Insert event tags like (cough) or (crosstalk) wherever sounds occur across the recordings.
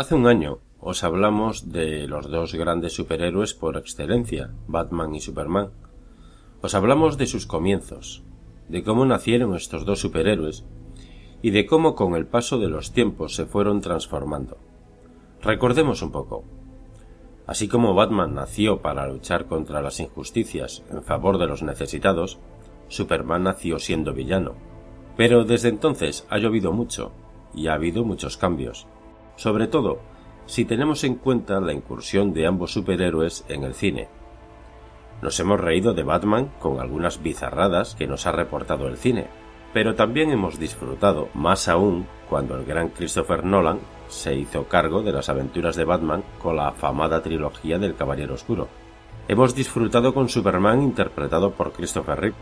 Hace un año os hablamos de los dos grandes superhéroes por excelencia, Batman y Superman. Os hablamos de sus comienzos, de cómo nacieron estos dos superhéroes y de cómo con el paso de los tiempos se fueron transformando. Recordemos un poco. Así como Batman nació para luchar contra las injusticias en favor de los necesitados, Superman nació siendo villano. Pero desde entonces ha llovido mucho y ha habido muchos cambios. Sobre todo, si tenemos en cuenta la incursión de ambos superhéroes en el cine. Nos hemos reído de Batman con algunas bizarradas que nos ha reportado el cine, pero también hemos disfrutado, más aún, cuando el gran Christopher Nolan se hizo cargo de las aventuras de Batman con la afamada trilogía del Caballero Oscuro. Hemos disfrutado con Superman interpretado por Christopher Reeve,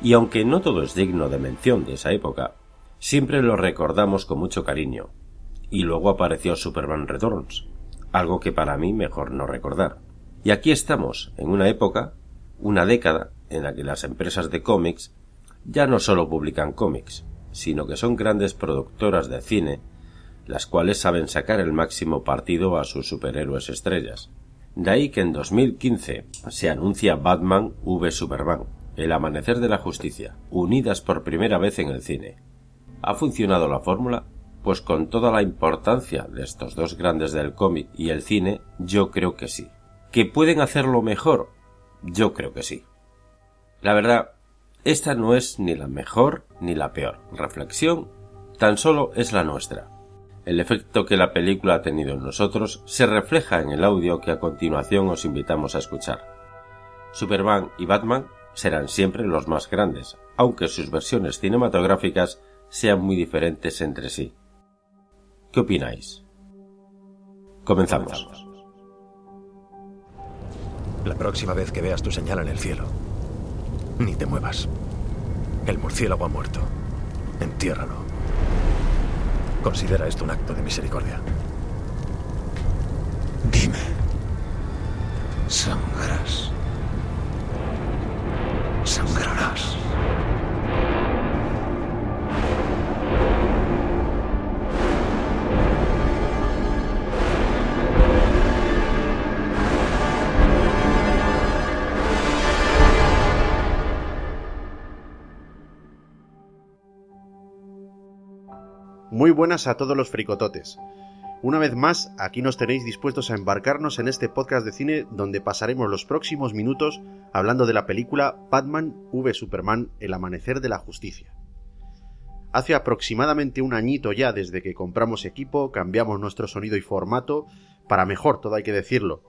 y aunque no todo es digno de mención de esa época, siempre lo recordamos con mucho cariño. Y luego apareció Superman Returns, algo que para mí mejor no recordar. Y aquí estamos, en una época, una década, en la que las empresas de cómics ya no solo publican cómics, sino que son grandes productoras de cine, las cuales saben sacar el máximo partido a sus superhéroes estrellas. De ahí que en 2015 se anuncia Batman v Superman, el amanecer de la justicia, unidas por primera vez en el cine. ¿Ha funcionado la fórmula? Pues con toda la importancia de estos dos grandes del cómic y el cine, yo creo que sí. ¿Que pueden hacerlo mejor? Yo creo que sí. La verdad, esta no es ni la mejor ni la peor reflexión, tan solo es la nuestra. El efecto que la película ha tenido en nosotros se refleja en el audio que a continuación os invitamos a escuchar. Superman y Batman serán siempre los más grandes, aunque sus versiones cinematográficas sean muy diferentes entre sí. ¿Qué opináis? Comenzamos. La próxima vez que veas tu señal en el cielo, ni te muevas. El murciélago ha muerto. Entiérralo. Considera esto un acto de misericordia. Dime. Sangrarás. Sangrarás. Muy buenas a todos los fricototes. Una vez más, aquí nos tenéis dispuestos a embarcarnos en este podcast de cine donde pasaremos los próximos minutos hablando de la película Batman v Superman El Amanecer de la Justicia. Hace aproximadamente un añito ya desde que compramos equipo, cambiamos nuestro sonido y formato, para mejor todo hay que decirlo,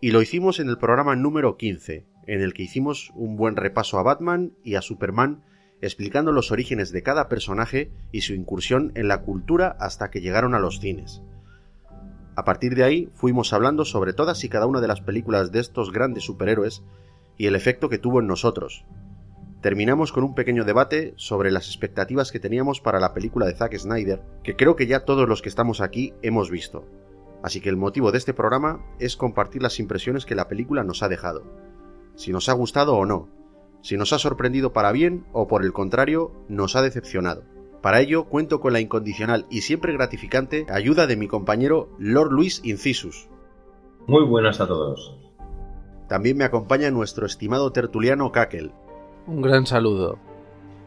y lo hicimos en el programa número 15, en el que hicimos un buen repaso a Batman y a Superman explicando los orígenes de cada personaje y su incursión en la cultura hasta que llegaron a los cines. A partir de ahí fuimos hablando sobre todas y cada una de las películas de estos grandes superhéroes y el efecto que tuvo en nosotros. Terminamos con un pequeño debate sobre las expectativas que teníamos para la película de Zack Snyder, que creo que ya todos los que estamos aquí hemos visto. Así que el motivo de este programa es compartir las impresiones que la película nos ha dejado. Si nos ha gustado o no, si nos ha sorprendido para bien o por el contrario nos ha decepcionado. Para ello cuento con la incondicional y siempre gratificante ayuda de mi compañero Lord Luis Incisus. Muy buenas a todos. También me acompaña nuestro estimado tertuliano Kakel. Un gran saludo.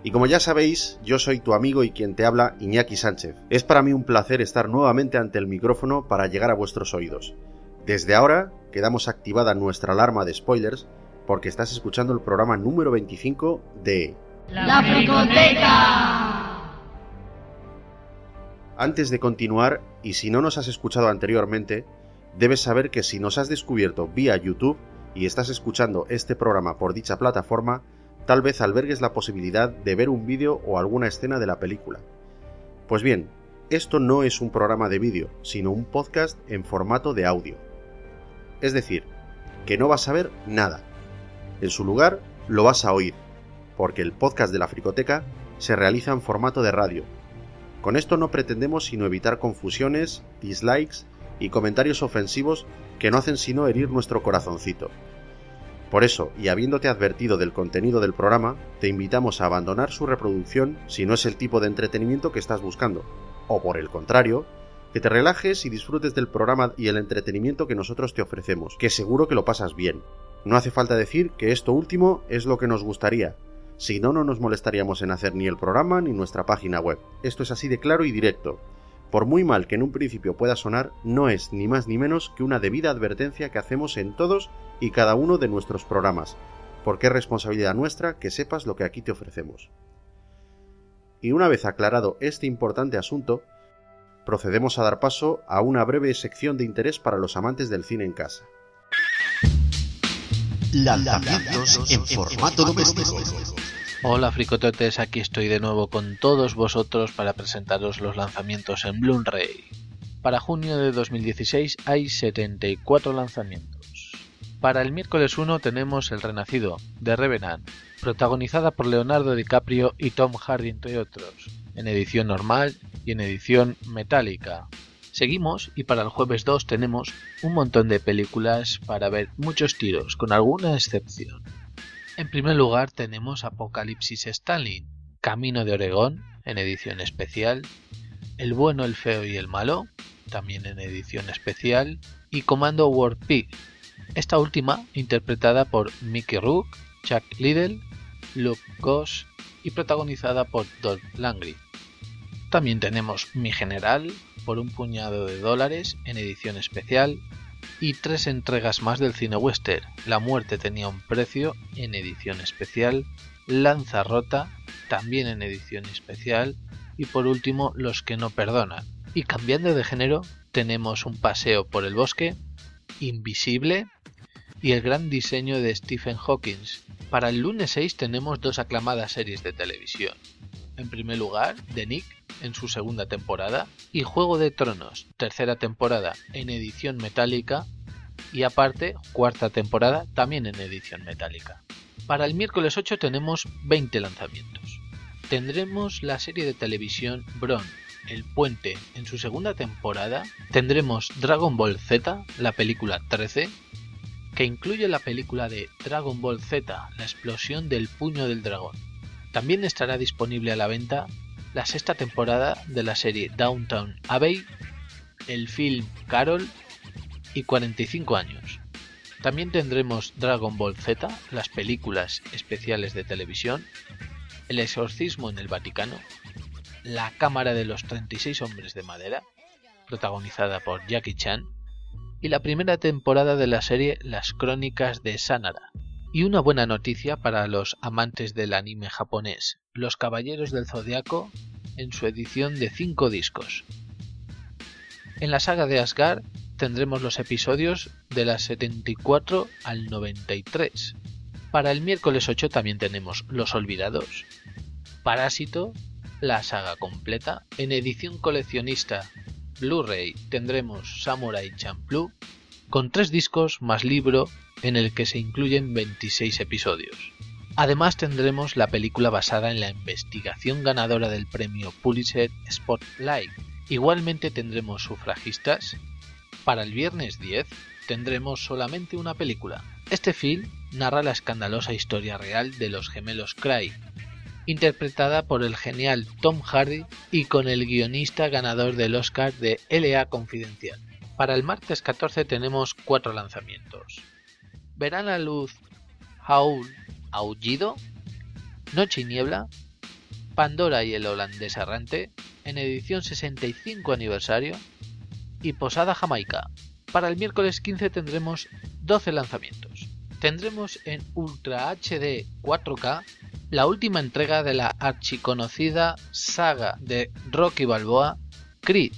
Y como ya sabéis, yo soy tu amigo y quien te habla, Iñaki Sánchez. Es para mí un placer estar nuevamente ante el micrófono para llegar a vuestros oídos. Desde ahora, quedamos activada nuestra alarma de spoilers porque estás escuchando el programa número 25 de La Fricoteca. Antes de continuar, y si no nos has escuchado anteriormente, debes saber que si nos has descubierto vía YouTube y estás escuchando este programa por dicha plataforma, tal vez albergues la posibilidad de ver un vídeo o alguna escena de la película. Pues bien, esto no es un programa de vídeo, sino un podcast en formato de audio. Es decir, que no vas a ver nada. En su lugar, lo vas a oír, porque el podcast de la Fricoteca se realiza en formato de radio. Con esto no pretendemos sino evitar confusiones, dislikes y comentarios ofensivos que no hacen sino herir nuestro corazoncito. Por eso, y habiéndote advertido del contenido del programa, te invitamos a abandonar su reproducción si no es el tipo de entretenimiento que estás buscando, o por el contrario, que te relajes y disfrutes del programa y el entretenimiento que nosotros te ofrecemos, que seguro que lo pasas bien. No hace falta decir que esto último es lo que nos gustaría, si no, no nos molestaríamos en hacer ni el programa ni nuestra página web. Esto es así de claro y directo. Por muy mal que en un principio pueda sonar, no es ni más ni menos que una debida advertencia que hacemos en todos y cada uno de nuestros programas, porque es responsabilidad nuestra que sepas lo que aquí te ofrecemos. Y una vez aclarado este importante asunto, procedemos a dar paso a una breve sección de interés para los amantes del cine en casa. Lanzamientos en formato doméstico. Hola fricototes, aquí estoy de nuevo con todos vosotros para presentaros los lanzamientos en Blu-ray. Para junio de 2016 hay 74 lanzamientos. Para el miércoles 1 tenemos El Renacido, de Revenant, protagonizada por Leonardo DiCaprio y Tom Hardy entre otros, en edición normal y en edición metálica. Seguimos y para el jueves 2 tenemos un montón de películas para ver muchos tiros, con alguna excepción. En primer lugar tenemos Apocalipsis Stalin, Camino de Oregón, en edición especial, El bueno, el feo y el malo, también en edición especial, y Comando War Pig, esta última interpretada por Mickey Rook, Chuck Liddell, Luke Goss y protagonizada por Dolph Lundgren. También tenemos Mi General, por un puñado de dólares en edición especial y tres entregas más del cine western. La muerte tenía un precio en edición especial, Lanza Rota también en edición especial y por último Los que no perdonan. Y cambiando de género tenemos un paseo por el bosque, Invisible y el gran diseño de Stephen Hawking. Para el lunes 6 tenemos dos aclamadas series de televisión. En primer lugar, The Nick en su segunda temporada y Juego de Tronos, tercera temporada en edición metálica y aparte cuarta temporada también en edición metálica. Para el miércoles 8 tenemos 20 lanzamientos. Tendremos la serie de televisión Bron, El Puente en su segunda temporada. Tendremos Dragon Ball Z, la película 13, que incluye la película de Dragon Ball Z, la explosión del puño del dragón. También estará disponible a la venta la sexta temporada de la serie Downtown Abbey, el film Carol y 45 años. También tendremos Dragon Ball Z, las películas especiales de televisión, El exorcismo en el Vaticano, La Cámara de los 36 Hombres de Madera, protagonizada por Jackie Chan, y la primera temporada de la serie Las Crónicas de Sanara. Y una buena noticia para los amantes del anime japonés, Los Caballeros del Zodiaco en su edición de 5 discos. En la saga de Asgard tendremos los episodios de las 74 al 93. Para el miércoles 8 también tenemos Los Olvidados, Parásito, la saga completa. En edición coleccionista Blu-ray tendremos Samurai Champloo con tres discos más libro en el que se incluyen 26 episodios. Además tendremos la película basada en la investigación ganadora del premio Pulitzer Spotlight. Igualmente tendremos sufragistas, para el viernes 10 tendremos solamente una película. Este film narra la escandalosa historia real de los gemelos Cry, interpretada por el genial Tom Hardy y con el guionista ganador del Oscar de LA Confidencial. Para el martes 14 tenemos cuatro lanzamientos. Verán la luz Howl Aullido, Noche y Niebla, Pandora y el holandés errante, en edición 65 aniversario, y Posada Jamaica. Para el miércoles 15 tendremos 12 lanzamientos. Tendremos en Ultra HD 4K la última entrega de la archiconocida saga de Rocky Balboa, Creed,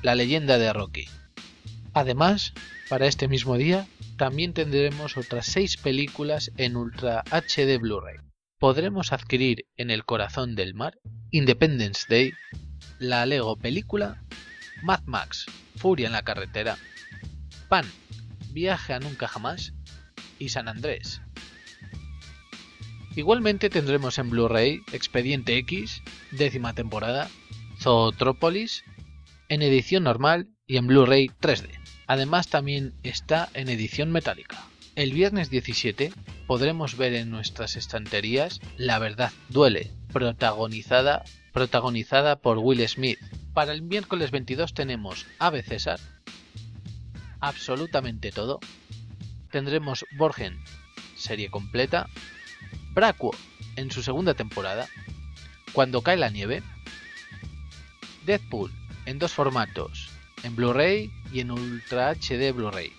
la leyenda de Rocky. Además, para este mismo día también tendremos otras 6 películas en Ultra HD Blu-ray. Podremos adquirir en El Corazón del Mar, Independence Day, la Lego película, Mad Max, Furia en la carretera, Pan, Viaje a Nunca Jamás y San Andrés. Igualmente tendremos en Blu-ray Expediente X, décima temporada, Zootrópolis, en edición normal y en Blu-ray 3D. Además también está en edición metálica. El viernes 17 podremos ver en nuestras estanterías La verdad duele, protagonizada protagonizada por Will Smith. Para el miércoles 22 tenemos Ave César, absolutamente todo. Tendremos Borgen, serie completa. Braquo, en su segunda temporada. Cuando cae la nieve. Deadpool, en dos formatos, en Blu-ray y en Ultra HD Blu-ray.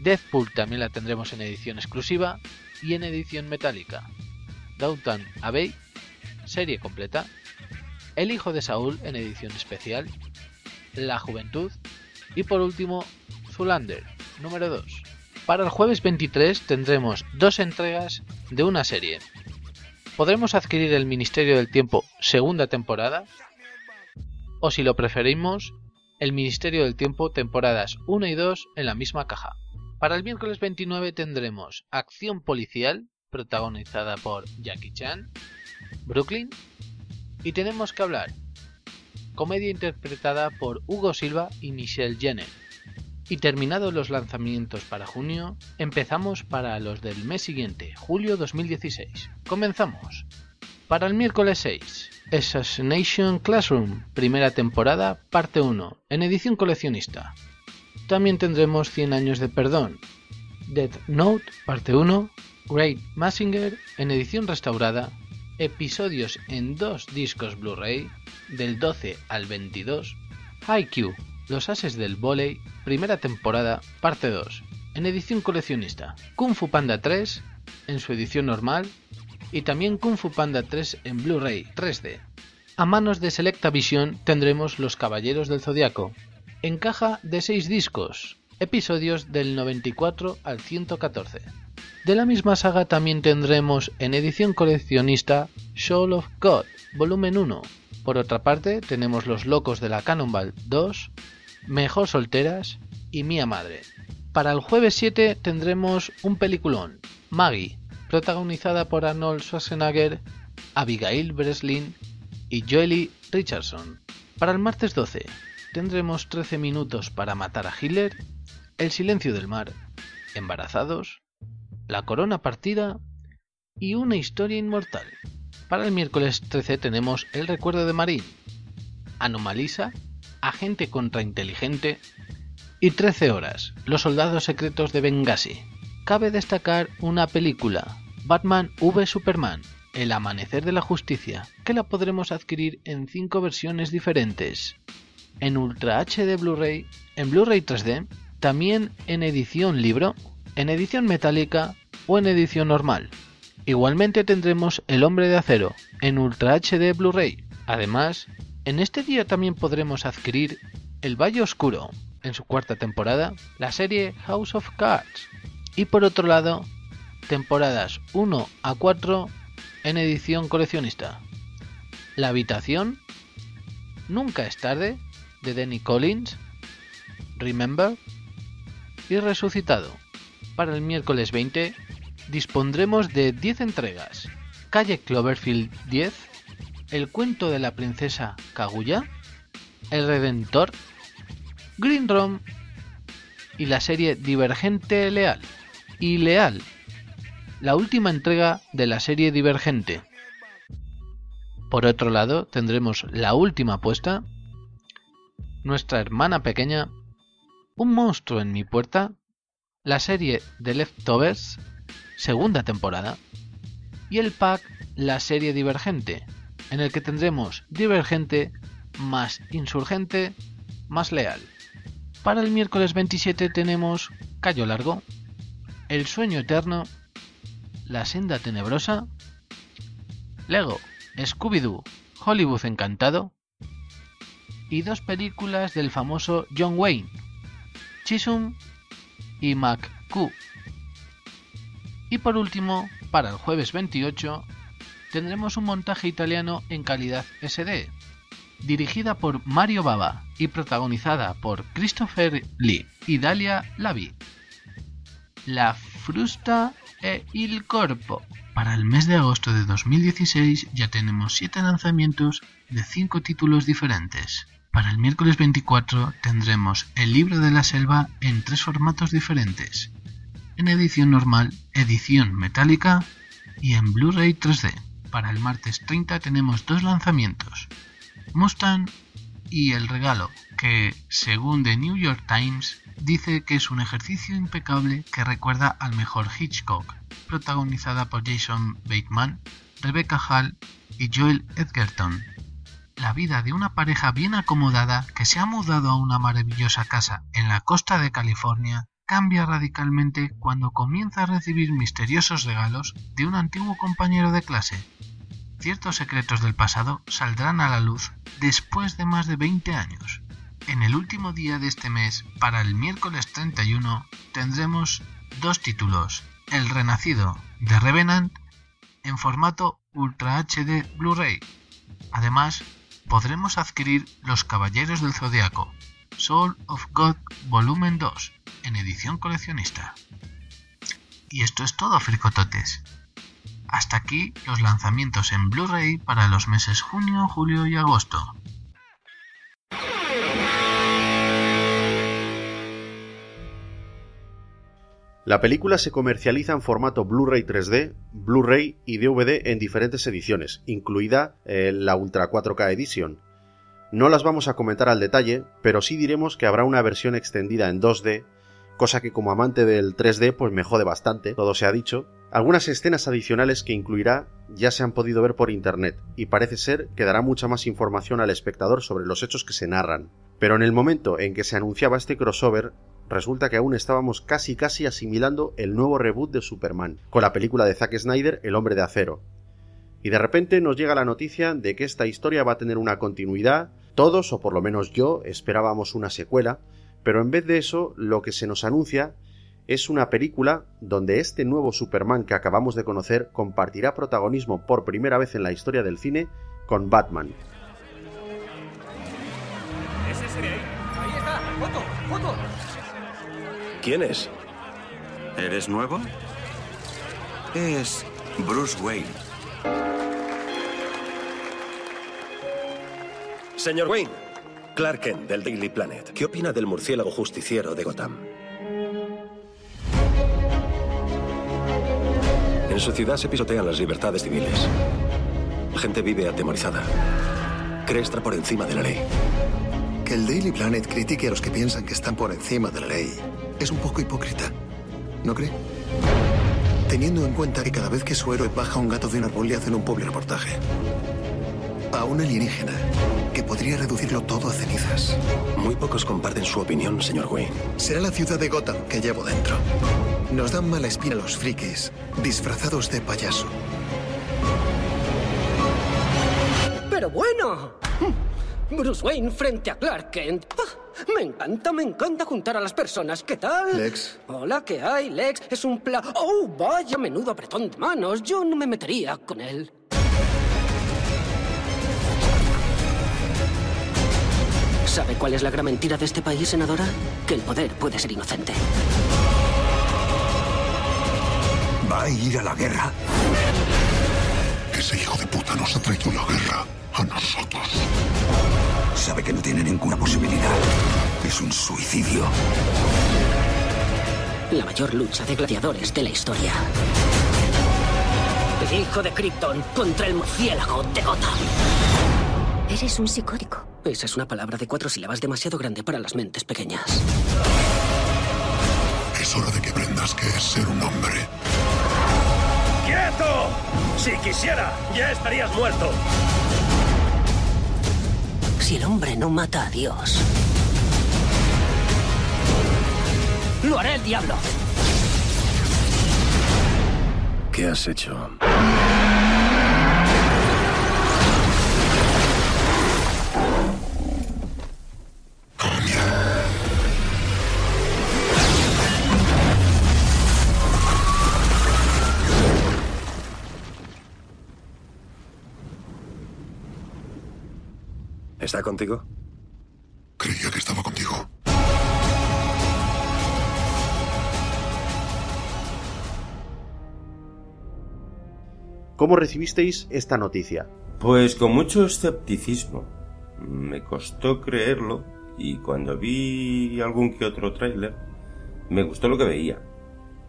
Deadpool también la tendremos en edición exclusiva y en edición metálica. Downtown Abbey, serie completa. El hijo de Saúl en edición especial. La juventud. Y por último, Zulander, número 2. Para el jueves 23 tendremos dos entregas de una serie. Podremos adquirir el Ministerio del Tiempo segunda temporada o si lo preferimos, el Ministerio del Tiempo temporadas 1 y 2 en la misma caja. Para el miércoles 29 tendremos Acción Policial, protagonizada por Jackie Chan, Brooklyn, y tenemos que hablar, comedia interpretada por Hugo Silva y Michelle Jenner. Y terminados los lanzamientos para junio, empezamos para los del mes siguiente, julio 2016. Comenzamos. Para el miércoles 6, Assassination Classroom, primera temporada, parte 1, en edición coleccionista. También tendremos 100 años de perdón, Death Note, parte 1, Great Massinger, en edición restaurada, episodios en dos discos Blu-ray, del 12 al 22, Haikyuu, Los Ases del Voley, primera temporada, parte 2, en edición coleccionista, Kung Fu Panda 3, en su edición normal, y también Kung Fu Panda 3 en Blu-ray 3D. A manos de Selecta Vision tendremos Los Caballeros del Zodiaco, en caja de 6 discos, episodios del 94 al 114. De la misma saga también tendremos en edición coleccionista Soul of God, volumen 1. Por otra parte, tenemos Los Locos de la Cannonball 2, Mejor Solteras y Mía Madre. Para el jueves 7 tendremos un peliculón, Maggie, protagonizada por Arnold Schwarzenegger, Abigail Breslin y Joely Richardson. Para el martes 12 tendremos 13 minutos para matar a Hitler, El silencio del mar, Embarazados, La corona partida y Una historia inmortal. Para el miércoles 13 tenemos El recuerdo de Marín, Anomalisa, Agente contrainteligente y 13 horas, Los soldados secretos de Benghazi. Cabe destacar una película, Batman v Superman, El amanecer de la justicia, que la podremos adquirir en 5 versiones diferentes. En Ultra HD Blu-ray, en Blu-ray 3D, también en edición libro, en edición metálica o en edición normal. Igualmente tendremos El hombre de acero en Ultra HD Blu-ray. Además, en este día también podremos adquirir El Valle Oscuro, en su cuarta temporada, la serie House of Cards. Y por otro lado, temporadas 1 a 4 en edición coleccionista. La habitación, Nunca es tarde, de Danny Collins, Remember y Resucitado. Para el miércoles 20 dispondremos de 10 entregas. Calle Cloverfield 10, El cuento de la princesa Kaguya, El Redentor, Green Room y la serie Divergente Leal. Y Leal, la última entrega de la serie Divergente. Por otro lado, tendremos la última apuesta, Nuestra hermana pequeña, Un monstruo en mi puerta, la serie The Leftovers, segunda temporada, y el pack La serie Divergente, en el que tendremos Divergente más Insurgente más Leal. Para el miércoles 27 tenemos Callo Largo, El sueño eterno, La senda tenebrosa, Lego, Scooby-Doo, Hollywood encantado y dos películas del famoso John Wayne, Chisum y McCoo. Y por último, para el jueves 28, tendremos un montaje italiano en calidad SD, dirigida por Mario Bava y protagonizada por Christopher Lee y Dalia Lavi. La frusta e il corpo. Para el mes de agosto de 2016 ya tenemos 7 lanzamientos de 5 títulos diferentes. Para el miércoles 24 tendremos El libro de la selva en tres formatos diferentes. En edición normal, edición metálica y en Blu-ray 3D. para el martes 30 tenemos dos lanzamientos, Mustang y El Regalo, que, según The New York Times, dice que es un ejercicio impecable que recuerda al mejor Hitchcock, protagonizada por Jason Bateman, Rebecca Hall y Joel Edgerton. La vida de una pareja bien acomodada que se ha mudado a una maravillosa casa en la costa de California cambia radicalmente cuando comienza a recibir misteriosos regalos de un antiguo compañero de clase. Ciertos secretos del pasado saldrán a la luz después de más de 20 años. En el último día de este mes, para el miércoles 31, tendremos dos títulos. El Renacido de Revenant en formato Ultra HD Blu-ray. Además, podremos adquirir Los Caballeros del Zodiaco, Soul of God Volumen 2, en edición coleccionista. Y esto es todo, fricototes. Hasta aquí los lanzamientos en Blu-ray para los meses junio, julio y agosto. La película se comercializa en formato Blu-ray 3D, Blu-ray y DVD en diferentes ediciones, incluida eh, la Ultra 4K Edition. No las vamos a comentar al detalle, pero sí diremos que habrá una versión extendida en 2D, cosa que como amante del 3D pues me jode bastante, todo se ha dicho. Algunas escenas adicionales que incluirá ya se han podido ver por internet, y parece ser que dará mucha más información al espectador sobre los hechos que se narran. Pero en el momento en que se anunciaba este crossover, resulta que aún estábamos casi casi asimilando el nuevo reboot de Superman, con la película de Zack Snyder, El hombre de acero. Y de repente nos llega la noticia de que esta historia va a tener una continuidad, todos, o por lo menos yo, esperábamos una secuela, pero en vez de eso, lo que se nos anuncia es una película donde este nuevo Superman que acabamos de conocer compartirá protagonismo por primera vez en la historia del cine con Batman. ¿Quién es? ¿Eres nuevo? Es Bruce Wayne. Señor Wayne, Clark Kent del Daily Planet. ¿Qué opina del murciélago justiciero de Gotham? En su ciudad se pisotean las libertades civiles. La gente vive atemorizada. Cree estar por encima de la ley. Que el Daily Planet critique a los que piensan que están por encima de la ley es un poco hipócrita, ¿no cree? Teniendo en cuenta que cada vez que su héroe baja un gato de un árbol le hacen un pobre reportaje. A un alienígena que podría reducirlo todo a cenizas. Muy pocos comparten su opinión, señor Wayne. Será la ciudad de Gotham que llevo dentro. Nos dan mala espina los frikis, disfrazados de payaso. Pero bueno. Bruce Wayne frente a Clark Kent. Ah, me encanta, me encanta juntar a las personas. ¿Qué tal? Lex. Hola, ¿qué hay? Lex es un pla... ¡Oh, vaya menudo apretón de manos! Yo no me metería con él. ¿Sabe cuál es la gran mentira de este país, senadora? Que el poder puede ser inocente. ¿Va a ir a la guerra? Ese hijo de puta nos ha traído la guerra a nosotros. Sabe que no tiene ninguna posibilidad. Es un suicidio. La mayor lucha de gladiadores de la historia. El hijo de Krypton contra el murciélago de Gotham. Eres un psicótico. Esa es una palabra de cuatro sílabas demasiado grande para las mentes pequeñas. Es hora de que aprendas qué es ser un hombre. Si quisiera, ya estarías muerto. Si el hombre no mata a Dios, lo hará el diablo. ¿Qué has hecho? ¿Está contigo? Creía que estaba contigo. ¿Cómo recibisteis esta noticia? Pues con mucho escepticismo. Me costó creerlo y cuando vi algún que otro tráiler me gustó lo que veía.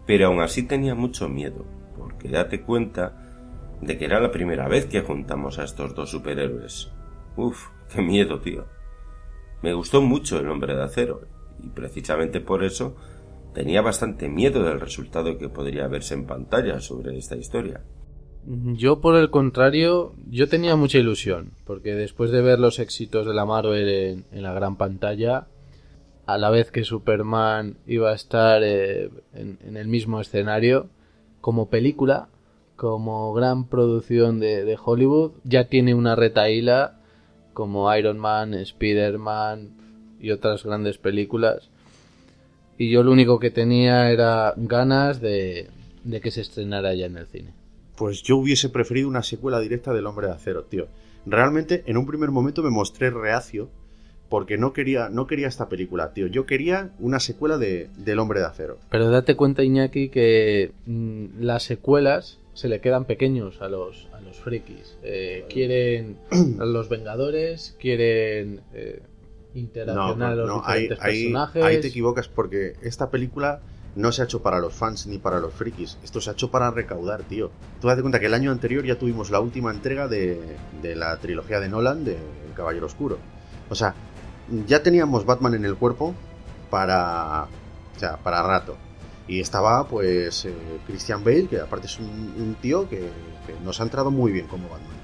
Pero aún así tenía mucho miedo, porque date cuenta de que era la primera vez que juntamos a estos dos superhéroes. Uf, (laughs) qué miedo, tío. Me gustó mucho el hombre de acero, y precisamente por eso tenía bastante miedo del resultado que podría verse en pantalla sobre esta historia. Yo, por el contrario, yo tenía mucha ilusión, porque después de ver los éxitos de la Marvel en, la gran pantalla, a la vez que Superman iba a estar eh, en, en, el mismo escenario, como película, como gran producción de, de Hollywood, ya tiene una retaíla como Iron Man, Spider-Man y otras grandes películas. Y yo lo único que tenía era ganas de, de que se estrenara ya en el cine. Pues yo hubiese preferido una secuela directa del Hombre de Acero, tío. Realmente, en un primer momento me mostré reacio porque no quería, no quería esta película, tío. Yo quería una secuela de, del Hombre de Acero. Pero date cuenta, Iñaki, que mmm, las secuelas se le quedan pequeños a los, los frikis. Eh, quieren a los Vengadores, quieren eh, interaccionar no, a los no, diferentes ahí, personajes. Ahí, ahí te equivocas porque esta película no se ha hecho para los fans ni para los frikis. Esto se ha hecho para recaudar, tío. Tú date cuenta que el año anterior ya tuvimos la última entrega de, de la trilogía de Nolan de El Caballero Oscuro. O sea, ya teníamos Batman en el cuerpo para. O sea, para rato. Y estaba, pues, eh, Christian Bale, que aparte es un, tío que, nos ha entrado muy bien como Batman.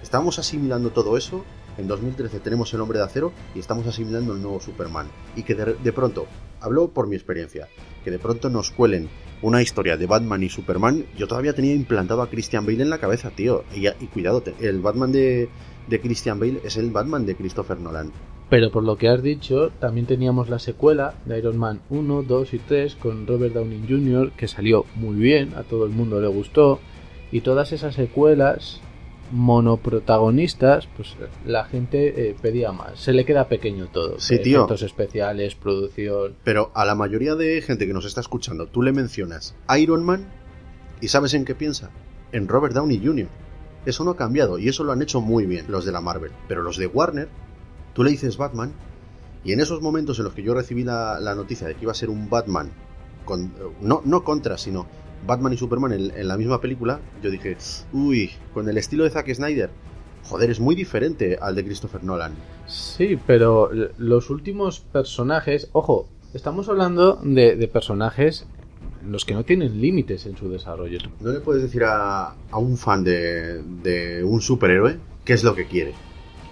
Estábamos asimilando todo eso. En 2013 tenemos el hombre de acero y estamos asimilando el nuevo Superman. Y que de, de pronto, hablo por mi experiencia, que de pronto nos cuelen una historia de Batman y Superman, yo todavía tenía implantado a Christian Bale en la cabeza, tío. Y, y cuidado, el Batman de, de Christian Bale es el Batman de Christopher Nolan. Pero por lo que has dicho, también teníamos la secuela de Iron Man 1, 2 y 3 con Robert Downey Jr. que salió muy bien, a todo el mundo le gustó. Y todas esas secuelas monoprotagonistas, pues la gente eh, pedía más. Se le queda pequeño todo. Sí, tío. Efectos especiales, producción. Pero a la mayoría de gente que nos está escuchando, tú le mencionas Iron Man y ¿sabes en qué piensa? En Robert Downey Jr. Eso no ha cambiado y eso lo han hecho muy bien los de la Marvel. Pero los de Warner, tú le dices Batman y en esos momentos en los que yo recibí la, la noticia de que iba a ser un Batman, con, no, no contra, sino Batman y Superman en, en, la misma película, yo dije, uy, con el estilo de Zack Snyder, joder, es muy diferente al de Christopher Nolan. Sí, pero los últimos personajes, ojo, estamos hablando de, de personajes los que no tienen límites en su desarrollo. No le puedes decir a, a un fan de, de un superhéroe qué es lo que quiere.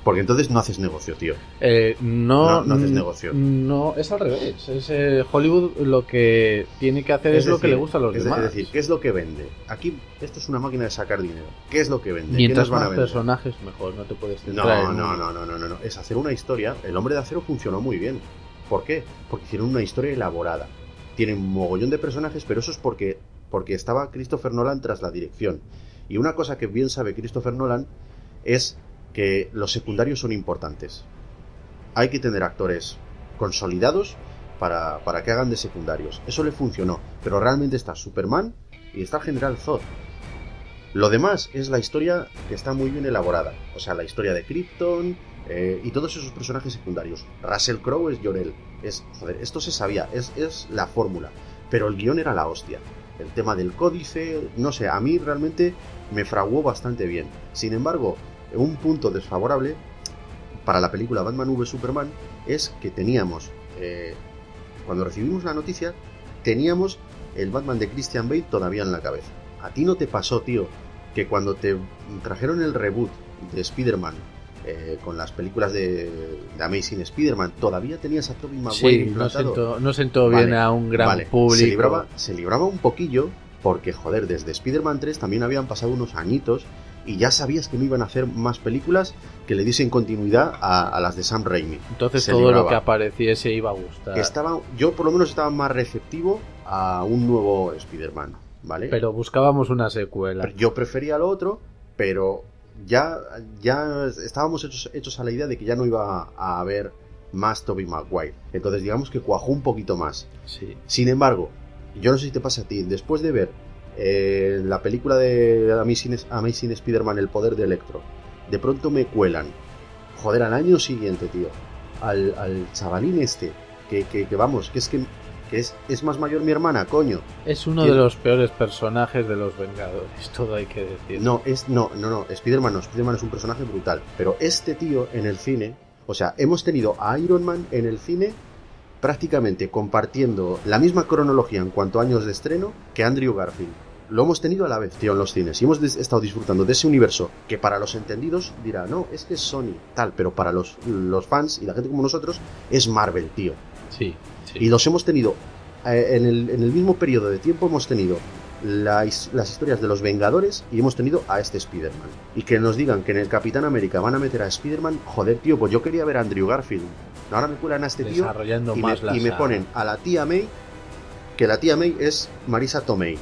Porque entonces no haces negocio, tío. Eh, no, no, no, haces negocio. No, es al revés. Es, eh, Hollywood lo que tiene que hacer es, es decir, lo que le gusta a los es demás. Es decir, ¿qué es lo que vende? Aquí esto es una máquina de sacar dinero. ¿Qué es lo que vende? Mientras ¿Qué nos van más a personajes, mejor. No te puedes centrar no, no, no, no, no, no, no. Es hacer una historia. El Hombre de Acero funcionó muy bien. ¿Por qué? Porque hicieron una historia elaborada. Tienen un mogollón de personajes, pero eso es porque, porque estaba Christopher Nolan tras la dirección. Y una cosa que bien sabe Christopher Nolan es que los secundarios son importantes. Hay que tener actores consolidados para, para, que hagan de secundarios. Eso le funcionó, pero realmente está Superman y está General Zod. Lo demás es la historia que está muy bien elaborada. O sea, la historia de Krypton eh, y todos esos personajes secundarios. Russell Crowe es Jorel. Es, esto se sabía, es, es la fórmula. Pero el guion era la hostia. El tema del códice, no sé, a mí realmente me fraguó bastante bien. Sin embargo, un punto desfavorable para la película Batman v Superman es que teníamos, eh, cuando recibimos la noticia, teníamos el Batman de Christian Bale todavía en la cabeza. A ti no te pasó, tío, que cuando te trajeron el reboot de Spider-Man eh, con las películas de, de Amazing Spider-Man, todavía tenías a Tobey Maguire sí, no sentó, no sentó vale, bien a un gran vale. público. Se libraba, se libraba un poquillo porque, joder, desde Spider-Man 3 también habían pasado unos añitos y ya sabías que no iban a hacer más películas que le diesen continuidad a, a las de Sam Raimi. Entonces Se todo libraba. lo que apareciese iba a gustar. Estaba, yo por lo menos estaba más receptivo a un nuevo Spider-Man, ¿vale? Pero buscábamos una secuela. Yo prefería lo otro, pero ya, ya estábamos hechos, hechos a la idea de que ya no iba a haber más Tobey Maguire. Entonces digamos que cuajó un poquito más. Sí. Sin embargo, yo no sé si te pasa a ti, después de ver eh, la película de Amazing, Amazing Spider-Man, El poder de Electro, de pronto me cuelan, joder, al año siguiente, tío, al, al chavalín este, que, que, que, vamos, que es que, que es, es más mayor mi hermana, coño. Es uno de los peores personajes de los Vengadores, (laughs) todo hay que decir. No, es, no, no, no, Spider-Man no, Spider-Man es un personaje brutal. Pero este tío en el cine, o sea, hemos tenido a Iron Man en el cine prácticamente compartiendo la misma cronología en cuanto a años de estreno que Andrew Garfield. Lo hemos tenido a la vez, tío, en los cines. Y hemos estado disfrutando de ese universo que para los entendidos dirá, no, es que es Sony, tal, pero para los, los fans y la gente como nosotros es Marvel, tío. Sí, Y los hemos tenido, eh, en, el, en, el, mismo periodo de tiempo hemos tenido las, las historias de los Vengadores y hemos tenido a este Spider-Man. Y que nos digan que en el Capitán América van a meter a Spider-Man, joder, tío, pues yo quería ver a Andrew Garfield. Ahora me cuelan a este tío y, me, y me ponen a la tía May, que la tía May es Marisa Tomei.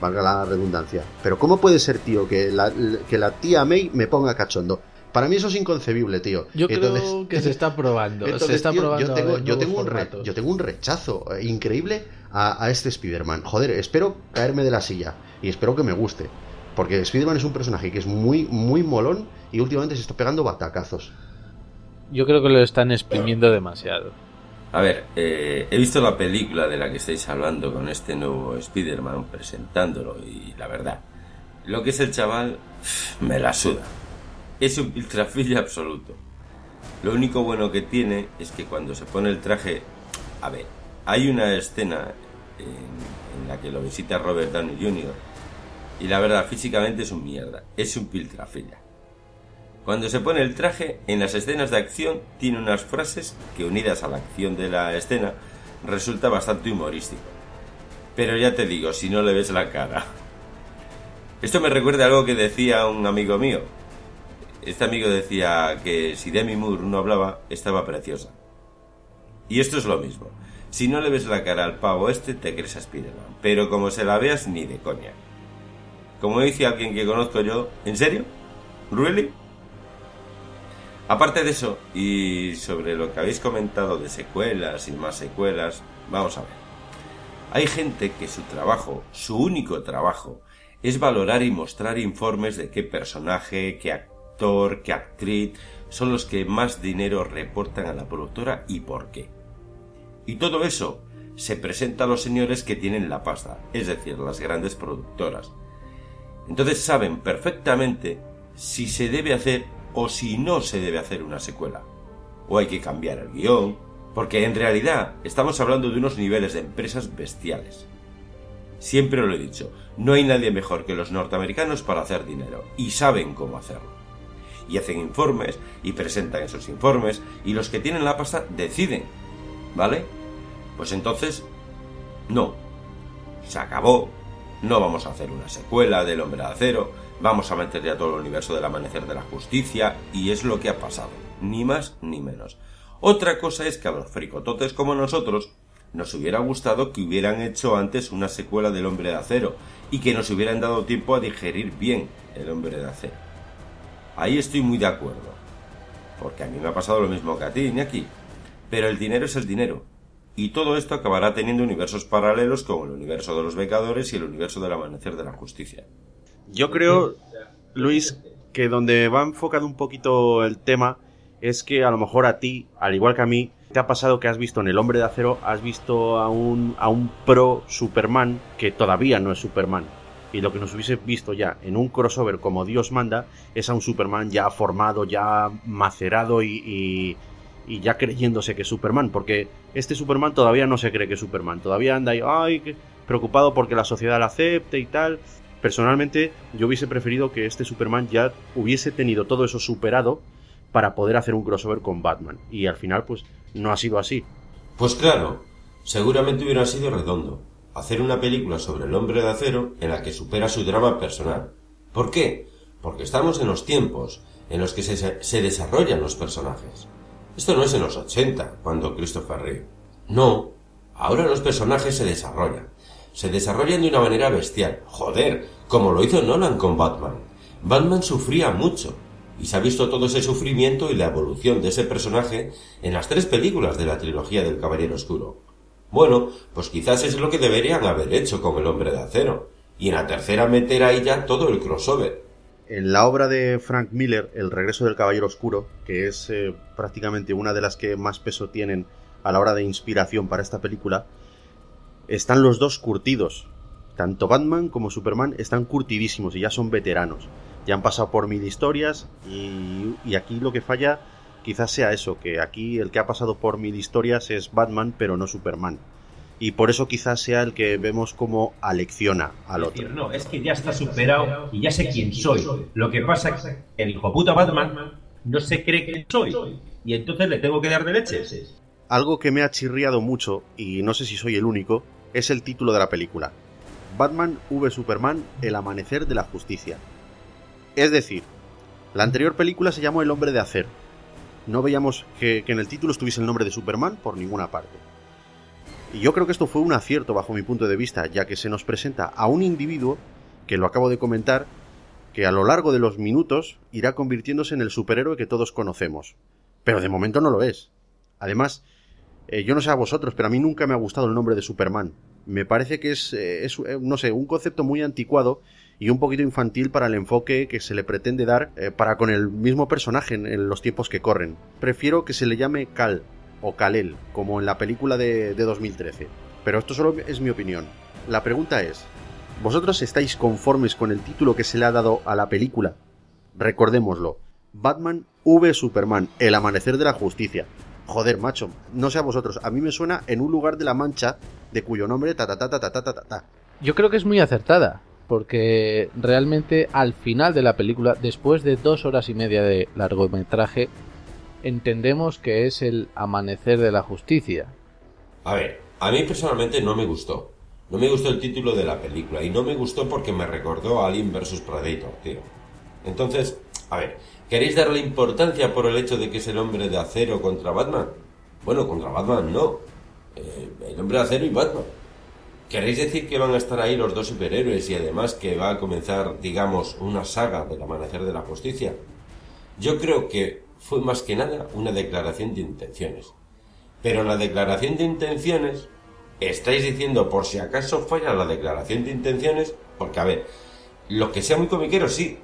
Valga la redundancia. Pero ¿cómo puede ser, tío, que la, que la tía May me ponga cachondo? Para mí eso es inconcebible, tío. Yo entonces, creo que se está probando. Entonces, se está tío, probando yo, tengo, yo, tengo un re, yo tengo un rechazo increíble a, a este Spider-Man. Joder, espero caerme de la silla y espero que me guste. Porque Spider-Man es un personaje que es muy, muy molón y últimamente se está pegando batacazos. Yo creo que lo están exprimiendo demasiado. A ver, eh, he visto la película de la que estáis hablando con este nuevo Spider-Man presentándolo y la verdad, lo que es el chaval me la suda. Es un piltrafilla absoluto. Lo único bueno que tiene es que cuando se pone el traje... A ver, hay una escena en, la que lo visita Robert Downey Jr. Y la verdad, físicamente es un mierda. Es un piltrafilla. Cuando se pone el traje, en las escenas de acción tiene unas frases que unidas a la acción de la escena resulta bastante humorístico. Pero ya te digo, si no le ves la cara. Esto me recuerda a algo que decía un amigo mío. Este amigo decía que si Demi Moore no hablaba, estaba preciosa. Y esto es lo mismo. Si no le ves la cara al pavo este, te crees a Spiderman. Pero como se la veas, ni de coña. Como dice alguien que conozco yo, ¿en serio? ¿Really? Aparte de eso, y sobre lo que habéis comentado de secuelas y más secuelas, vamos a ver. Hay gente que su trabajo, su único trabajo, es valorar y mostrar informes de qué personaje, qué actor, qué actriz son los que más dinero reportan a la productora y por qué. Y todo eso se presenta a los señores que tienen la pasta, es decir, las grandes productoras. Entonces saben perfectamente si se debe hacer o si no se debe hacer una secuela. O hay que cambiar el guion, porque en realidad estamos hablando de unos niveles de empresas bestiales. Siempre lo he dicho, no hay nadie mejor que los norteamericanos para hacer dinero, y saben cómo hacerlo. Y hacen informes, y presentan esos informes, y los que tienen la pasta deciden. ¿Vale? Pues entonces, no. Se acabó. No vamos a hacer una secuela del hombre de acero, Vamos a meter ya todo el universo del amanecer de la justicia y es lo que ha pasado, ni más ni menos. Otra cosa es que a los fricototes como nosotros nos hubiera gustado que hubieran hecho antes una secuela del hombre de acero y que nos hubieran dado tiempo a digerir bien el hombre de acero. Ahí estoy muy de acuerdo, porque a mí me ha pasado lo mismo que a ti, Iñaki. Pero el dinero es el dinero, y todo esto acabará teniendo universos paralelos como el universo de los becadores y el universo del amanecer de la justicia. Yo creo, Luis, que donde va enfocado un poquito el tema es que a lo mejor a ti, al igual que a mí, te ha pasado que has visto en El Hombre de Acero, has visto a un, a un pro Superman que todavía no es Superman. Y lo que nos hubiese visto ya en un crossover como Dios manda es a un Superman ya formado, ya macerado y, y ya creyéndose que es Superman. Porque este Superman todavía no se cree que es Superman. Todavía anda ahí, ay, preocupado porque la sociedad la acepte y tal. Personalmente, yo hubiese preferido que este Superman ya hubiese tenido todo eso superado para poder hacer un crossover con Batman. Y al final, pues, no ha sido así. Pues claro, seguramente hubiera sido redondo hacer una película sobre el hombre de acero en la que supera su drama personal. ¿Por qué? Porque estamos en los tiempos en los que se, se desarrollan los personajes. Esto no es en los 80, cuando Christopher Reeve. No, ahora los personajes se desarrollan se desarrollan de una manera bestial. Joder, como lo hizo Nolan con Batman. Batman sufría mucho, y se ha visto todo ese sufrimiento y la evolución de ese personaje en las tres películas de la trilogía del Caballero Oscuro. Bueno, pues quizás es lo que deberían haber hecho con el hombre de acero, y en la tercera meter ahí ya todo el crossover. En la obra de Frank Miller, El regreso del Caballero Oscuro, que es eh, prácticamente una de las que más peso tienen a la hora de inspiración para esta película, están los dos curtidos. Tanto Batman como Superman están curtidísimos y ya son veteranos. Ya han pasado por mil historias y, y aquí lo que falla quizás sea eso, que aquí el que ha pasado por mil historias es Batman pero no Superman. Y por eso quizás sea el que vemos como alecciona al otro. No, es que ya está superado y ya sé quién soy. Lo que pasa es que el hijo puta Batman no se cree que soy. Y entonces le tengo que dar de leches. Algo que me ha chirriado mucho, y no sé si soy el único, es el título de la película. Batman v Superman, El Amanecer de la Justicia. Es decir, la anterior película se llamó El Hombre de Acero. No veíamos que, que en el título estuviese el nombre de Superman por ninguna parte. Y yo creo que esto fue un acierto bajo mi punto de vista, ya que se nos presenta a un individuo, que lo acabo de comentar, que a lo largo de los minutos irá convirtiéndose en el superhéroe que todos conocemos. Pero de momento no lo es. Además, eh, yo no sé a vosotros, pero a mí nunca me ha gustado el nombre de Superman. Me parece que es, eh, eh, no sé, un concepto muy anticuado y un poquito infantil para el enfoque que se le pretende dar para con el mismo personaje en, en, los tiempos que corren. Prefiero que se le llame Cal o Kal-El, como en la película de, de 2013. Pero esto solo es mi opinión. La pregunta es, ¿vosotros estáis conformes con el título que se le ha dado a la película? Recordémoslo, Batman v Superman, El Amanecer de la Justicia. Joder, macho, no sé a vosotros, a mí me suena en un lugar de la mancha de cuyo nombre ta ta ta ta ta ta ta. Yo creo que es muy acertada, porque realmente al final de la película, después de dos horas y media de largometraje, entendemos que es el amanecer de la justicia. A ver, a mí personalmente no me gustó. No me gustó el título de la película y no me gustó porque me recordó a Alien vs Predator, tío. Entonces, a ver, ¿queréis darle importancia por el hecho de que es el hombre de acero contra Batman? Bueno, contra Batman no. Eh, el hombre de acero y Batman. ¿Queréis decir que van a estar ahí los dos superhéroes y además que va a comenzar, digamos, una saga del amanecer de la justicia? Yo creo que fue más que nada una declaración de intenciones. Pero en la declaración de intenciones, estáis diciendo por si acaso falla la declaración de intenciones, porque a ver, lo que sea muy comiquero sí,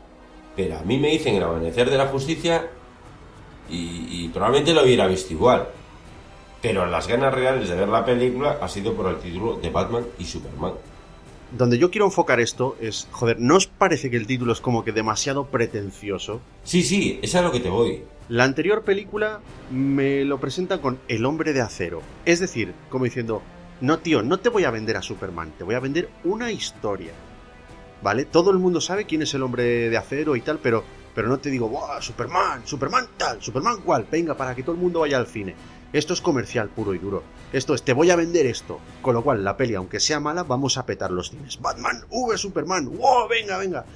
pero a mí me dicen el amanecer de la justicia y, y probablemente lo hubiera visto igual. Pero las ganas reales de ver la película ha sido por el título de Batman y Superman. Donde yo quiero enfocar esto es, joder, ¿no os parece que el título es como que demasiado pretencioso? Sí, sí, es a lo que te voy. La anterior película me lo presenta con El hombre de acero. Es decir, como diciendo, no tío, no te voy a vender a Superman, te voy a vender una historia. ¿Vale? Todo el mundo sabe quién es el hombre de acero y tal, pero, pero no te digo, ¡Buah, Superman! ¡Superman tal! ¡Superman cual! Venga, para que todo el mundo vaya al cine. Esto es comercial puro y duro. Esto es, te voy a vender esto. Con lo cual, la peli, aunque sea mala, vamos a petar los cines. Batman, V Superman, wow, venga, venga.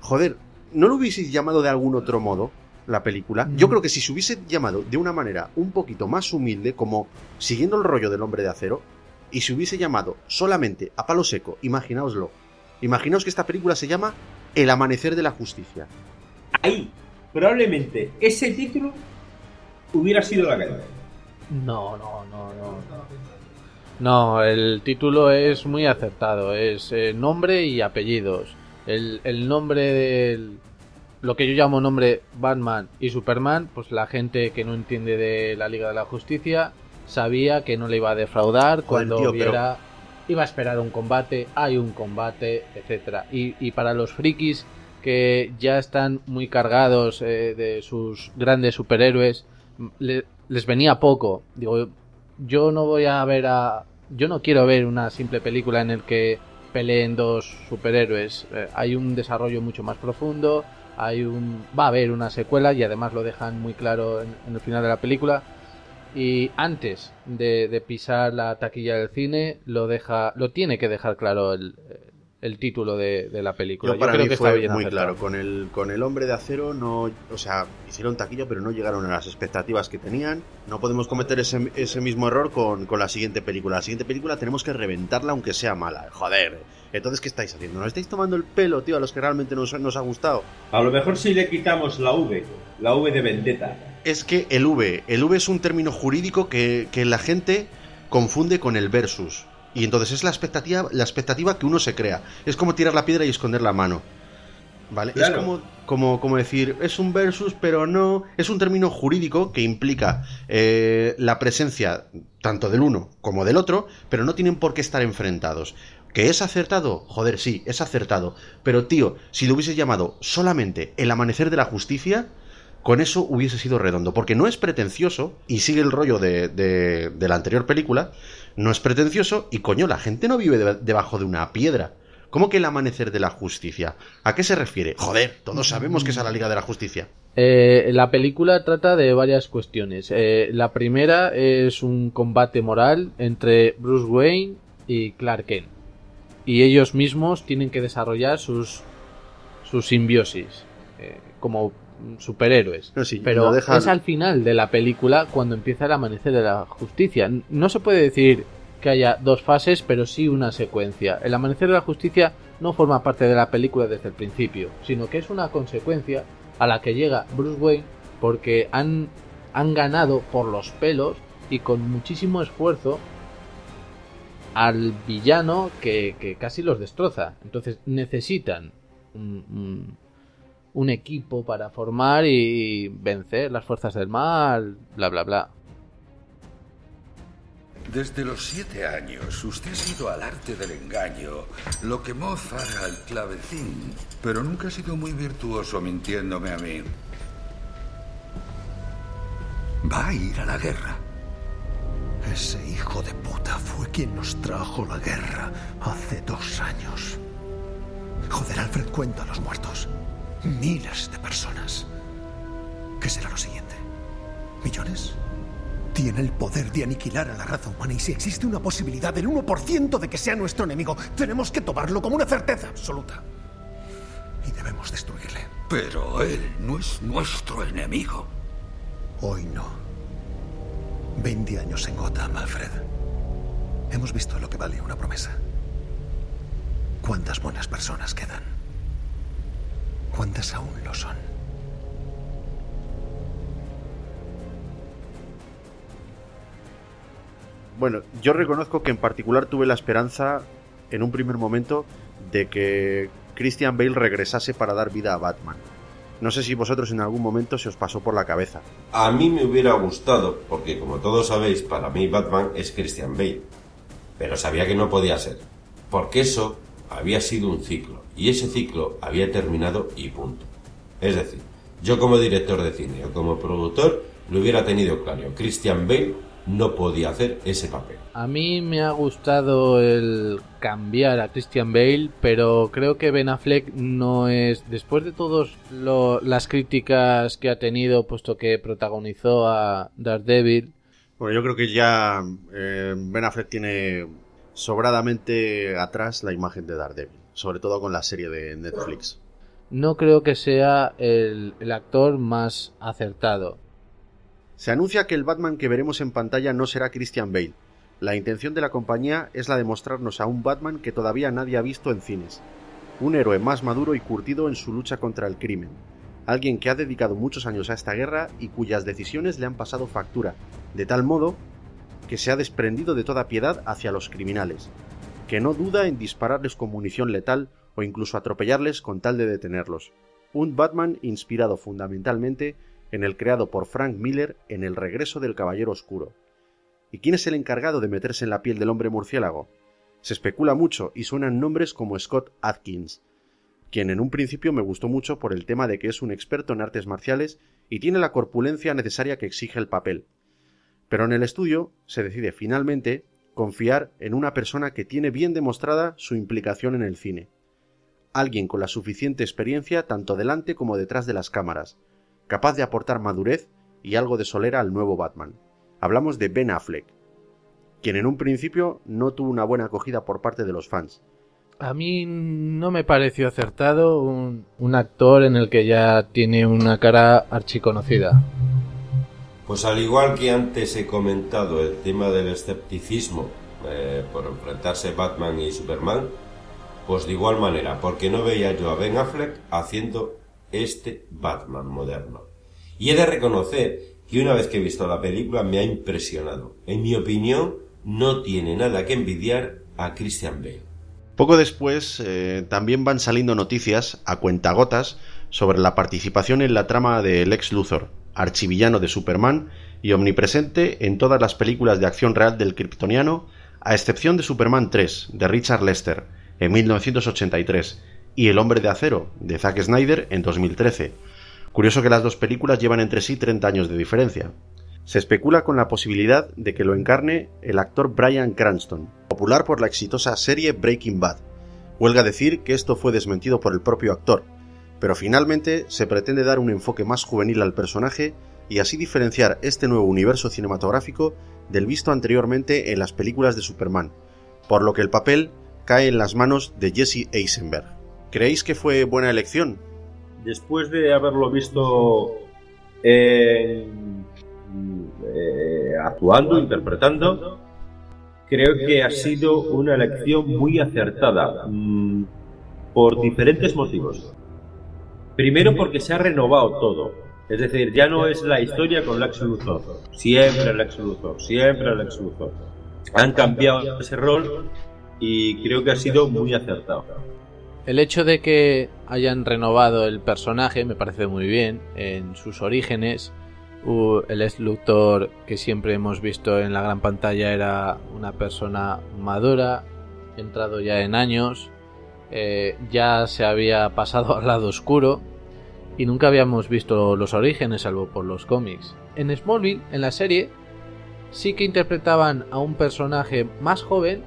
Joder, ¿no lo hubieseis llamado de algún otro modo? La película. Yo creo que si se hubiese llamado de una manera un poquito más humilde, como siguiendo el rollo del hombre de acero, y se hubiese llamado solamente a palo seco, imaginaoslo. Imaginaos que esta película se llama El amanecer de la justicia. Ahí, probablemente ese título hubiera sido la caída. No, no, no, no. No, el título es muy acertado. Es eh, nombre y apellidos. El, el nombre del. Lo que yo llamo nombre Batman y Superman, pues la gente que no entiende de la Liga de la Justicia sabía que no le iba a defraudar cuando tío, viera. Pero... Iba a esperar un combate, hay un combate, etcétera. Y, y para los frikis que ya están muy cargados eh, de sus grandes superhéroes, le, les venía poco. Digo, yo no voy a ver a. Yo no quiero ver una simple película en el que peleen dos superhéroes. Eh, hay un desarrollo mucho más profundo. Hay un. Va a haber una secuela y además lo dejan muy claro en, el final de la película. Y antes de, de, pisar la taquilla del cine, lo deja. lo tiene que dejar claro el, el título de, de, la película. Yo, para Yo creo mí que fue está bien muy acertado. claro. Con el, con el hombre de acero no, o sea, hicieron taquilla, pero no llegaron a las expectativas que tenían. No podemos cometer ese, ese mismo error con, con, la siguiente película. La siguiente película tenemos que reventarla aunque sea mala. Joder. Entonces, ¿qué estáis haciendo? ¿Nos estáis tomando el pelo, tío, a los que realmente nos, nos ha gustado? A lo mejor si le quitamos la V, la V de vendetta. Es que el V, el V es un término jurídico que, que la gente confunde con el versus. Y entonces es la expectativa, la expectativa que uno se crea. Es como tirar la piedra y esconder la mano. ¿Vale? Claro. Es como, como, como decir, es un versus, pero no. Es un término jurídico que implica eh, la presencia tanto del uno como del otro, pero no tienen por qué estar enfrentados. ¿Que es acertado? Joder, sí, es acertado. Pero tío, si lo hubieses llamado solamente el amanecer de la justicia, con eso hubiese sido redondo. Porque no es pretencioso, y sigue el rollo de, de- de la anterior película, no es pretencioso, y coño, la gente no vive de- debajo de una piedra. ¿Cómo que el amanecer de la justicia? ¿A qué se refiere? Joder, todos sabemos que es a la Liga de la Justicia. Eh, la película trata de varias cuestiones. Eh, la primera es un combate moral entre Bruce Wayne y Clark Kent. Y ellos mismos tienen que desarrollar sus, sus simbiosis eh, como superhéroes. No, sí, Pero dejan- es al final de la película cuando empieza el amanecer de la justicia. No se puede decir que haya dos fases, pero sí una secuencia. El amanecer de la justicia no forma parte de la película desde el principio, sino que es una consecuencia a la que llega Bruce Wayne porque han, han ganado por los pelos y con muchísimo esfuerzo al villano que, que casi los destroza. Entonces necesitan un, un- un equipo para formar y vencer las fuerzas del mal, bla, bla, bla. Desde los siete años, usted ha sido al arte del engaño, lo que Mozart al clavecín, pero nunca ha sido muy virtuoso mintiéndome a mí. Va a ir a la guerra. Ese hijo de puta fue quien nos trajo la guerra hace dos años. Joder, Alfred cuenta a los muertos. Miles de personas. ¿Qué será lo siguiente? ¿Millones? Tiene el poder de aniquilar a la raza humana y si existe una posibilidad del 1% de que sea nuestro enemigo, tenemos que tomarlo como una certeza absoluta. Y debemos destruirle. Pero él no es nuestro enemigo. Hoy no. 20 años en Gotham, Alfred. Hemos visto lo que vale una promesa. ¿Cuántas buenas personas quedan? ¿Cuántas aún lo son? Bueno, yo reconozco que en particular tuve la esperanza, en un primer momento, de que Christian Bale regresase para dar vida a Batman. No sé si vosotros en algún momento se os pasó por la cabeza. A mí me hubiera gustado, porque como todos sabéis, para mí Batman es Christian Bale. Pero sabía que no podía ser, porque eso había sido un ciclo, y ese ciclo había terminado y punto. Es decir, yo como director de cine o como productor lo hubiera tenido claro. Christian Bale no podía hacer ese papel. A mí me ha gustado el cambiar a Christian Bale, pero creo que Ben Affleck no es, después de todas las críticas que ha tenido, puesto que protagonizó a Daredevil, Bueno, yo creo que ya eh, Ben Affleck tiene sobradamente atrás la imagen de Daredevil, sobre todo con la serie de Netflix. no creo que sea el, el actor más acertado. Se anuncia que el Batman que veremos en pantalla no será Christian Bale. La intención de la compañía es la de mostrarnos a un Batman que todavía nadie ha visto en cines. Un héroe más maduro y curtido en su lucha contra el crimen. Alguien que ha dedicado muchos años a esta guerra y cuyas decisiones le han pasado factura, de tal modo que se ha desprendido de toda piedad hacia los criminales, que no duda en dispararles con munición letal o incluso atropellarles con tal de detenerlos. Un Batman inspirado fundamentalmente en el creado por Frank Miller en El regreso del Caballero Oscuro. ¿Y quién es el encargado de meterse en la piel del hombre murciélago? Se especula mucho y suenan nombres como Scott Atkins, quien en un principio me gustó mucho por el tema de que es un experto en artes marciales y tiene la corpulencia necesaria que exige el papel. Pero en el estudio se decide finalmente confiar en una persona que tiene bien demostrada su implicación en el cine. Alguien con la suficiente experiencia tanto delante como detrás de las cámaras, capaz de aportar madurez y algo de solera al nuevo Batman. Hablamos de Ben Affleck, quien en un principio no tuvo una buena acogida por parte de los fans. A mí no me pareció acertado un, un actor en el que ya tiene una cara archiconocida. Pues al igual que antes he comentado el tema del escepticismo eh, por enfrentarse Batman y Superman, pues de igual manera, porque no veía yo a Ben Affleck haciendo este Batman moderno. Y he de reconocer que una vez que he visto la película me ha impresionado. En mi opinión, no tiene nada que envidiar a Christian Bale. Poco después eh, también van saliendo noticias a cuentagotas sobre la participación en la trama de Lex Luthor, archivillano de Superman y omnipresente en todas las películas de acción real del kryptoniano, a excepción de Superman 3 de Richard Lester en 1983 y El hombre de acero de Zack Snyder en 2013. Curioso que las dos películas llevan entre sí 30 años de diferencia. Se especula con la posibilidad de que lo encarne el actor Bryan Cranston, popular por la exitosa serie Breaking Bad. Huelga decir que esto fue desmentido por el propio actor, pero finalmente se pretende dar un enfoque más juvenil al personaje y así diferenciar este nuevo universo cinematográfico del visto anteriormente en las películas de Superman, por lo que el papel cae en las manos de Jesse Eisenberg. ¿Creéis que fue buena elección? Después de haberlo visto eh, actuando, interpretando, creo que ha sido una elección muy acertada mm, por diferentes motivos. Primero porque se ha renovado todo. Es decir, ya no es la historia con Lex Luthor. Siempre Lex Luthor, siempre Lex Luthor. Han cambiado ese rol y creo que ha sido muy acertado. El hecho de que hayan renovado el personaje me parece muy bien en sus orígenes. El ex Luthor que siempre hemos visto en la gran pantalla era una persona madura, entrado ya en años, eh, ya se había pasado al lado oscuro y nunca habíamos visto los orígenes salvo por los cómics. En Smallville, en la serie, sí que interpretaban a un personaje más joven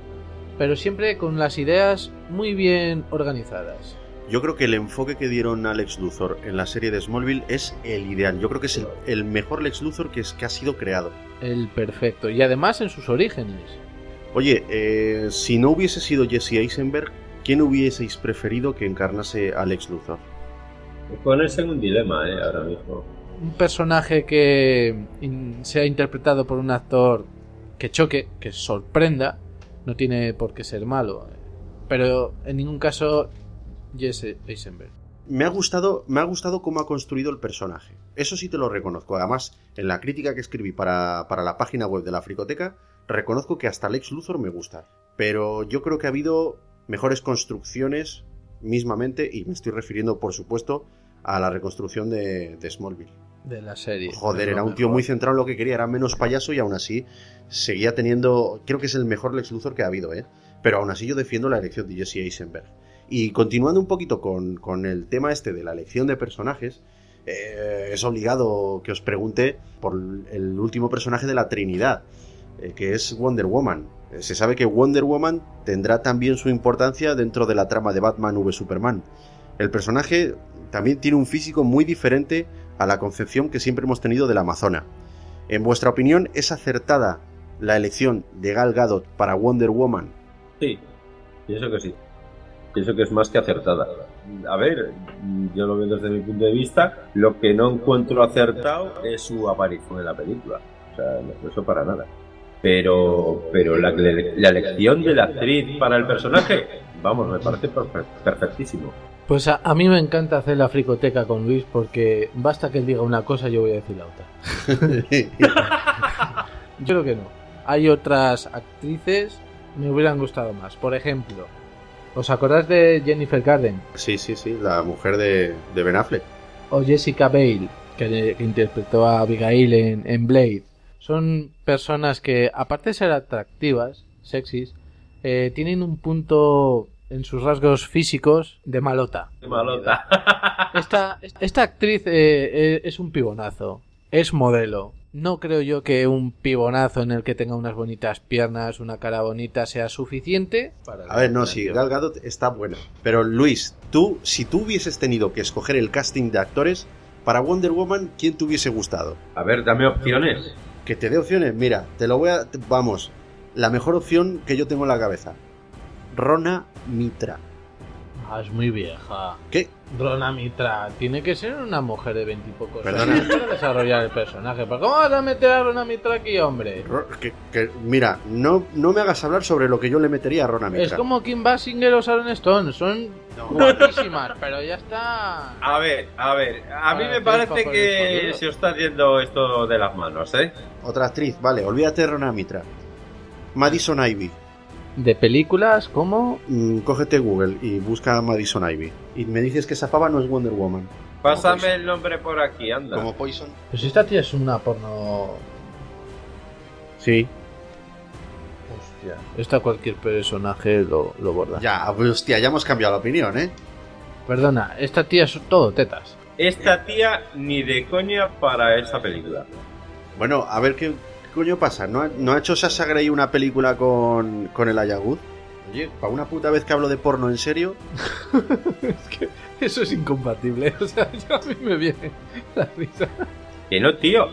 pero siempre con las ideas muy bien organizadas. Yo creo que el enfoque que dieron a Lex Luthor en la serie de Smallville es el ideal. Yo creo que es el, mejor Lex Luthor que, es, que ha sido creado. El perfecto. Y además en sus orígenes. Oye, eh, si no hubiese sido Jesse Eisenberg, ¿quién hubieseis preferido que encarnase a Lex Luthor? Ponerse en un dilema, eh, ahora mismo. Un personaje que sea interpretado por un actor que choque, que sorprenda, no tiene por qué ser malo. Pero en ningún caso Jesse Eisenberg. Me ha gustado, me ha gustado cómo ha construido el personaje. Eso sí te lo reconozco. Además, en la crítica que escribí para, para la página web de la Fricoteca, reconozco que hasta Lex Luthor me gusta. Pero yo creo que ha habido mejores construcciones mismamente, y me estoy refiriendo, por supuesto, a la reconstrucción de, de Smallville. De la serie. Joder, era un tío muy centrado en lo que quería, era menos payaso y aún así seguía teniendo. Creo que es el mejor Lex Luthor que ha habido, ¿eh? Pero aún así yo defiendo la elección de Jesse Eisenberg. Y continuando un poquito con, el tema este de la elección de personajes, eh, es obligado que os pregunte por el último personaje de la Trinidad, eh, que es Wonder Woman. Eh, se sabe que Wonder Woman tendrá también su importancia dentro de la trama de Batman v Superman. El personaje también tiene un físico muy diferente a la concepción que siempre hemos tenido de la Amazona. En vuestra opinión, ¿es acertada la elección de Gal Gadot para Wonder Woman? Sí, pienso que sí. Pienso que es más que acertada. A ver, yo lo veo desde mi punto de vista. Lo que no encuentro acertado es su aparición en la película. O sea, no eso para nada. Pero, pero la, la elección de la actriz para el personaje, vamos, me parece perfectísimo. Pues a, mí me encanta hacer la fricoteca con Luis porque basta que él diga una cosa y yo voy a decir la otra. (laughs) yo creo que no. Hay otras actrices me hubieran gustado más. Por ejemplo, ¿os acordáis de Jennifer Garden? Sí, sí, sí, la mujer de, de Ben Affleck. O Jessica Bale, que, interpretó a Abigail en, en, Blade. Son personas que, aparte de ser atractivas, sexys, eh, tienen un punto en sus rasgos físicos de malota. De malota. (laughs) Esta, esta actriz eh, eh, es un pibonazo, es modelo. No creo yo que un pibonazo en el que tenga unas bonitas piernas, una cara bonita, sea suficiente para... A ver, no, sí, Gal Gadot está buena. Pero Luis, tú, si tú hubieses tenido que escoger el casting de actores, para Wonder Woman, ¿quién te hubiese gustado? A ver, dame opciones. Que te dé opciones. Mira, te lo voy a... Vamos, la mejor opción que yo tengo en la cabeza. Rona Mitra. Ah, es muy vieja. ¿Qué? Rona Mitra. Tiene que ser una mujer de veintipocos años para desarrollar el personaje. ¿Pero cómo vas a meter a Rona Mitra aquí, hombre? que, mira, no, no me hagas hablar sobre lo que yo le metería a Rona Mitra. Es como Kim Basinger o Sharon Stone. Son guapísimas, pero ya está. A ver, a ver. A mí me parece que se os está haciendo esto de las manos, ¿eh? Otra actriz, vale, olvídate de Rona Mitra. Madison Ivy. de películas como... Mm, cógete Google y busca Madison Ivy. Y me dices que esa pava no es Wonder Woman. Pásame el nombre por aquí, anda. Como Poison. Pues esta tía es una porno... Sí. Hostia. Esta cualquier personaje lo, lo borda. Ya, hostia, ya hemos cambiado la opinión, ¿eh? Perdona, esta tía es todo tetas. Esta tía ni de coña para esta película. Bueno, a ver qué, qué coño pasa. ¿No ha, ¿No ha hecho Sasha Grey una película con, con el Ayagud? Oye, para una puta vez que hablo de porno en serio. (laughs) es que eso es incompatible. O sea, (laughs) yo a mí me viene la risa. Que no, tío.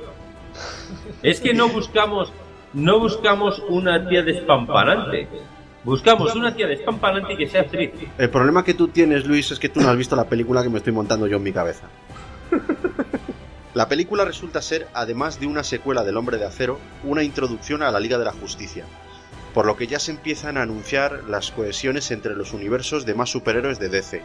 Es que no buscamos, no buscamos una tía despampanante. Buscamos una tía despampanante y que sea actriz. El problema que tú tienes, Luis, es que tú no has visto la película que me estoy montando yo en mi cabeza. La película resulta ser, además de una secuela del Hombre de Acero, una introducción a la Liga de la Justicia, por lo que ya se empiezan a anunciar las cohesiones entre los universos de más superhéroes de DC.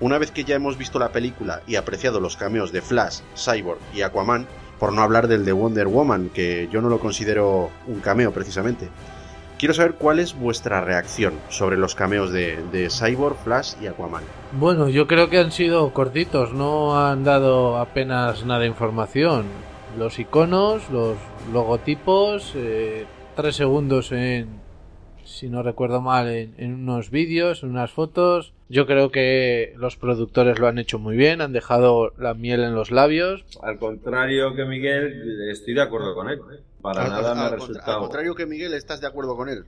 Una vez que ya hemos visto la película y apreciado los cameos de Flash, Cyborg y Aquaman, por no hablar del de Wonder Woman, que yo no lo considero un cameo precisamente, quiero saber cuál es vuestra reacción sobre los cameos de, de Cyborg, Flash y Aquaman. Bueno, yo creo que han sido cortitos, no han dado apenas nada de información. Los iconos, los logotipos, eh, tres segundos en, si no recuerdo mal, en, en unos vídeos, en unas fotos. Yo creo que los productores lo han hecho muy bien, han dejado la miel en los labios. Al contrario que Miguel, estoy de acuerdo con él. Para Al- nada me ha al, resultado. al contrario que Miguel, ¿estás de acuerdo con él?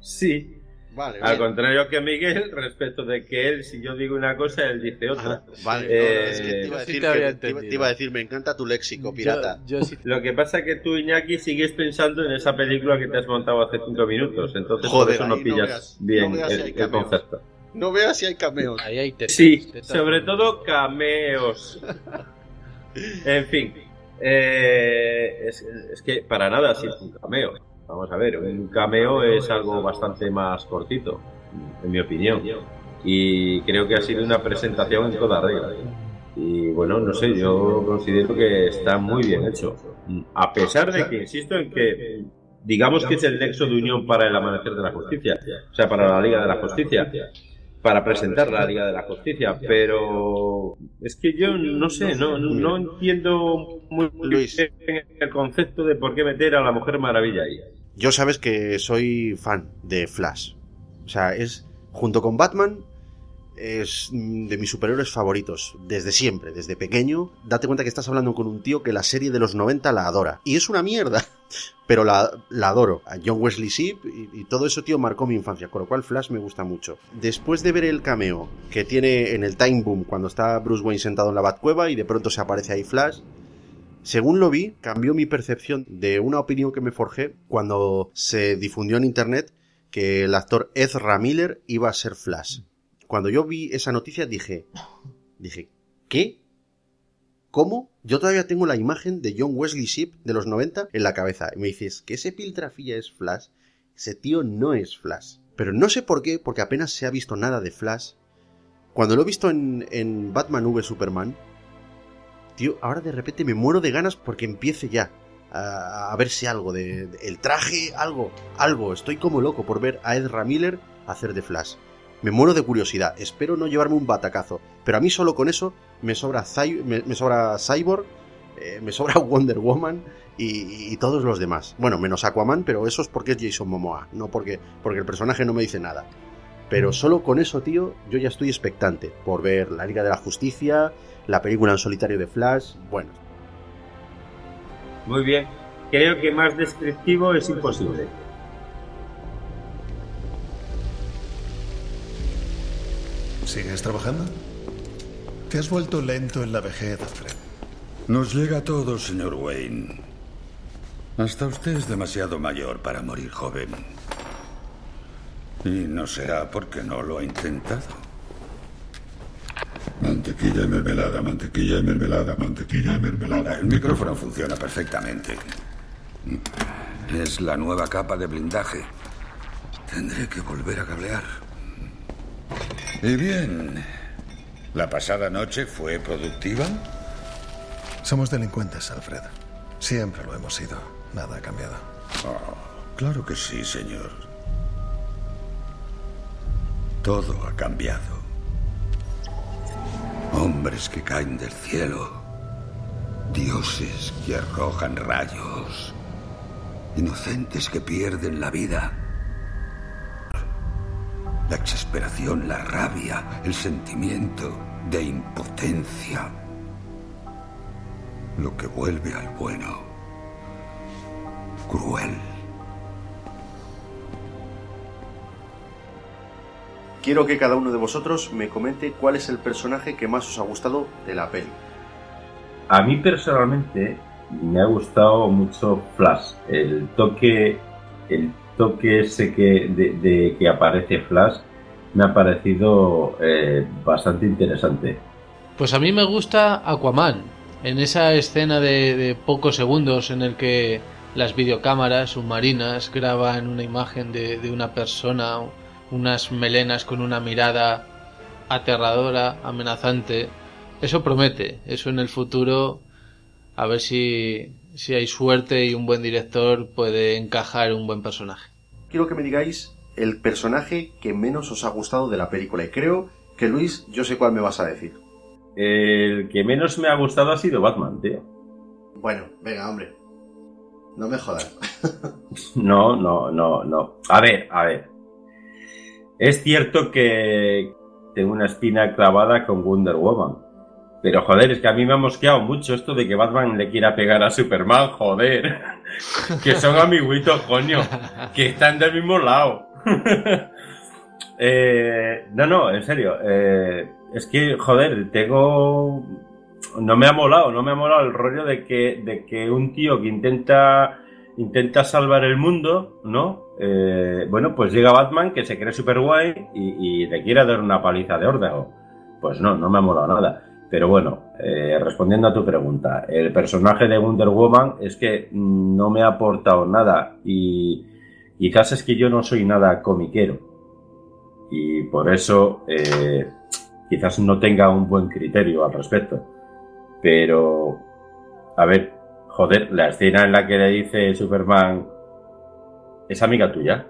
Sí. Vale, Al bien. contrario que Miguel, respecto de que él, si yo digo una cosa, él dice otra. Vale, Eh, no, es que te iba a sí decir, te había que- te iba- a decir, me encanta tu léxico, pirata. Yo, yo sí- Lo que pasa es que tú, Iñaki, sigues pensando en esa película que te has montado hace cinco minutos. Entonces, Joder, por eso no pillas veas- bien no veas si el, hay el cameos. concepto. No veas si hay cameos. ahí hay tetas, Sí, tetas. sobre todo cameos. (laughs) En fin, eh, es, es que para nada sí es un cameo. Vamos a ver, un cameo es algo bastante más cortito, en mi opinión. Y creo que ha sido una presentación en toda regla. Y bueno, no sé, yo considero que está muy bien hecho. A pesar de que insisto en que digamos que es el nexo de unión para el amanecer de la justicia, o sea, para la Liga de la Justicia, para presentar la Liga de la Justicia, pero es que yo no sé, no, no entiendo muy bien el concepto de por qué meter a la Mujer Maravilla ahí. Yo sabes que soy fan de Flash. O sea, es, junto con Batman, es de mis superhéroes favoritos. Desde siempre, desde pequeño. Date cuenta que estás hablando con un tío que la serie de los 90 la adora. Y es una mierda. (laughs) Pero la, adoro. A John Wesley Shipp y, y todo eso, tío, marcó mi infancia. Con lo cual Flash me gusta mucho. Después de ver el cameo que tiene en el Time Boom cuando está Bruce Wayne sentado en la Batcueva y de pronto se aparece ahí Flash, según lo vi, cambió mi percepción de una opinión que me forjé cuando se difundió en internet que el actor Ezra Miller iba a ser Flash. Cuando yo vi esa noticia dije, dije, ¿qué? ¿Cómo? Yo todavía tengo la imagen de John Wesley Shipp de los 90 en la cabeza. Y me dices, ¿que ese piltrafilla es Flash? Ese tío no es Flash. Pero no sé por qué, porque apenas se ha visto nada de Flash. Cuando lo he visto en, en Batman v Superman, tío, ahora de repente me muero de ganas porque empiece ya a, a verse algo de, de- el traje, algo, algo. Estoy como loco por ver a Ezra Miller hacer de Flash. Me muero de curiosidad. Espero no llevarme un batacazo, pero a mí solo con eso me sobra Cy- me, me sobra Cyborg, eh, me sobra (laughs) Wonder Woman y, y todos los demás. Bueno, menos Aquaman, pero eso es porque es Jason Momoa, no porque porque el personaje no me dice nada. Pero solo con eso, tío, yo ya estoy expectante por ver la Liga de la Justicia, la película en solitario de Flash. Bueno, Muy bien, creo que más descriptivo es imposible. ¿Sigues trabajando? Te has vuelto lento en la vejez, Alfred. Nos llega a todos, señor Wayne. Hasta usted es demasiado mayor para morir joven. Y no será porque no lo ha intentado. Mantequilla y mermelada, mantequilla y mermelada, mantequilla y mermelada. El micrófono funciona perfectamente. Es la nueva capa de blindaje. Tendré que volver a cablear. Y bien, ¿la pasada noche fue productiva? Somos delincuentes, Alfred. Siempre lo hemos sido. Nada ha cambiado. Oh, claro que sí, señor. Todo ha cambiado. Hombres que caen del cielo. Dioses que arrojan rayos. Inocentes que pierden la vida. La exasperación, la rabia, el sentimiento de impotencia. Lo que vuelve al bueno. Cruel. Quiero que cada uno de vosotros me comente cuál es el personaje que más os ha gustado de la peli. A mí personalmente me ha gustado mucho Flash, el toque, el toque ese que, de, de que aparece Flash me ha parecido eh, bastante interesante. Pues a mí me gusta Aquaman, en esa escena de, de pocos segundos en el que las videocámaras submarinas graban una imagen de, de una persona, unas melenas con una mirada aterradora, amenazante. Eso promete, eso en el futuro, a ver si, si hay suerte y un buen director puede encajar un buen personaje. Quiero que me digáis el personaje que menos os ha gustado de la película. Y creo que Luis, yo sé cuál me vas a decir. El que menos me ha gustado ha sido Batman, tío. Bueno, venga, hombre. No me jodas. (laughs) No, no, no, no. A ver, a ver. Es cierto que tengo una espina clavada con Wonder Woman. Pero joder, es que a mí me ha mosqueado mucho esto de que Batman le quiera pegar a Superman, joder. (laughs) que son amiguitos, coño. Que están del mismo lado. (laughs) eh, no, no, en serio. Eh, es que, joder, tengo. No me ha molado, no me ha molado el rollo de que, de que un tío que intenta intenta salvar el mundo, ¿no? Eh, bueno, pues llega Batman que se cree super guay y, y, le quiere dar una paliza de órdago. Pues no, no me ha molado nada. Pero bueno, eh, respondiendo a tu pregunta, el personaje de Wonder Woman es que no me ha aportado nada y quizás es que yo no soy nada comiquero y por eso eh, quizás no tenga un buen criterio al respecto. Pero, a ver, joder, la escena en la que le dice Superman, ¿es amiga tuya?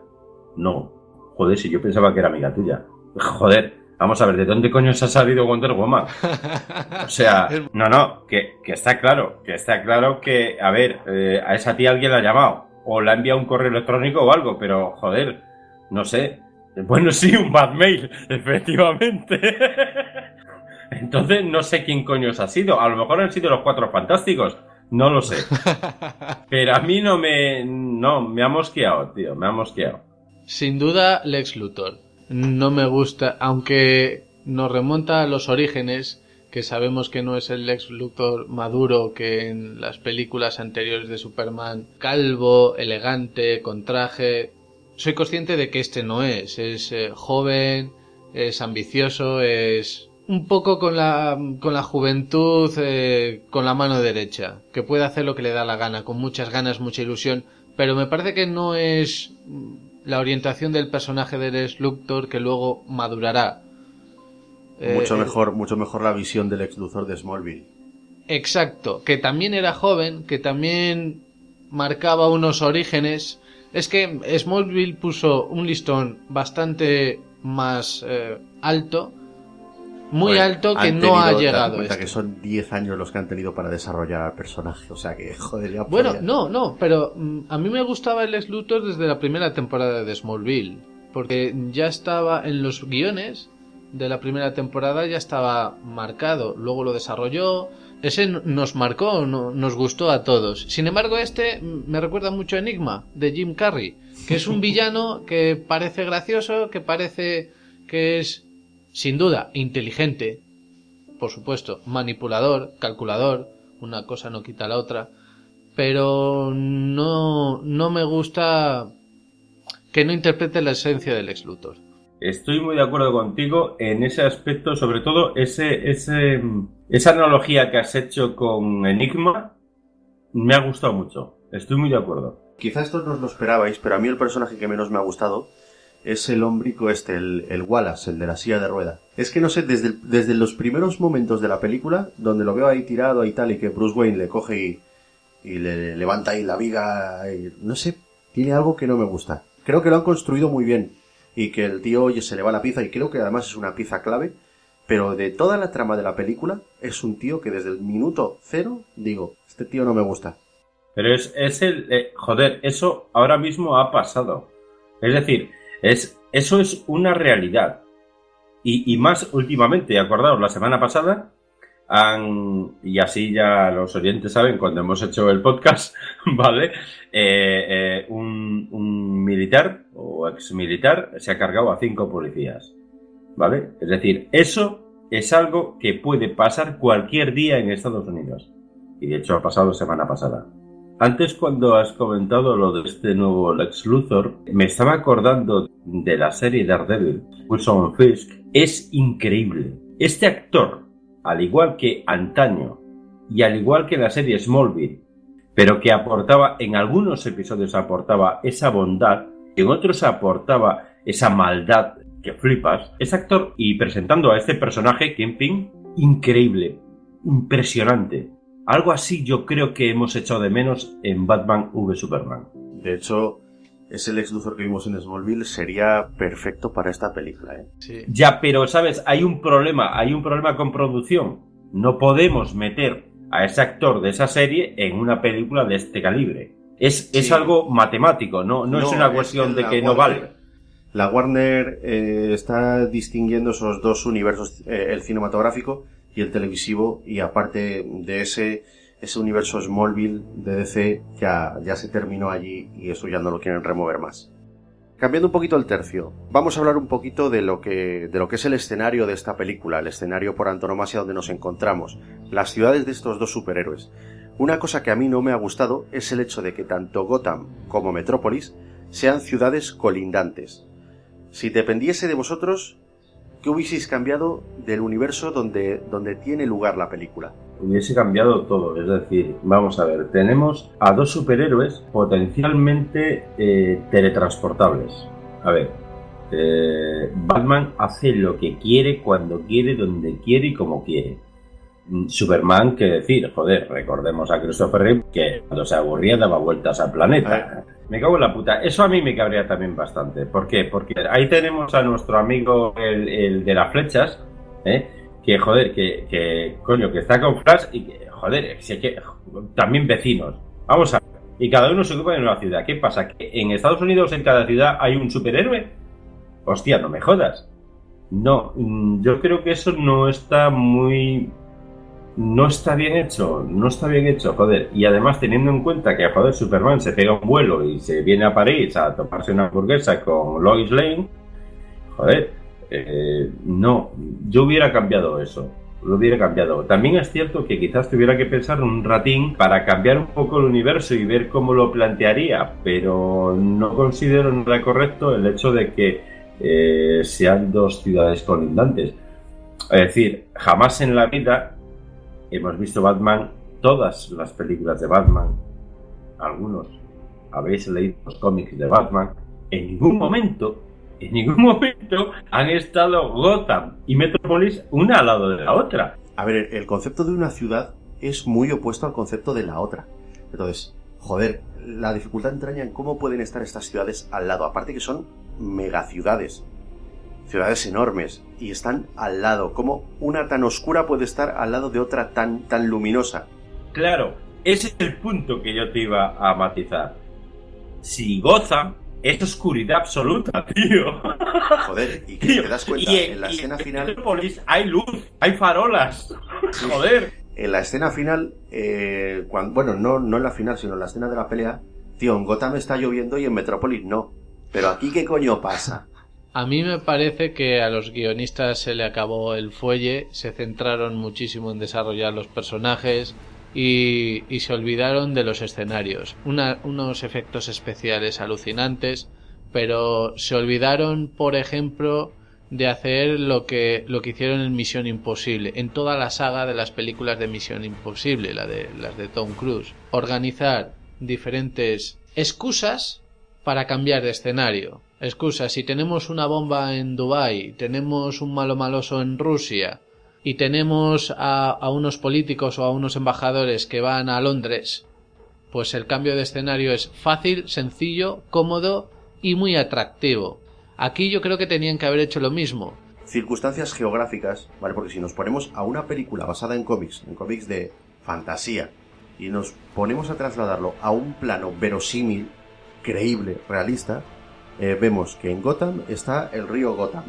No. Joder, si yo pensaba que era amiga tuya. Joder, vamos a ver, ¿de dónde coño se ha salido Wonder Woman? (laughs) O sea, no, no, que, que está claro, que está claro que, a ver, eh, a esa tía alguien la ha llamado, o le ha enviado un correo electrónico o algo, pero joder, no sé. Bueno, sí, un bad mail, (laughs) efectivamente. (laughs) Entonces no sé quién coño ha sido. A lo mejor han sido los cuatro fantásticos. No lo sé. (laughs) Pero a mí no me. No, me ha mosqueado, tío. Me ha mosqueado. Sin duda, Lex Luthor. No me gusta, aunque nos remonta a los orígenes, que sabemos que no es el Lex Luthor maduro que en las películas anteriores de Superman, calvo, elegante, con traje. Soy consciente de que este no es. Es eh, joven, es ambicioso, es un poco con la, con la juventud eh, con la mano derecha, que puede hacer lo que le da la gana, con muchas ganas, mucha ilusión, pero me parece que no es la orientación del personaje de Lex Luthor que luego madurará. Mucho mejor, mucho mejor la visión del ex Luthor de Smallville. Exacto, que también era joven, que también marcaba unos orígenes. Es que Smallville puso un listón bastante más eh, alto muy alto que no ha llegado. cuenta este. que son 10 años los que han tenido para desarrollar al personaje. O sea que, (laughs) joder, ya Bueno, podía- no, no, pero mm, a mí me gustaba el Lex Luthor desde la primera temporada de Smallville, porque ya estaba en los guiones de la primera temporada, ya estaba marcado, luego lo desarrolló, ese nos marcó, no- nos gustó a todos. Sin embargo, este mm, me recuerda mucho a Enigma, de Jim Carrey, que es un (laughs) villano que parece gracioso, que parece que es, sin duda, inteligente, por supuesto, manipulador, calculador, una cosa no quita la otra, pero no, no me gusta que no interprete la esencia del ex Luthor. Estoy muy de acuerdo contigo en ese aspecto, sobre todo ese, ese, esa analogía que has hecho con Enigma me ha gustado mucho. Estoy muy de acuerdo. Quizá esto no os lo esperabais, pero a mí el personaje que menos me ha gustado es el hombrico este, el, el Wallace, el de la silla de rueda. Es que no sé, desde, desde los primeros momentos de la película, donde lo veo ahí tirado y tal, y que Bruce Wayne le coge y, y le levanta ahí la viga, y, no sé, tiene algo que no me gusta. Creo que lo han construido muy bien, y que el tío oye, se le va la pieza y creo que además es una pieza clave, pero de toda la trama de la película es un tío que desde el minuto cero digo, este tío no me gusta. Pero es, es el... eh, joder, eso ahora mismo ha pasado. Es decir, es, eso es una realidad. Y, más últimamente, acordaos, la semana pasada, y así ya los oyentes saben cuando hemos hecho el podcast, (laughs) ¿vale? Eh, eh, un, un militar o ex militar se ha cargado a cinco policías, ¿vale? Es decir, eso es algo que puede pasar cualquier día en Estados Unidos. Y de hecho ha pasado semana pasada. Antes cuando has comentado lo de este nuevo Lex Luthor, me estaba acordando de la serie Daredevil, Wilson Fisk. Es increíble. Este actor, al igual que antaño y al igual que la serie Smallville, pero que aportaba, en algunos episodios aportaba esa bondad, en otros aportaba esa maldad que flipas, es actor y presentando a este personaje, Kingpin, increíble, impresionante. Algo así yo creo que hemos echado de menos en Batman v Superman. De hecho, ese Lex Luthor que vimos en Smallville sería perfecto para esta película, ¿eh? Ya, pero sabes, hay un problema, hay un problema con producción. No podemos meter a ese actor de esa serie en una película de este calibre. Es, es Sí. algo matemático, no, no, es una es cuestión que de que no vale. La Warner eh, está distinguiendo esos dos universos, eh, el cinematográfico y el televisivo, y aparte de ese, ese universo Smallville de DC ya, ya se terminó allí y eso ya no lo quieren remover más. Cambiando un poquito el tercio, vamos a hablar un poquito de lo que, de lo que es el escenario de esta película, el escenario por antonomasia donde nos encontramos, las ciudades de estos dos superhéroes. Una cosa que a mí no me ha gustado es el hecho de que tanto Gotham como Metrópolis sean ciudades colindantes. Si dependiese de vosotros, ¿qué hubieseis cambiado del universo donde, donde tiene lugar la película? Hubiese cambiado todo, es decir, vamos a ver, tenemos a dos superhéroes potencialmente eh, teletransportables. A ver, eh, Batman hace lo que quiere, cuando quiere, donde quiere y como quiere. Mm, Superman, que decir, joder, recordemos a Christopher Reeve que cuando se aburría daba vueltas al planeta. Me cago en la puta. Eso a mí me cabría también bastante. ¿Por qué? Porque ahí tenemos a nuestro amigo el, el de las flechas, ¿eh? que joder, que, que coño, que está con Flash y que, joder, si que, también vecinos. Vamos a ver. Y cada uno se ocupa en una ciudad. ¿Qué pasa? ¿Que en Estados Unidos en cada ciudad hay un superhéroe? Hostia, no me jodas. No, mm, yo creo que eso no está muy... No está bien hecho, no está bien hecho, joder. Y además teniendo en cuenta que, joder, Superman se pega un vuelo y se viene a París a tomarse una hamburguesa con Lois Lane, joder, eh, no, yo hubiera cambiado eso, lo hubiera cambiado. También es cierto que quizás tuviera que pensar un ratín para cambiar un poco el universo y ver cómo lo plantearía, pero no considero nada correcto el hecho de que eh, sean dos ciudades colindantes. Es decir, jamás en la vida hemos visto Batman, todas las películas de Batman, algunos habéis leído los cómics de Batman, en ningún momento, en ningún (laughs) momento han estado Gotham y Metropolis una al lado de la otra. A ver, el concepto de una ciudad es muy opuesto al concepto de la otra. Entonces, joder, la dificultad entraña en cómo pueden estar estas ciudades al lado. Aparte que son megaciudades. Ciudades enormes. Y están al lado. ¿Cómo una tan oscura puede estar al lado de otra tan, tan luminosa? Claro, ese es el punto que yo te iba a matizar. Si Gotham es oscuridad absoluta, (laughs) tío. Joder, y que Tío, te das cuenta y en la escena final. Metropolis hay luz, hay farolas. Joder. En la escena final, eh, bueno, no, no en la final, sino en la escena de la pelea, tío, en Gotham está lloviendo y en Metrópolis no. Pero aquí, ¿qué coño pasa? A mí me parece que a los guionistas se le acabó el fuelle, se centraron muchísimo en desarrollar los personajes y, y se olvidaron de los escenarios. Una- unos efectos especiales alucinantes, pero se olvidaron, por ejemplo, de hacer lo que, lo que hicieron en Misión Imposible, en toda la saga de las películas de Misión Imposible, la las de Tom Cruise. Organizar diferentes excusas para cambiar de escenario. Excusas, si tenemos una bomba en Dubai, tenemos un malo maloso en Rusia y tenemos a, a unos políticos o a unos embajadores que van a Londres, pues el cambio de escenario es fácil, sencillo, cómodo y muy atractivo. Aquí yo creo que tenían que haber hecho lo mismo. Circunstancias geográficas, ¿vale? Porque si nos ponemos a una película basada en cómics, en cómics de fantasía, y nos ponemos a trasladarlo a un plano verosímil, creíble, realista, eh, vemos que en Gotham está el río Gotham.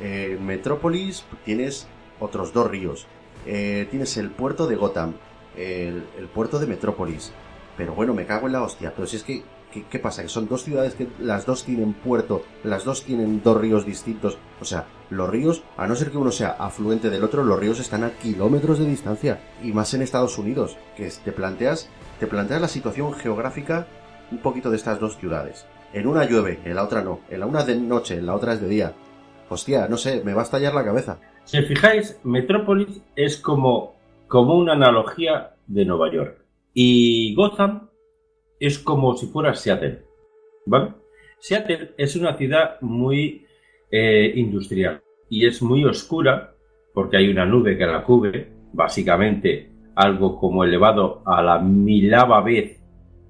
En Metrópolis tienes otros dos ríos. Eh, tienes el puerto de Gotham, el, el puerto de Metrópolis. Pero bueno, me cago en la hostia. Pero si es que ¿Qué, ¿Qué, pasa? Que son dos ciudades que las dos tienen puerto, las dos tienen dos ríos distintos. O sea, los ríos, a no ser que uno sea afluente del otro, los ríos están a kilómetros de distancia. Y más en Estados Unidos, que te planteas, te planteas la situación geográfica un poquito de estas dos ciudades. En una llueve, en la otra no. En la una es de noche, en la otra es de día. Hostia, no sé, me va a estallar la cabeza. Si fijáis, Metrópolis es como, como una analogía de Nueva York. Y Gotham es como si fuera Seattle. ¿Vale? Seattle es una ciudad muy eh, industrial y es muy oscura porque hay una nube que la cubre, básicamente algo como elevado a la milava vez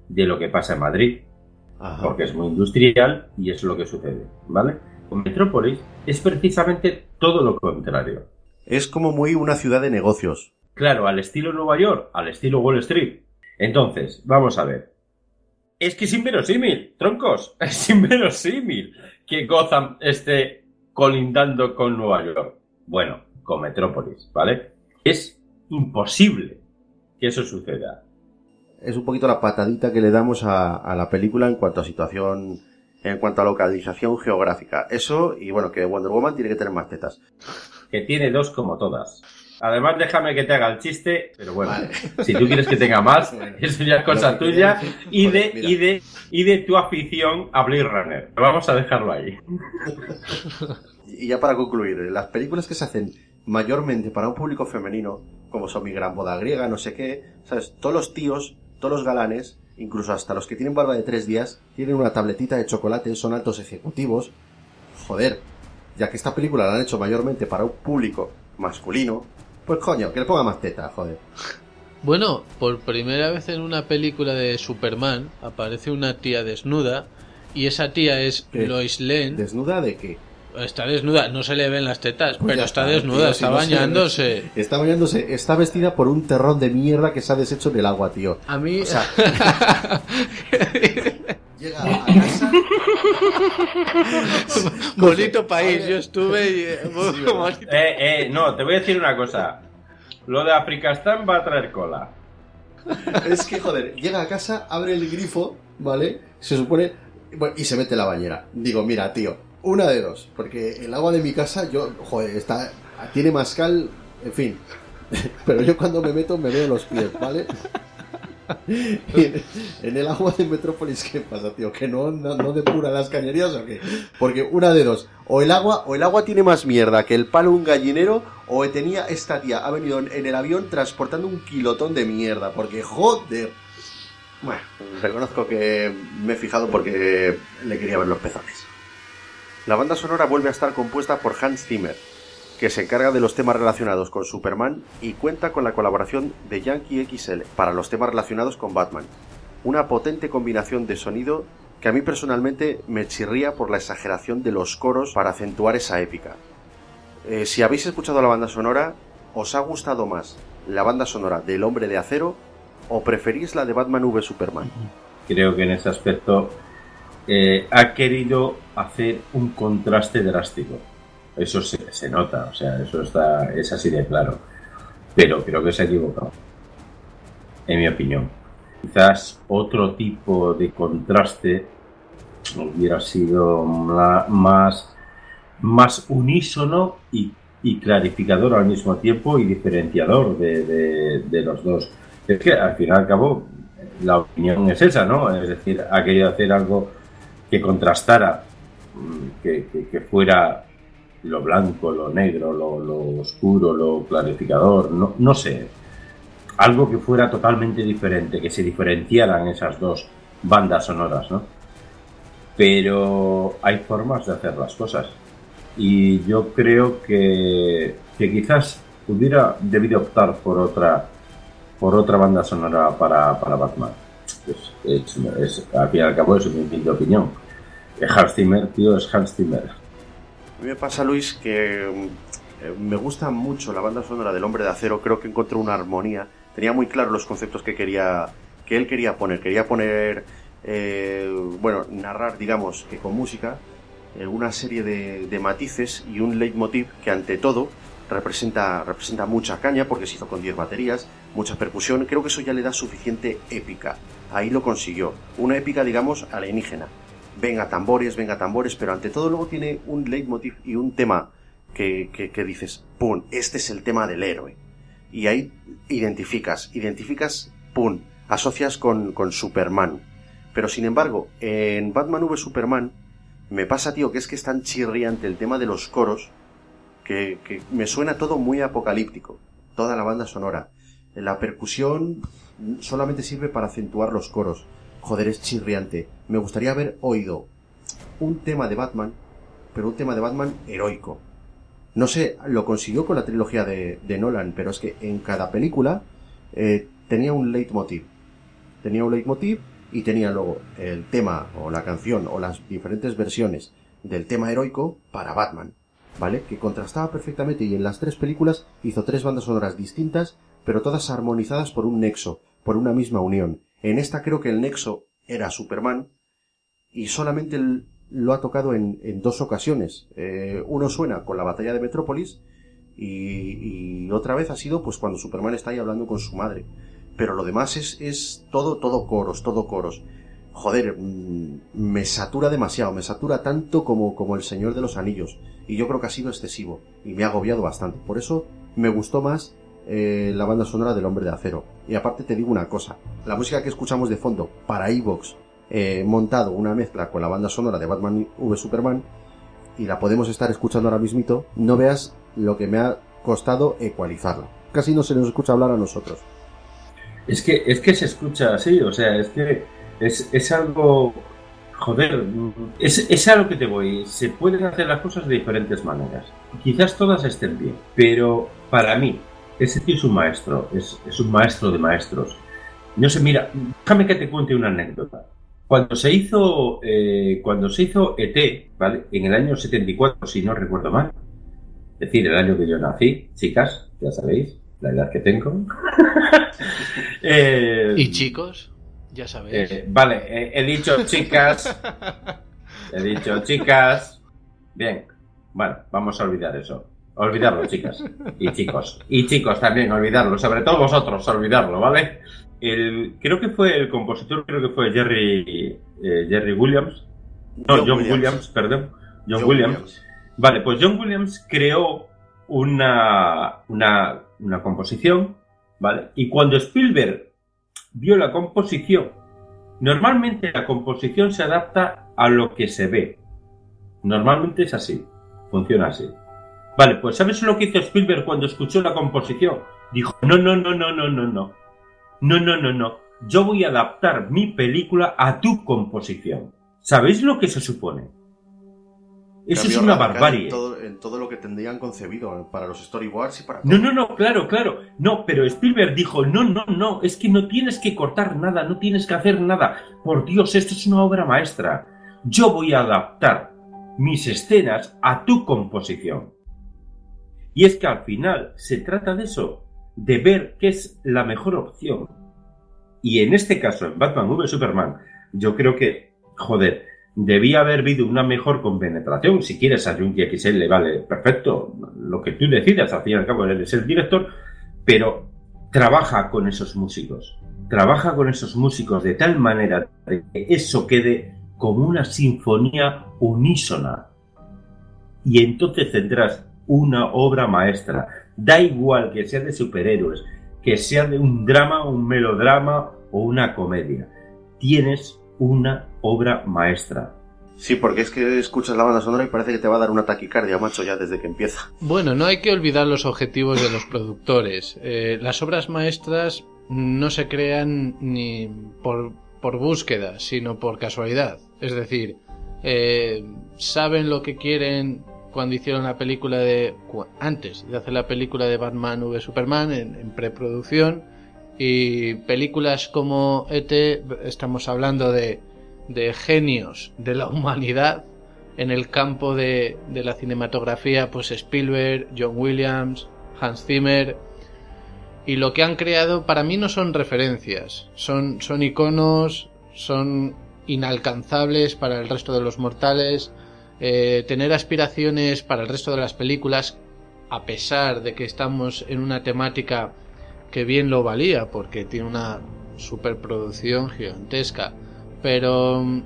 de lo que pasa en Madrid, Ajá. porque es muy industrial y es lo que sucede, ¿vale? Con Metrópolis es precisamente todo lo contrario. Es como muy una ciudad de negocios. Claro, al estilo Nueva York, al estilo Wall Street. Entonces, vamos a ver. Es que es inverosímil, troncos. (laughs) Es inverosímil que Gotham esté colindando con Nueva York. Bueno, con Metrópolis, ¿vale? Es imposible que eso suceda. Es un poquito la patadita que le damos a, a, la película en cuanto a situación, en cuanto a localización geográfica. Eso, y bueno, que Wonder Woman tiene que tener más tetas. Que tiene dos como todas. Además, déjame que te haga el chiste, pero bueno, vale. si tú quieres que tenga más, (laughs) bueno, (laughs) eso ya es cosa tuya y de, y, de, y de tu afición a Blade Runner. Vamos a dejarlo ahí. (laughs) Y ya para concluir, las películas que se hacen mayormente para un público femenino, como son Mi Gran Boda Griega, no sé qué, ¿sabes? Todos los tíos, todos los galanes, incluso hasta los que tienen barba de tres días, tienen una tabletita de chocolate, son altos ejecutivos. Joder, ya que esta película la han hecho mayormente para un público masculino, pues coño, que le ponga más teta, joder. Bueno, por primera vez en una película de Superman aparece una tía desnuda y esa tía es ¿Qué? Lois Lane. ¿Desnuda de qué? Está desnuda, no se le ven las tetas, Pues pero ya está, está, desnuda, tío, está si no se- bañándose. Está bañándose, está vestida por un terrón de mierda que se ha deshecho en el agua, tío. A mí. O sea, (laughs) llega a casa. (laughs) Bonito país, yo estuve y. eh. (laughs) Eh, eh, no, te voy a decir una cosa. Lo de Africastán va a traer cola. Es que, joder, llega a casa, abre el grifo, ¿vale? Se supone. bueno, y se mete en la bañera. Digo, mira, tío, una de dos. Porque el agua de mi casa, yo, joder, está. Tiene más cal, en fin. (laughs) Pero yo cuando me meto me veo los pies, ¿vale? Y (laughs) en, (laughs) en el agua de Metrópolis, ¿qué pasa, tío? ¿Que no, no, no depura las cañerías o qué? Porque una de dos, o el agua, o el agua tiene más mierda que el palo un gallinero, o tenía esta tía, ha venido en, en el avión transportando un kilotón de mierda, porque joder. Bueno, reconozco que me he fijado porque le quería ver los pezones. La banda sonora vuelve a estar compuesta por Hans Zimmer, que se encarga de los temas relacionados con Superman y cuenta con la colaboración de Yankee XL para los temas relacionados con Batman. Una potente combinación de sonido que a mí personalmente me chirría por la exageración de los coros para acentuar esa épica. Eh, si habéis escuchado la banda sonora, ¿os ha gustado más la banda sonora del Hombre de Acero o preferís la de Batman v Superman? Creo que en ese aspecto eh, ha querido hacer un contraste drástico. Eso se, se nota, o sea, eso está, es así de claro. Pero creo que se ha equivocado. En mi opinión. Quizás otro tipo de contraste hubiera sido más, más unísono y, clarificador al mismo tiempo y diferenciador de, de- los dos. Es que al fin y al cabo la opinión es esa, ¿no? Es decir, ha querido hacer algo que contrastara, que, fuera lo blanco, lo negro, lo, oscuro, lo clarificador, no, no sé. Algo que fuera totalmente diferente, que se diferenciaran esas dos bandas sonoras, ¿no? Pero hay formas de hacer las cosas. Y yo creo que, que quizás hubiera debido optar por otra por otra banda sonora para, para Batman. Es, es- es- al fin y al cabo es mi opinión. Hans Zimmer, tío, es Hans Zimmer. A mí me pasa, Luis, que eh, me gusta mucho la banda sonora del Hombre de Acero. Creo que encontró una armonía. Tenía muy claro los conceptos que quería que él quería poner. Quería poner, eh, bueno, narrar, digamos, que con música, eh, una serie de, de, matices y un leitmotiv que ante todo representa, representa mucha caña porque se hizo con 10 baterías, mucha percusión. Creo que eso ya le da suficiente épica. Ahí lo consiguió. Una épica, digamos, alienígena. Venga tambores, venga tambores, pero ante todo luego tiene un leitmotiv y un tema que, que, dices, ¡pum! Este es el tema del héroe. Y ahí identificas, identificas, ¡pum! asocias con, con Superman. Pero sin embargo, en Batman v Superman me pasa, tío, que es que es tan chirriante el tema de los coros que, que me suena todo muy apocalíptico. Toda la banda sonora. La percusión solamente sirve para acentuar los coros. Joder, es chirriante. Me gustaría haber oído un tema de Batman, pero un tema de Batman heroico. No sé, lo consiguió con la trilogía de, Nolan, pero es que en cada película eh, tenía un leitmotiv tenía un leitmotiv y tenía luego el tema o la canción o las diferentes versiones del tema heroico para Batman, ¿vale? Que contrastaba perfectamente y en las tres películas hizo tres bandas sonoras distintas, pero todas armonizadas por un nexo, por una misma unión. En esta creo que el nexo era Superman y solamente lo ha tocado en, dos ocasiones. Eh, uno suena con la batalla de Metrópolis y, otra vez ha sido pues cuando Superman está ahí hablando con su madre pero lo demás es, todo coros, todo coros. Joder, mm, me satura demasiado, me satura tanto como, como el Señor de los Anillos. Y yo creo que ha sido excesivo. Y me ha agobiado bastante. Por eso me gustó más eh, la banda sonora del Hombre de Acero. Y aparte te digo una cosa. La música que escuchamos de fondo para Evox, eh, montado una mezcla con la banda sonora de Batman v Superman, y la podemos estar escuchando ahora mismito, no veas lo que me ha costado ecualizarla. Casi no se nos escucha hablar a nosotros. Es que, es que se escucha así, o sea, es que es, es algo. Joder, es, es a lo que te voy. Se pueden hacer las cosas de diferentes maneras. Quizás todas estén bien, pero para mí, ese tío es un maestro, es, es un maestro de maestros. No sé, mira, déjame que te cuente una anécdota. Cuando se hizo, eh, cuando se hizo ET, ¿vale? En el año 74, si no recuerdo mal, es decir, el año que yo nací, chicas, ya sabéis, la edad que tengo. (laughs) eh, ¿Y chicos? Ya sabéis. Eh, vale, he dicho chicas. (laughs) he dicho chicas. Bien, bueno, vamos a olvidar eso. Olvidarlo, chicas. Y chicos. Y chicos también, olvidarlo. Sobre todo vosotros, olvidarlo, ¿vale? El, creo que fue el compositor, creo que fue Jerry, eh, Jerry Williams. No, John, John Williams. Williams. perdón. John, John Williams. Williams. Vale, pues John Williams creó una, una, una composición, ¿vale? Y cuando Spielberg vio la composición, normalmente la composición se adapta a lo que se ve. Normalmente es así, funciona así. Vale, pues ¿sabes lo que hizo Spielberg cuando escuchó la composición? Dijo, no, no, no, no, no, no, no. No, no, no, no. Yo voy a adaptar mi película a tu composición. ¿Sabéis lo que se supone? Eso es una barbarie. En todo, en todo, lo que tendrían concebido para los storyboards y para. No, no, no, claro, claro. No, pero Spielberg dijo: no, no, no, es que no tienes que cortar nada, no tienes que hacer nada. Por Dios, esto es una obra maestra. Yo voy a adaptar mis escenas a tu composición. Y es que al final se trata de eso, de ver qué es la mejor opción. Y en este caso, en Batman v Superman, yo creo que, joder, debía haber habido una mejor compenetración. Si quieres a Junkie XL, le vale, perfecto, lo que tú decidas, al fin y al cabo él es el director, pero trabaja con esos músicos. Trabaja con esos músicos de tal manera que eso quede como una sinfonía unísona. Y entonces tendrás una obra maestra. Da igual que sea de superhéroes, que sea de un drama, un melodrama o una comedia. Tienes una obra maestra. Sí, porque es que escuchas la banda sonora y parece que te va a dar una taquicardia, macho, ya desde que empieza. Bueno, no hay que olvidar los objetivos de los productores. Eh, las obras maestras no se crean ni por, por búsqueda, sino por casualidad. Es decir, eh, saben lo que quieren cuando hicieron la película de... antes de hacer la película de Batman v Superman en, preproducción y películas como ET, estamos hablando de de genios de la humanidad en el campo de, la cinematografía, pues Spielberg, John Williams, Hans Zimmer, y lo que han creado para mí no son referencias, son iconos, son inalcanzables para el resto de los mortales, eh, tener aspiraciones para el resto de las películas, a pesar de que estamos en una temática que bien lo valía, porque tiene una superproducción gigantesca, pero mm,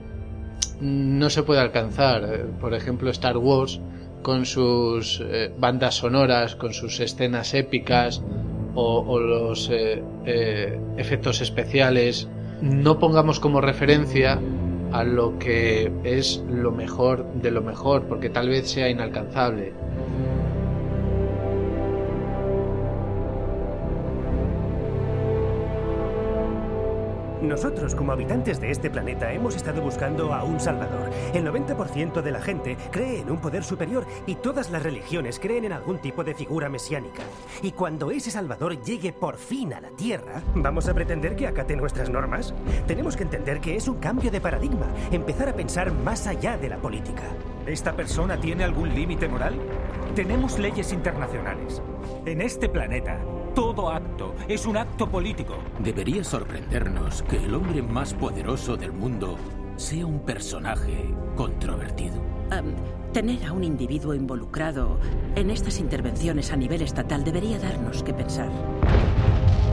no se puede alcanzar. Eh, Por ejemplo, Star Wars, con sus eh, bandas sonoras, con sus escenas épicas o, o los eh, efectos especiales, no pongamos como referencia a lo que es lo mejor de lo mejor, porque tal vez sea inalcanzable. Nosotros, como habitantes de este planeta, hemos estado buscando a un Salvador. El 90% de la gente cree en un poder superior y todas las religiones creen en algún tipo de figura mesiánica. Y cuando ese Salvador llegue por fin a la Tierra, ¿vamos a pretender que acate nuestras normas? Tenemos que entender que es un cambio de paradigma, empezar a pensar más allá de la política. ¿Esta persona tiene algún límite moral? Tenemos leyes internacionales. En este planeta, todo acto es un acto político. Debería sorprendernos que el hombre más poderoso del mundo sea un personaje controvertido. Am, tener a un individuo involucrado en estas intervenciones a nivel estatal debería darnos que pensar.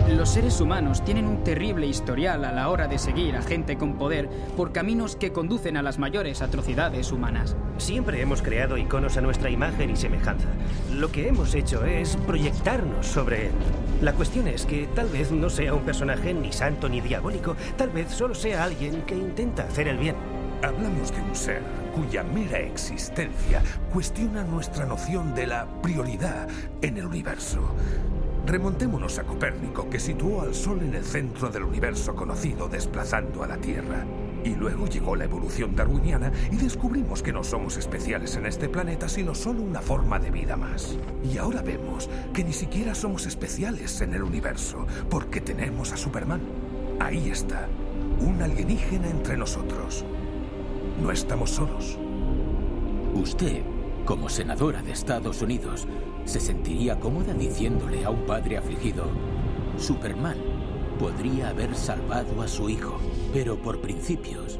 Los seres humanos tienen un terrible historial a la hora de seguir a gente con poder por caminos que conducen a las mayores atrocidades humanas. Siempre hemos creado iconos a nuestra imagen y semejanza. Lo que hemos hecho es proyectarnos sobre él. La cuestión es que tal vez no sea un personaje ni santo ni diabólico, tal vez solo sea alguien que intenta hacer el bien. Hablamos de un ser cuya mera existencia cuestiona nuestra noción de la prioridad en el universo. Remontémonos a Copérnico, que situó al Sol en el centro del universo conocido, desplazando a la Tierra. Y luego llegó la evolución darwiniana y descubrimos que no somos especiales en este planeta, sino solo una forma de vida más. Y ahora vemos que ni siquiera somos especiales en el universo, porque tenemos a Superman. Ahí está, un alienígena entre nosotros. No estamos solos. Usted, como senadora de Estados Unidos, se sentiría cómoda diciéndole a un padre afligido, Superman podría haber salvado a su hijo, pero por principios,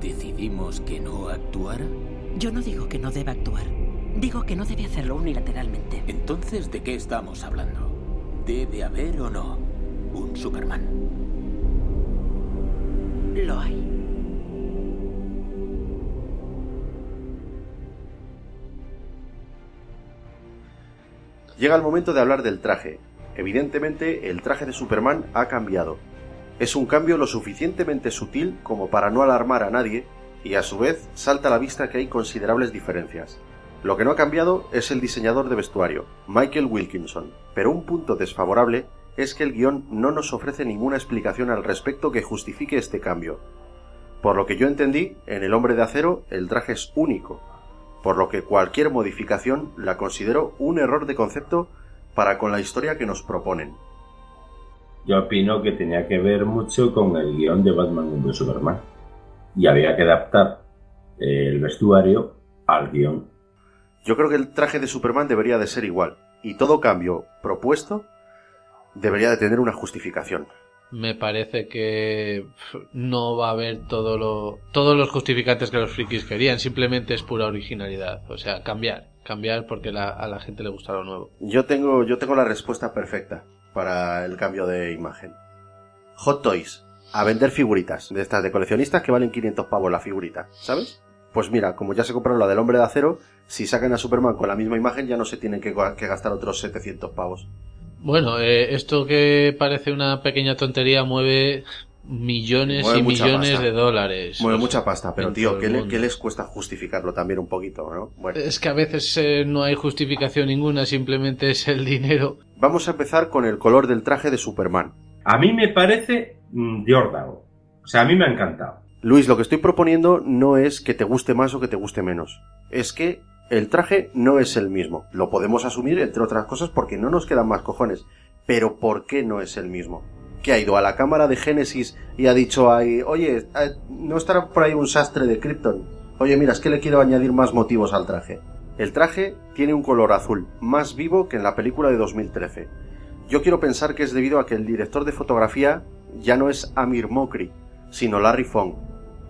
¿decidimos que no actuara? Yo no digo que no deba actuar. Digo que no debe hacerlo unilateralmente. Entonces, ¿de qué estamos hablando? ¿Debe haber o no un Superman? Lo hay. Llega el momento de hablar del traje. Evidentemente, el traje de Superman ha cambiado. Es un cambio lo suficientemente sutil como para no alarmar a nadie, y a su vez salta a la vista que hay considerables diferencias. Lo que no ha cambiado es el diseñador de vestuario, Michael Wilkinson, pero un punto desfavorable es que el guion no nos ofrece ninguna explicación al respecto que justifique este cambio. Por lo que yo entendí, en El hombre de acero el traje es único, por lo que cualquier modificación la considero un error de concepto para con la historia que nos proponen. Yo opino que tenía que ver mucho con el guion de Batman v Superman. Y había que adaptar el vestuario al guion. Yo creo que el traje de Superman debería de ser igual, y todo cambio propuesto debería de tener una justificación. Me parece que no va a haber todo lo, todos los justificantes que los frikis querían, simplemente es pura originalidad, o sea, cambiar, cambiar porque la- a la gente le gusta lo nuevo. Yo tengo, yo tengo la respuesta perfecta para el cambio de imagen. Hot Toys, a vender figuritas de estas de coleccionistas que valen 500 pavos la figurita, ¿sabes? Pues mira, como ya se compraron la del hombre de acero, si sacan a Superman con la misma imagen ya no se tienen que, que gastar otros 700 pavos. Bueno, eh, esto que parece una pequeña tontería mueve millones Mueve y millones pasta. de dólares. Mueve O sea, mucha pasta, pero tío, ¿qué, le- les cuesta justificarlo también un poquito, no? Bueno. Es que a veces eh, no hay justificación ninguna, simplemente es el dinero. Vamos a empezar con el color del traje de Superman. A mí me parece mm, de órdago. O sea, a mí me ha encantado. Luis, lo que estoy proponiendo no es que te guste más o que te guste menos. Es que el traje no es el mismo. Lo podemos asumir, entre otras cosas, porque no nos quedan más cojones. Pero ¿por qué no es el mismo? ¿Qué ha ido a la cámara de Génesis y ha dicho ahí, oye, eh, no estará por ahí un sastre de Krypton? Oye, mira, es que le quiero añadir más motivos al traje. El traje tiene un color azul, más vivo que en la película de 2013. Yo quiero pensar que es debido a que el director de fotografía ya no es Amir Mokri, sino Larry Fong,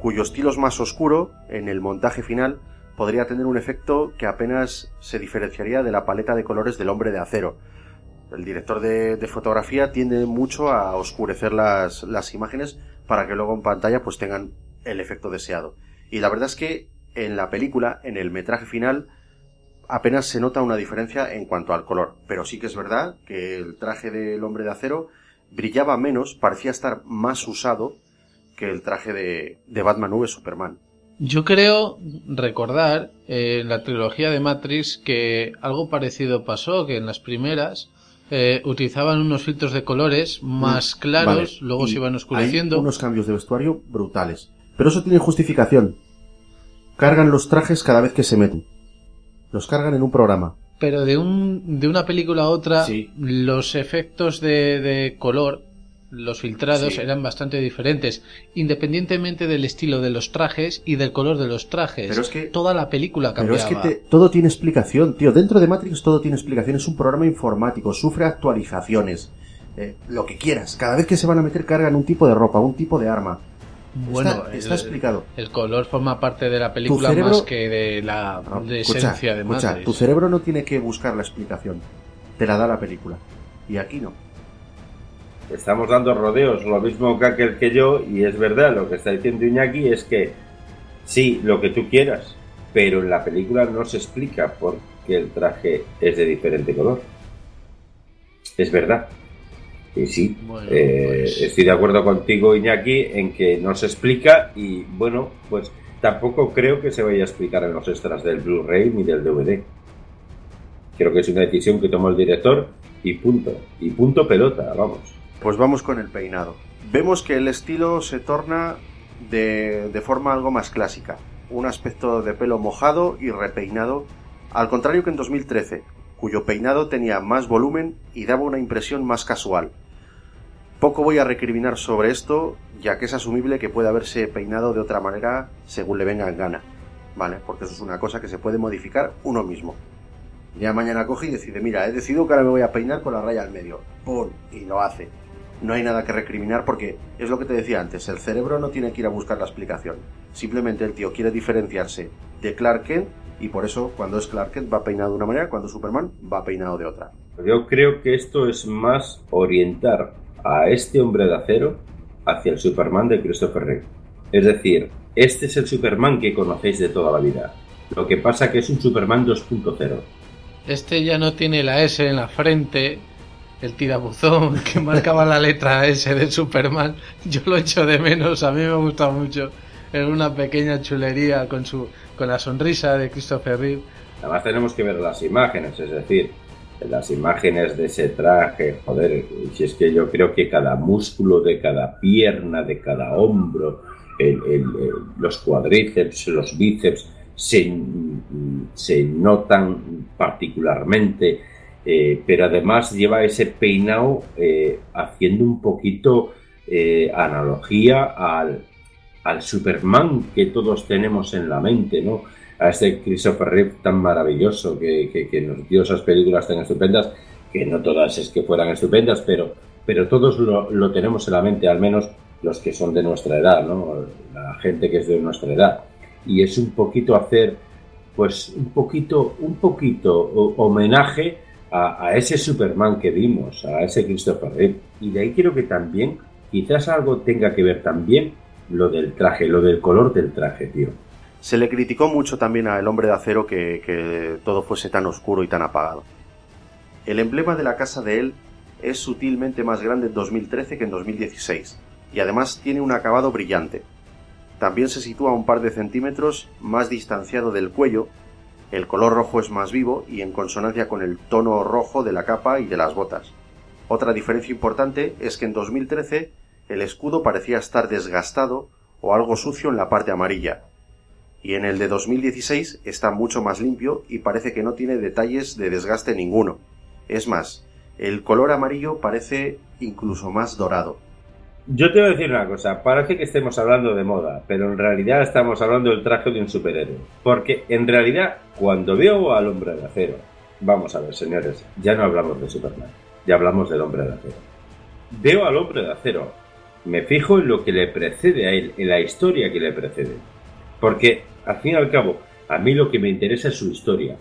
cuyo estilo es más oscuro, en el montaje final podría tener un efecto que apenas se diferenciaría de la paleta de colores del hombre de acero. El director de, fotografía tiende mucho a oscurecer las, las imágenes para que luego en pantalla pues tengan el efecto deseado. Y la verdad es que en la película, en el metraje final, apenas se nota una diferencia en cuanto al color. Pero sí que es verdad que el traje del hombre de acero brillaba menos, parecía estar más usado que el traje de, de Batman v Superman. Yo creo recordar eh, en la trilogía de Matrix que algo parecido pasó, que en las primeras eh, utilizaban unos filtros de colores más claros, Vale, luego y se iban oscureciendo. Hay unos cambios de vestuario brutales. Pero eso tiene justificación. Cargan los trajes cada vez que se meten. Los cargan en un programa. Pero de, un, de una película a otra, Sí. los efectos de, de color, los filtrados, Sí. eran bastante diferentes, independientemente del estilo de los trajes y del color de los trajes. Pero es que- Toda la película Pero cambiaba. es que te- todo tiene explicación, tío. Dentro de Matrix todo tiene explicación. Es un programa informático, sufre actualizaciones. eh, lo que quieras. Cada vez que se van a meter cargan un tipo de ropa, un tipo de arma. Bueno, está, está el- explicado. El color forma parte de la película cerebro- más que de la de Escucha, esencia de escucha, Matrix. tu cerebro no tiene que buscar la explicación. Te la da la película. Y aquí no. Estamos dando rodeos, lo mismo que aquel que yo, y es verdad, lo que está diciendo Iñaki es que sí, lo que tú quieras, pero en la película no se explica por qué el traje es de diferente color. Es verdad. Y sí, Bueno, eh, pues- estoy de acuerdo contigo, Iñaki, en que no se explica y bueno, pues tampoco creo que se vaya a explicar en los extras del Blu-ray ni del DVD. Creo que es una decisión que tomó el director y punto. Y punto pelota, vamos. Pues vamos con el peinado. Vemos que el estilo se torna de, de forma algo más clásica. Un aspecto de pelo mojado y repeinado, al contrario que en 2013, cuyo peinado tenía más volumen y daba una impresión más casual. Poco voy a recriminar sobre esto, ya que es asumible que puede haberse peinado de otra manera según le venga en gana. ¿Vale? Porque eso es una cosa que se puede modificar uno mismo. Ya mañana coge y decide, mira, he decidido que ahora me voy a peinar con la raya al medio. ¡Pum! Y lo hace. No hay nada que recriminar porque es lo que te decía antes, el cerebro no tiene que ir a buscar la explicación. Simplemente el tío quiere diferenciarse de Clark Kent y por eso cuando es Clark Kent va peinado de una manera, cuando es Superman va peinado de otra. Yo creo que esto es más orientar a este hombre de acero hacia el Superman de Christopher Reeve. Es decir, este es el Superman que conocéis de toda la vida. Lo que pasa que es un Superman 2.0. Este ya no tiene la S en la frente, el tirabuzón (laughs) que marcaba la letra S de Superman. Yo lo echo de menos, a mí me gusta mucho. Era una pequeña chulería con su con la sonrisa de Christopher Reeve. Además tenemos que ver las imágenes, es decir, las imágenes de ese traje, joder, si es que yo creo que cada músculo de cada pierna, de cada hombro, los cuadríceps, los bíceps, se, se notan particularmente, eh, pero además lleva ese peinado eh, haciendo un poquito eh, analogía al, al Superman que todos tenemos en la mente, ¿no? A este Christopher Reeve tan maravilloso que, que- que nos dio esas películas tan estupendas, que no todas es que fueran estupendas, pero, pero todos lo, lo tenemos en la mente, al menos los que son de nuestra edad, ¿no? La gente que es de nuestra edad. Y es un poquito hacer, pues, un poquito, un poquito ho- homenaje a, ese Superman que vimos, a ese Christopher Reeve. Y de ahí creo que también, quizás algo tenga que ver también lo del traje, lo del color del traje, tío. Se le criticó mucho también al hombre de acero que todo fuese tan oscuro y tan apagado. El emblema de la casa de él es sutilmente más grande en 2013 que en 2016, y además tiene un acabado brillante. También se sitúa un par de centímetros más distanciado del cuello, el color rojo es más vivo y en consonancia con el tono rojo de la capa y de las botas. Otra diferencia importante es que en 2013 el escudo parecía estar desgastado o algo sucio en la parte amarilla, y en el de 2016 está mucho más limpio y parece que no tiene detalles de desgaste ninguno. Es más, el color amarillo parece incluso más dorado. Yo te voy a decir una cosa, parece que estemos hablando de moda, pero en realidad estamos hablando del traje de un superhéroe. Porque en realidad, cuando veo al hombre de acero, vamos a ver, señores, ya no hablamos de Superman, ya hablamos del hombre de acero. Veo al hombre de acero, me fijo en lo que le precede a él, en la historia que le precede. Porque, al fin y al cabo, a mí lo que me interesa es su historia.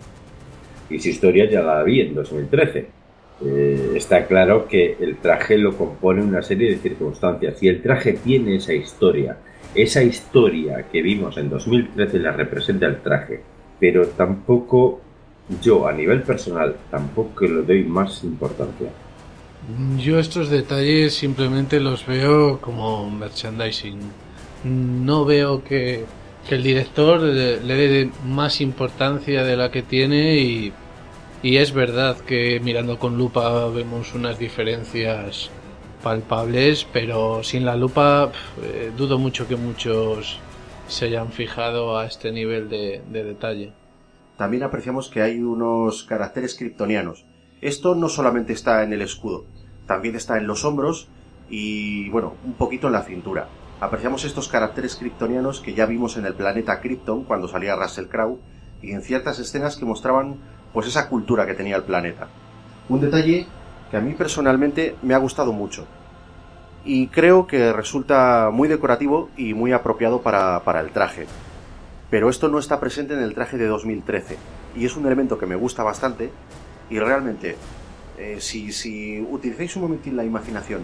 Y su historia ya la vi en 2013. Eh, está claro que el traje lo compone una serie de circunstancias y el traje tiene esa historia. Esa historia que vimos en 2013 la representa el traje, pero tampoco yo a nivel personal tampoco le doy más importancia. Yo estos detalles simplemente los veo como merchandising. No veo que, el director le dé más importancia de la que tiene y y es verdad que mirando con lupa vemos unas diferencias palpables, pero sin la lupa eh, dudo mucho que muchos se hayan fijado a este nivel de, de detalle. También apreciamos que hay unos caracteres kryptonianos. Esto no solamente está en el escudo, también está en los hombros y, bueno, un poquito en la cintura. Apreciamos estos caracteres kryptonianos que ya vimos en el planeta Krypton cuando salía Russell Crowe y en ciertas escenas que mostraban pues esa cultura que tenía el planeta. Un detalle que a mí personalmente me ha gustado mucho y creo que resulta muy decorativo y muy apropiado para, el traje. Pero esto no está presente en el traje de 2013 y es un elemento que me gusta bastante y realmente eh, si, si utilizáis un momentín la imaginación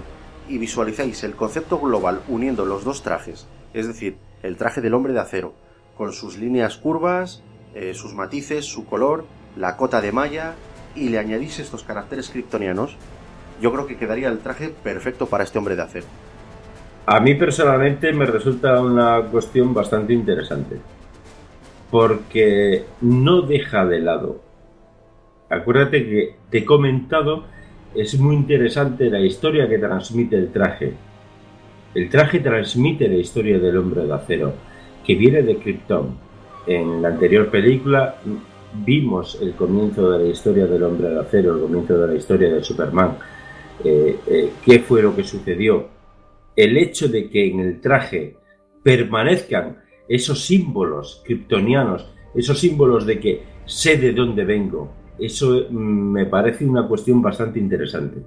y visualizáis el concepto global uniendo los dos trajes, es decir, el traje del hombre de acero, con sus líneas curvas, eh, sus matices, su color, la cota de malla y le añadís estos caracteres kryptonianos, yo creo que quedaría el traje perfecto para este hombre de acero. A mí personalmente me resulta una cuestión bastante interesante, porque no deja de lado. Acuérdate que te he comentado, es muy interesante la historia que transmite el traje. El traje transmite la historia del hombre de acero, que viene de Krypton. En la anterior película vimos el comienzo de la historia del hombre de acero, el comienzo de la historia de Superman, eh, eh, qué fue lo que sucedió, el hecho de que en el traje permanezcan esos símbolos kryptonianos, esos símbolos de que sé de dónde vengo, eso mm, me parece una cuestión bastante interesante.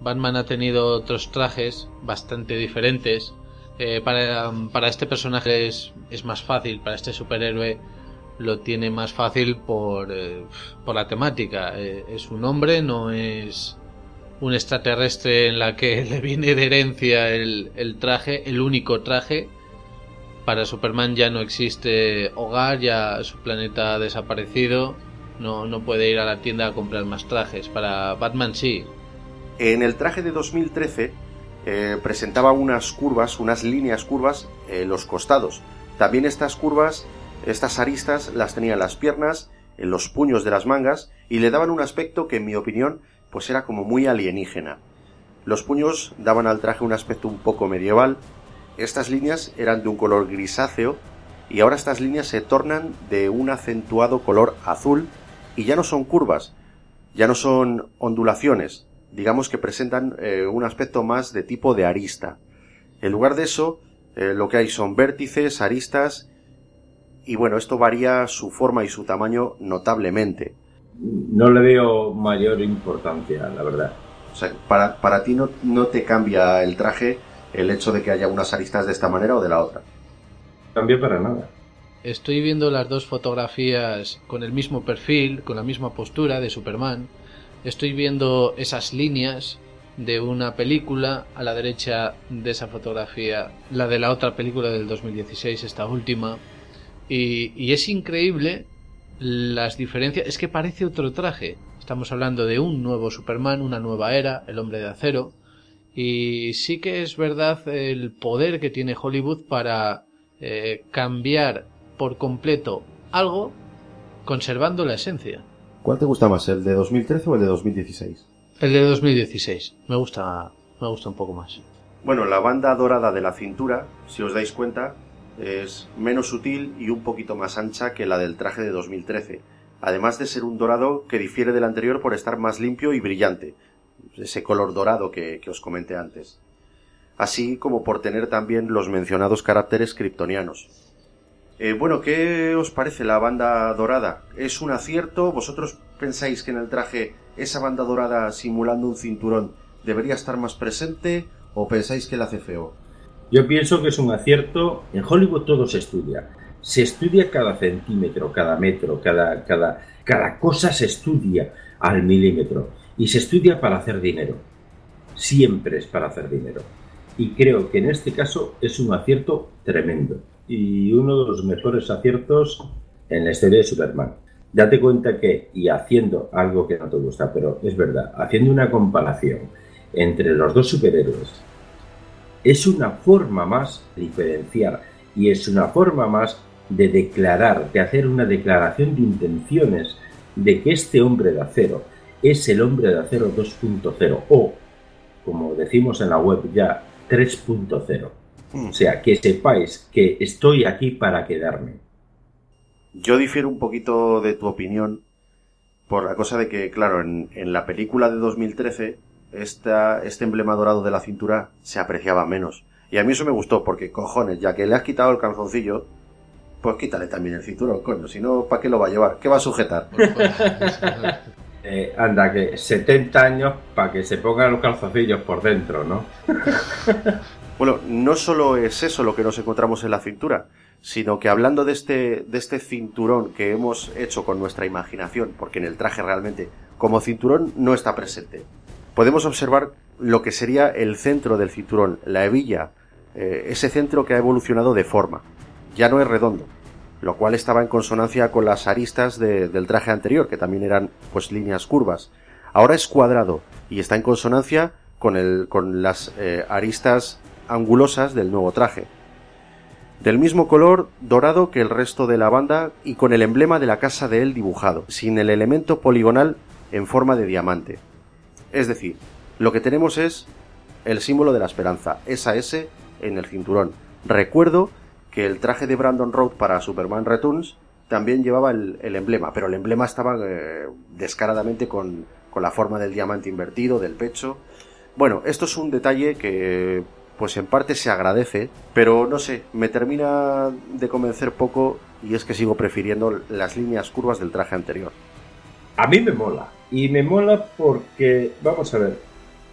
Batman ha tenido otros trajes bastante diferentes. Eh, para, para, este personaje es, es más fácil, para este superhéroe lo tiene más fácil por, eh, por la temática. Eh, es un hombre, no es un extraterrestre en la que (laughs) le viene de herencia el, el, traje, el único traje. Para Superman ya no existe hogar, ya su planeta ha desaparecido, no, no puede ir a la tienda a comprar más trajes. Para Batman sí. En el traje de 2013 eh, presentaba unas curvas, unas líneas curvas en los costados. También estas curvas estas aristas las tenía en las piernas, en los puños de las mangas, y le daban un aspecto que, en mi opinión, pues era como muy alienígena. Los puños daban al traje un aspecto un poco medieval. Estas líneas eran de un color grisáceo, y ahora estas líneas se tornan de un acentuado color azul, y ya no son curvas, ya no son ondulaciones, digamos que presentan eh, un aspecto más de tipo de arista. En lugar de eso, eh, lo que hay son vértices, aristas y bueno, esto varía su forma y su tamaño notablemente. No le veo mayor importancia, la verdad. O sea, para, para ti no, no te cambia el traje el hecho de que haya unas aristas de esta manera o de la otra. Cambia para nada. Estoy viendo las dos fotografías con el mismo perfil, con la misma postura de Superman. Estoy viendo esas líneas de una película a la derecha de esa fotografía, la de la otra película del 2016, esta última. Y, es increíble las diferencias. Es que parece otro traje. Estamos hablando de un nuevo Superman, una nueva era, el hombre de acero. Y sí que es verdad el poder que tiene Hollywood para eh, cambiar por completo algo conservando la esencia. ¿Cuál te gusta más, el de 2013 o el de 2016? El de 2016. Me gusta, me gusta un poco más. Bueno, la banda dorada de la cintura, si os dais cuenta, es menos sutil y un poquito más ancha que la del traje de 2013, además de ser un dorado que difiere del anterior por estar más limpio y brillante, ese color dorado que, os comenté antes. así como por tener también los mencionados caracteres kryptonianos. Eh, bueno, ¿qué os parece la banda dorada? ¿Es un acierto? ¿Vosotros pensáis que en el traje esa banda dorada simulando un cinturón debería estar más presente o pensáis que la hace feo? Yo pienso que es un acierto. En Hollywood todo se estudia. Se estudia cada centímetro, cada metro, cada, cada, cada cosa se estudia al milímetro. Y se estudia para hacer dinero. Siempre es para hacer dinero. Y creo que en este caso es un acierto tremendo. Y uno de los mejores aciertos en la historia de Superman. Date cuenta que, y haciendo algo que no te gusta, pero es verdad, haciendo una comparación entre los dos superhéroes, es una forma más de diferenciar y es una forma más de declarar, de hacer una declaración de intenciones de que este hombre de acero es el hombre de acero 2.0 o, como decimos en la web ya, 3.0. O sea, que sepáis que estoy aquí para quedarme. Yo difiero un poquito de tu opinión por la cosa de que, claro, en, en la película de 2013 esta, este emblema dorado de la cintura se apreciaba menos. Y a mí eso me gustó, porque cojones, ya que le has quitado el calzoncillo, pues quítale también el cinturón, coño. Si no, ¿para qué lo va a llevar? ¿Qué va a sujetar? (laughs) Eh, anda, que 70 años para que se pongan los calzoncillos por dentro, ¿no? (laughs) bueno, no solo es eso lo que nos encontramos en la cintura, sino que hablando de este, de este cinturón que hemos hecho con nuestra imaginación, porque en el traje realmente como cinturón no está presente, podemos observar lo que sería el centro del cinturón, la hebilla, eh, ese centro que ha evolucionado de forma. Ya no es redondo, lo cual estaba en consonancia con las aristas del traje anterior, que también eran pues líneas curvas. Ahora es cuadrado y está en consonancia con, las eh, aristas angulosas del nuevo traje. Del mismo color dorado que el resto de la banda y con el emblema de la casa de él dibujado, sin el elemento poligonal en forma de diamante. Es decir, lo que tenemos es el símbolo de la esperanza, esa S en el cinturón. Recuerdo que el traje de Brandon Road para Superman Returns también llevaba el, emblema, pero el emblema estaba eh, descaradamente con, con la forma del diamante invertido, del pecho. Bueno, esto es un detalle que pues en parte se agradece, pero no sé, me termina de convencer poco y es que sigo prefiriendo las líneas curvas del traje anterior. A mí me mola, y me mola porque, vamos a ver,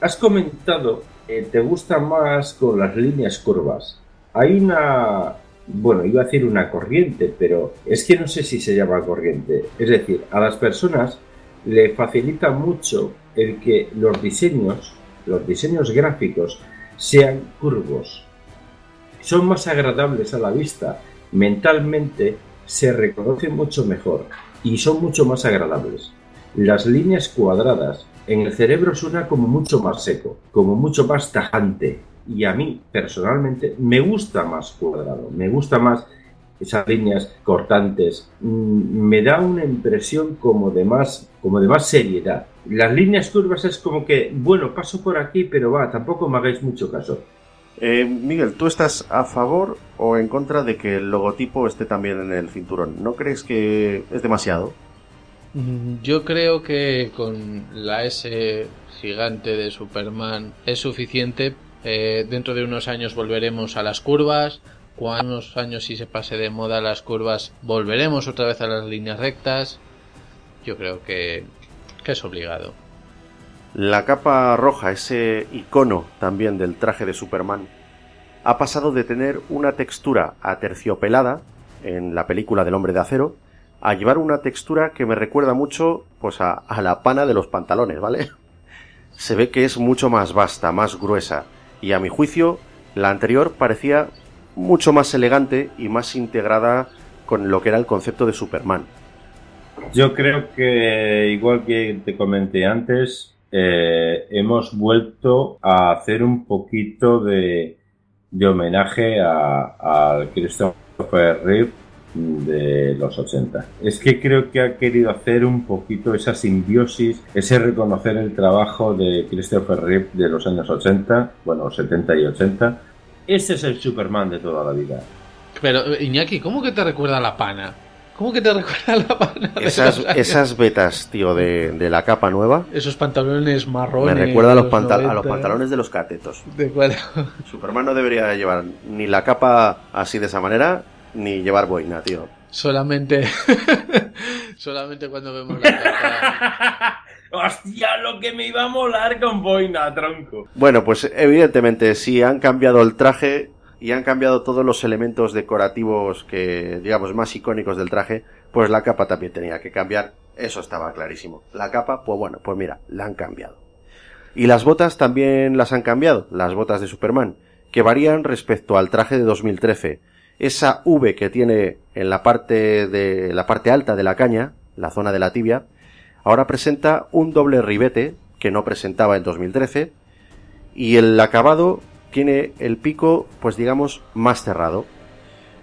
has comentado te gusta más con las líneas curvas. Hay una, bueno, iba a decir una corriente, pero es que no sé si se llama corriente. Es decir, a las personas le facilita mucho el que los diseños, los diseños gráficos, sean curvos. Son más agradables a la vista. Mentalmente se reconocen mucho mejor y son mucho más agradables. Las líneas cuadradas en el cerebro suena como mucho más seco, como mucho más tajante. Y a mí, personalmente, me gusta más cuadrado, me gusta más esas líneas cortantes. Mm, me da una impresión como de más, como de más seriedad. Las líneas curvas es como que, bueno, paso por aquí, pero va, tampoco me hagáis mucho caso. Eh, Miguel, ¿tú estás a favor o en contra de que el logotipo esté también en el cinturón? ¿No crees que es demasiado? Yo creo que con la S gigante de Superman es suficiente. Eh, dentro de unos años volveremos a las curvas. Cuando unos años si se pase de moda las curvas, volveremos otra vez a las líneas rectas. Yo creo que, que es obligado. La capa roja, ese icono también del traje de Superman, ha pasado de tener una textura aterciopelada en la película del hombre de acero a llevar una textura que me recuerda mucho pues a, la pana de los pantalones, ¿vale? (laughs) Se ve que es mucho más vasta, más gruesa, y a mi juicio la anterior parecía mucho más elegante y más integrada con lo que era el concepto de Superman. Yo creo que, igual que te comenté antes, eh, hemos vuelto a hacer un poquito de, de homenaje a, Christopher Reeve de los 80. Es que creo que ha querido hacer un poquito esa simbiosis, ese reconocer el trabajo de Christopher Reeve de los años 80, bueno, 70 y 80. Ese es el Superman de toda la vida. Pero, Iñaki, ¿cómo que te recuerda a la pana? ¿Cómo que te (laughs) recuerda la pana Esas, los (laughs) esas vetas, tío, de, de la capa nueva, Esos pantalones marrones. me recuerda a los, pantal- a los 90. pantalones de los catetos. De acuerdo. Superman no debería llevar ni la capa así de esa manera, ni llevar boina, tío. Solamente. (laughs) solamente cuando vemos la capa. (laughs) Hostia, lo que me iba a molar con boina, tronco. Bueno, pues evidentemente, si han cambiado el traje y han cambiado todos los elementos decorativos que, digamos, más icónicos del traje, pues la capa también tenía que cambiar. Eso estaba clarísimo. La capa, pues bueno, pues mira, la han cambiado. Y las botas también las han cambiado, las botas de Superman, que varían respecto al traje de 2013. Esa V que tiene en la parte de la parte alta de la caña, la zona de la tibia, ahora presenta un doble ribete que no presentaba en 2013 y el acabado tiene el pico, pues digamos, más cerrado.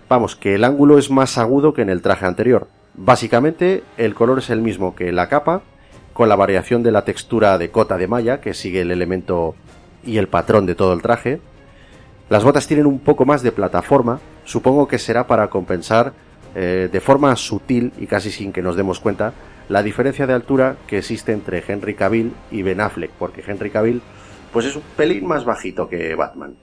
Vamos, que el ángulo es más agudo que en el traje anterior. Básicamente, el color es el mismo que la capa, con la variación de la textura de cota de malla, que sigue el elemento y el patrón de todo el traje. Las botas tienen un poco más de plataforma, supongo que será para compensar eh, de forma sutil y casi sin que nos demos cuenta la diferencia de altura que existe entre Henry Cavill y Ben Affleck, porque Henry Cavill pues es un pelín más bajito que Batman.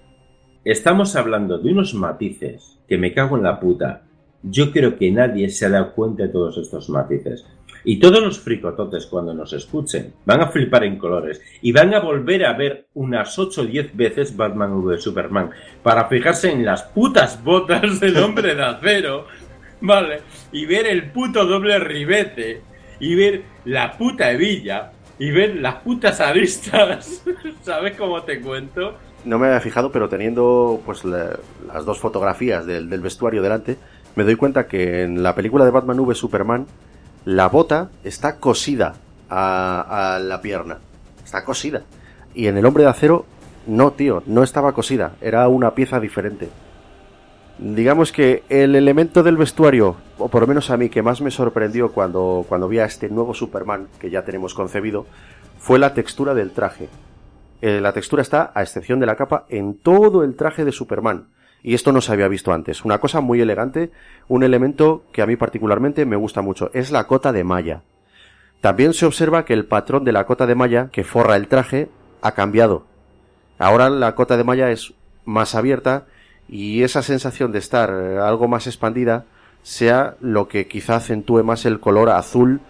Estamos hablando de unos matices que me cago en la puta. Yo creo que nadie se ha dado cuenta de todos estos matices. Y todos los fricototes cuando nos escuchen van a flipar en colores y van a volver a ver unas 8 o 10 veces Batman v Superman para fijarse en las putas botas del hombre de acero, ¿vale? Y ver el puto doble ribete y ver la puta hebilla y ver las putas aristas. (laughs) ¿Sabes cómo te cuento? No me había fijado, pero teniendo pues la- las dos fotografías del, del vestuario delante, me doy cuenta que en la película de Batman v Superman la bota está cosida a, la pierna. Está cosida. Y en el hombre de acero, no, tío, no estaba cosida. Era una pieza diferente. Digamos que el elemento del vestuario, o por lo menos a mí que más me sorprendió cuando, cuando vi a este nuevo Superman que ya tenemos concebido, fue la textura del traje. Eh, la textura está, a excepción de la capa, en todo el traje de Superman. Y esto no se había visto antes. Una cosa muy elegante, un elemento que a mí particularmente me gusta mucho, es la cota de malla. También se observa que el patrón de la cota de malla que forra el traje ha cambiado. Ahora la cota de malla es más abierta y esa sensación de estar eh, algo más expandida sea lo que quizá acentúe más el color azul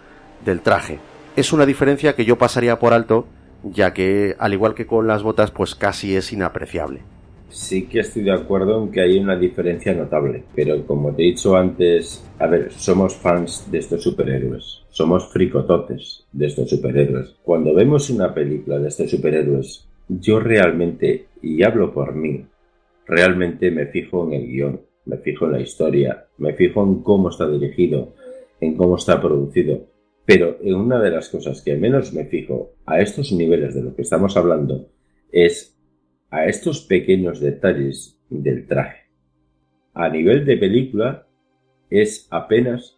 del traje. Es una diferencia que yo pasaría por alto, ya que, al igual que con las botas, pues casi es inapreciable. Sí que estoy de acuerdo en que hay una diferencia notable, pero como te he dicho antes, a ver, somos fans de estos superhéroes, somos fricototes de estos superhéroes. Cuando vemos una película de estos superhéroes, yo realmente, y hablo por mí, realmente me fijo en el guion, me fijo en la historia, me fijo en cómo está dirigido, en cómo está producido. Pero en una de las cosas que menos me fijo a estos niveles de lo que estamos hablando es a estos pequeños detalles del traje. A nivel de película es apenas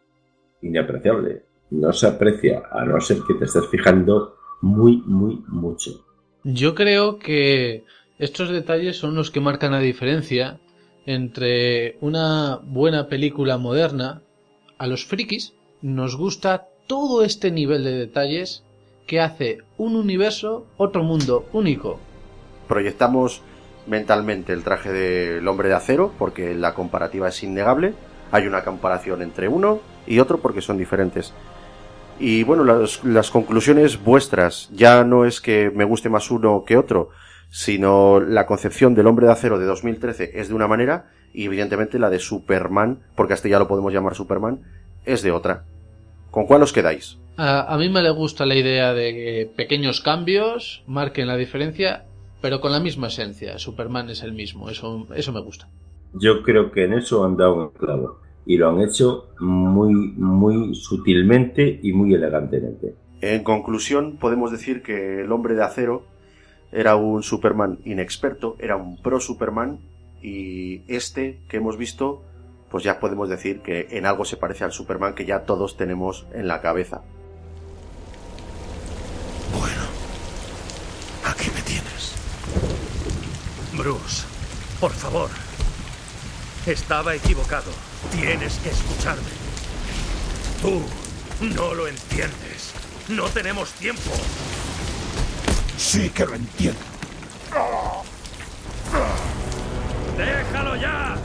inapreciable. No se aprecia a no ser que te estés fijando muy, muy mucho. Yo creo que estos detalles son los que marcan la diferencia entre una buena película moderna. A los frikis nos gusta todo este nivel de detalles que hace un universo, otro mundo único. Proyectamos mentalmente el traje del hombre de acero, porque la comparativa es innegable. Hay una comparación entre uno y otro porque son diferentes. Y bueno, las, conclusiones vuestras ya no es que me guste más uno que otro, sino la concepción del hombre de acero de 2013 es de una manera y evidentemente la de Superman, porque hasta ya lo podemos llamar Superman, es de otra. ¿Con cuál os quedáis? A, a mí me le gusta la idea de que pequeños cambios marquen la diferencia, pero con la misma esencia. Superman es el mismo, eso, eso me gusta. Yo creo que en eso han dado un clavo. Y lo han hecho muy, muy sutilmente y muy elegantemente. En conclusión, podemos decir que el hombre de acero era un Superman inexperto, era un pro Superman y este que hemos visto, pues ya podemos decir que en algo se parece al Superman que ya todos tenemos en la cabeza. Aquí me tienes. Bruce, por favor. Estaba equivocado. Tienes que escucharme. Tú no lo entiendes. No tenemos tiempo. Sí que lo entiendo. ¡Déjalo ya!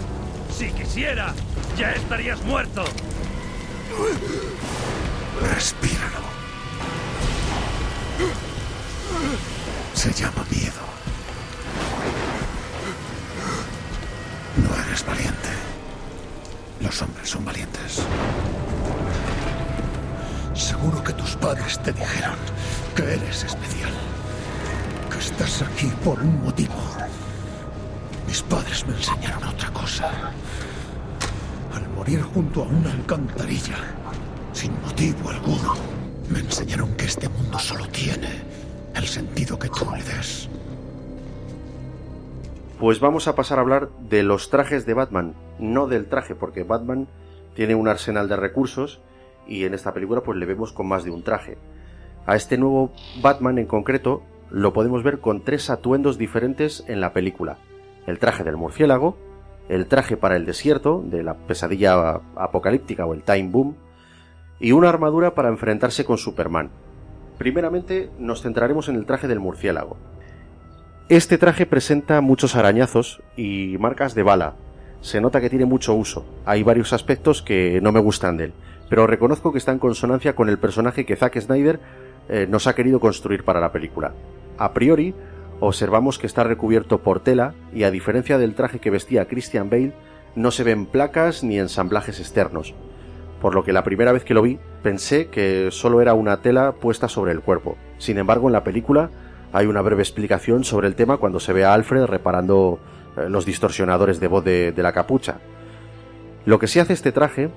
Si quisiera, ya estarías muerto. Respíralo. Se llama miedo. No eres valiente. Los hombres son valientes. Seguro que tus padres te dijeron que eres especial. Que estás aquí por un motivo. Mis padres me enseñaron otra cosa. Al morir junto a una alcantarilla, sin motivo alguno, me enseñaron que este mundo solo tiene el sentido que tú le des. Pues vamos a pasar a hablar de los trajes de Batman, no del traje, porque Batman tiene un arsenal de recursos y en esta película pues le vemos con más de un traje. A este nuevo Batman en concreto lo podemos ver con tres atuendos diferentes en la película. El traje del murciélago, el traje para el desierto, de la pesadilla apocalíptica o el Time Boom, y una armadura para enfrentarse con Superman. Primeramente nos centraremos en el traje del murciélago. Este traje presenta muchos arañazos y marcas de bala. Se nota que tiene mucho uso. Hay varios aspectos que no me gustan de él, pero reconozco que está en consonancia con el personaje que Zack Snyder eh, nos ha querido construir para la película. A priori, observamos que está recubierto por tela y a diferencia del traje que vestía Christian Bale, no se ven placas ni ensamblajes externos, por lo que la primera vez que lo vi pensé que solo era una tela puesta sobre el cuerpo. Sin embargo, en la película hay una breve explicación sobre el tema cuando se ve a Alfred reparando eh, los distorsionadores de voz de, la capucha. Lo que sí hace este traje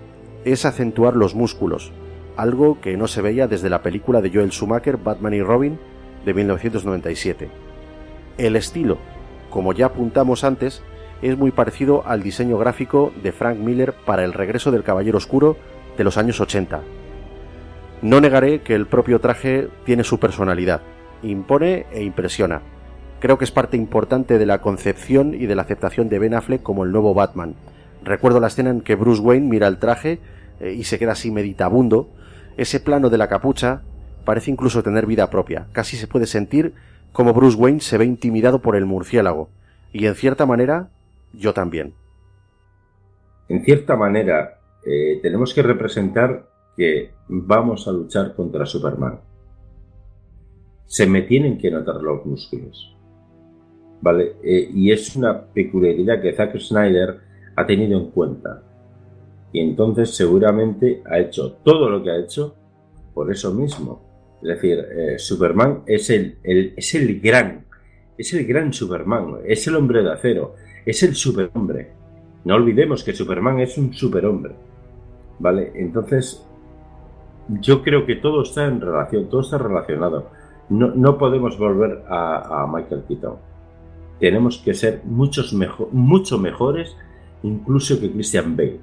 es acentuar los músculos, algo que no se veía desde la película de Joel Schumacher Batman y Robin de 1997. El estilo, como ya apuntamos antes, es muy parecido al diseño gráfico de Frank Miller para El regreso del Caballero Oscuro de los años 80. No negaré que el propio traje tiene su personalidad, impone e impresiona. Creo que es parte importante de la concepción y de la aceptación de Ben Affleck como el nuevo Batman. Recuerdo la escena en que Bruce Wayne mira el traje eh, y se queda así meditabundo. Ese plano de la capucha parece incluso tener vida propia. Casi se puede sentir como Bruce Wayne se ve intimidado por el murciélago. Y en cierta manera, yo también. En cierta manera, eh, tenemos que representar que vamos a luchar contra Superman. Se me tienen que notar los músculos. ¿Vale? Eh, y es una peculiaridad que Zack Snyder ha tenido en cuenta. Y entonces seguramente ha hecho todo lo que ha hecho por eso mismo. Es decir, eh, Superman es el, el, es el gran, es el gran Superman, es el hombre de acero, es el superhombre. No olvidemos que Superman es un superhombre. ¿Vale? Entonces, yo creo que todo está en relación, todo está relacionado. No, no podemos volver a, a, Michael Keaton. Tenemos que ser muchos mucho mejores incluso que Christian Bale.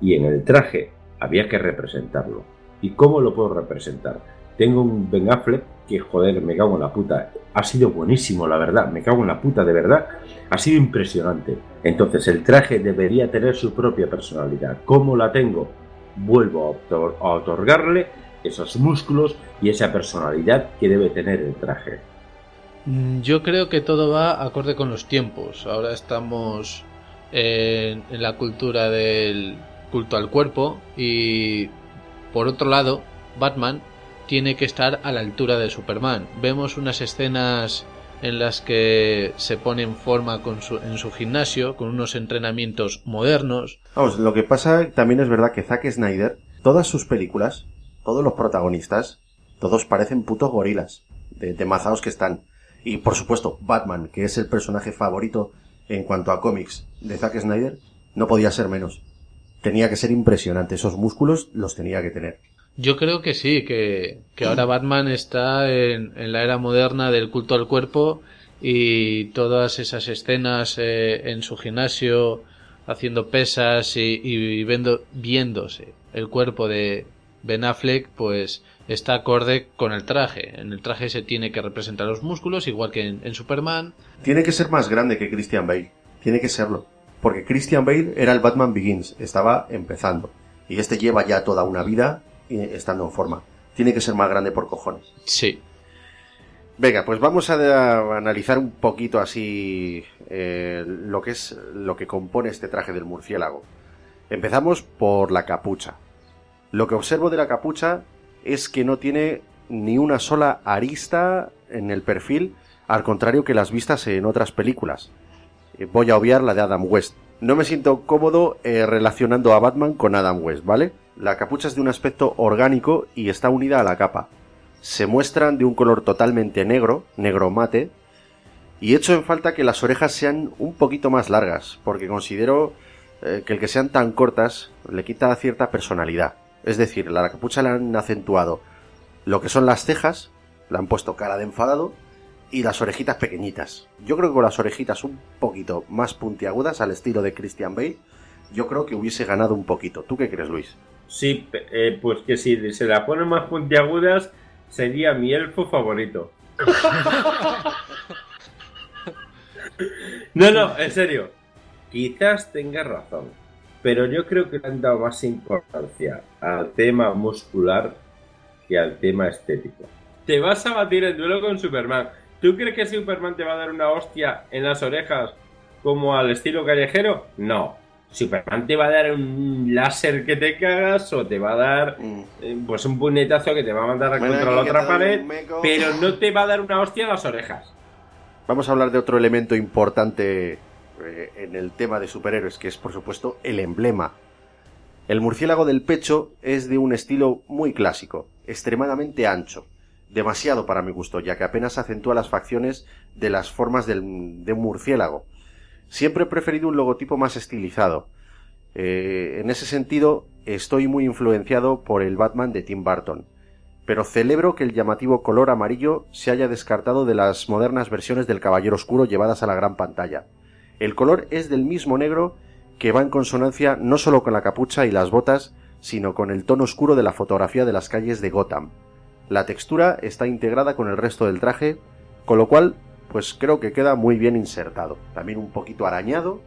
Y en el traje había que representarlo. ¿Y cómo lo puedo representar? Tengo un Ben Affleck que, joder, me cago en la puta. Ha sido buenísimo, la verdad. Me cago en la puta, de verdad. Ha sido impresionante. Entonces, el traje debería tener su propia personalidad. ¿Cómo la tengo? Vuelvo a otorgarle esos músculos y esa personalidad que debe tener el traje. Yo creo que todo va acorde con los tiempos. Ahora estamos en, en la cultura del culto al cuerpo y por otro lado, Batman tiene que estar a la altura de Superman. Vemos unas escenas en las que se pone en forma con su, en su gimnasio, con unos entrenamientos modernos. Vamos, lo que pasa también es verdad que Zack Snyder, todas sus películas, todos los protagonistas, todos parecen putos gorilas, de, de que están. Y por supuesto, Batman, que es el personaje favorito en cuanto a cómics de Zack Snyder, no podía ser menos. Tenía que ser impresionante, esos músculos los tenía que tener. Yo creo que sí, que, que ahora Batman está en, en, la era moderna del culto al cuerpo y todas esas escenas eh, en su gimnasio haciendo pesas y, viéndose el cuerpo de Ben Affleck, pues está acorde con el traje. En el traje se tiene que representar los músculos, igual que en, en Superman. Tiene que ser más grande que Christian Bale. Tiene que serlo. Porque Christian Bale era el Batman Begins, estaba empezando. Y este lleva ya toda una vida estando en forma. Tiene que ser más grande por cojones. Sí. Venga, pues vamos a, a analizar un poquito así eh, lo que es lo que compone este traje del murciélago. Empezamos por la capucha. Lo que observo de la capucha es que no tiene ni una sola arista en el perfil, al contrario que las vistas en otras películas. Eh, Voy a obviar la de Adam West. No me siento cómodo eh, relacionando a Batman con Adam West, ¿vale? La capucha es de un aspecto orgánico y está unida a la capa. Se muestran de un color totalmente negro, negro mate, y echo en falta que las orejas sean un poquito más largas, porque considero eh, que el que sean tan cortas le quita cierta personalidad. Es decir, la capucha le han acentuado lo que son las cejas, le han puesto cara de enfadado, y las orejitas pequeñitas. Yo creo que con las orejitas un poquito más puntiagudas, al estilo de Christian Bale, yo creo que hubiese ganado un poquito. ¿Tú qué crees, Luis? Sí, eh, pues que si se la ponen más puntiagudas, sería mi elfo favorito. (laughs) No, no, en serio. Quizás tenga razón. Pero yo creo que le han dado más importancia al tema muscular que al tema estético. Te vas a batir en duelo con Superman. ¿Tú crees que Superman te va a dar una hostia en las orejas como al estilo callejero? No. Superman te va a dar un láser que te cagas o te va a dar eh, pues un puñetazo que te va a mandar Bueno, contra la otra pared, pero no te va a dar una hostia en las orejas. Vamos a hablar de otro elemento importante eh, en el tema de superhéroes, que es por supuesto el emblema. El murciélago del pecho es de un estilo muy clásico, extremadamente ancho, demasiado para mi gusto, ya que apenas acentúa las facciones de las formas del- de un murciélago. Siempre he preferido un logotipo más estilizado. Eh, en ese sentido, estoy muy influenciado por el Batman de Tim Burton pero celebro que el llamativo color amarillo se haya descartado de las modernas versiones del Caballero Oscuro llevadas a la gran pantalla. El color es del mismo negro que va en consonancia no solo con la capucha y las botas, sino con el tono oscuro de la fotografía de las calles de Gotham. La textura está integrada con el resto del traje, con lo cual, pues creo que queda muy bien insertado. También un poquito arañado,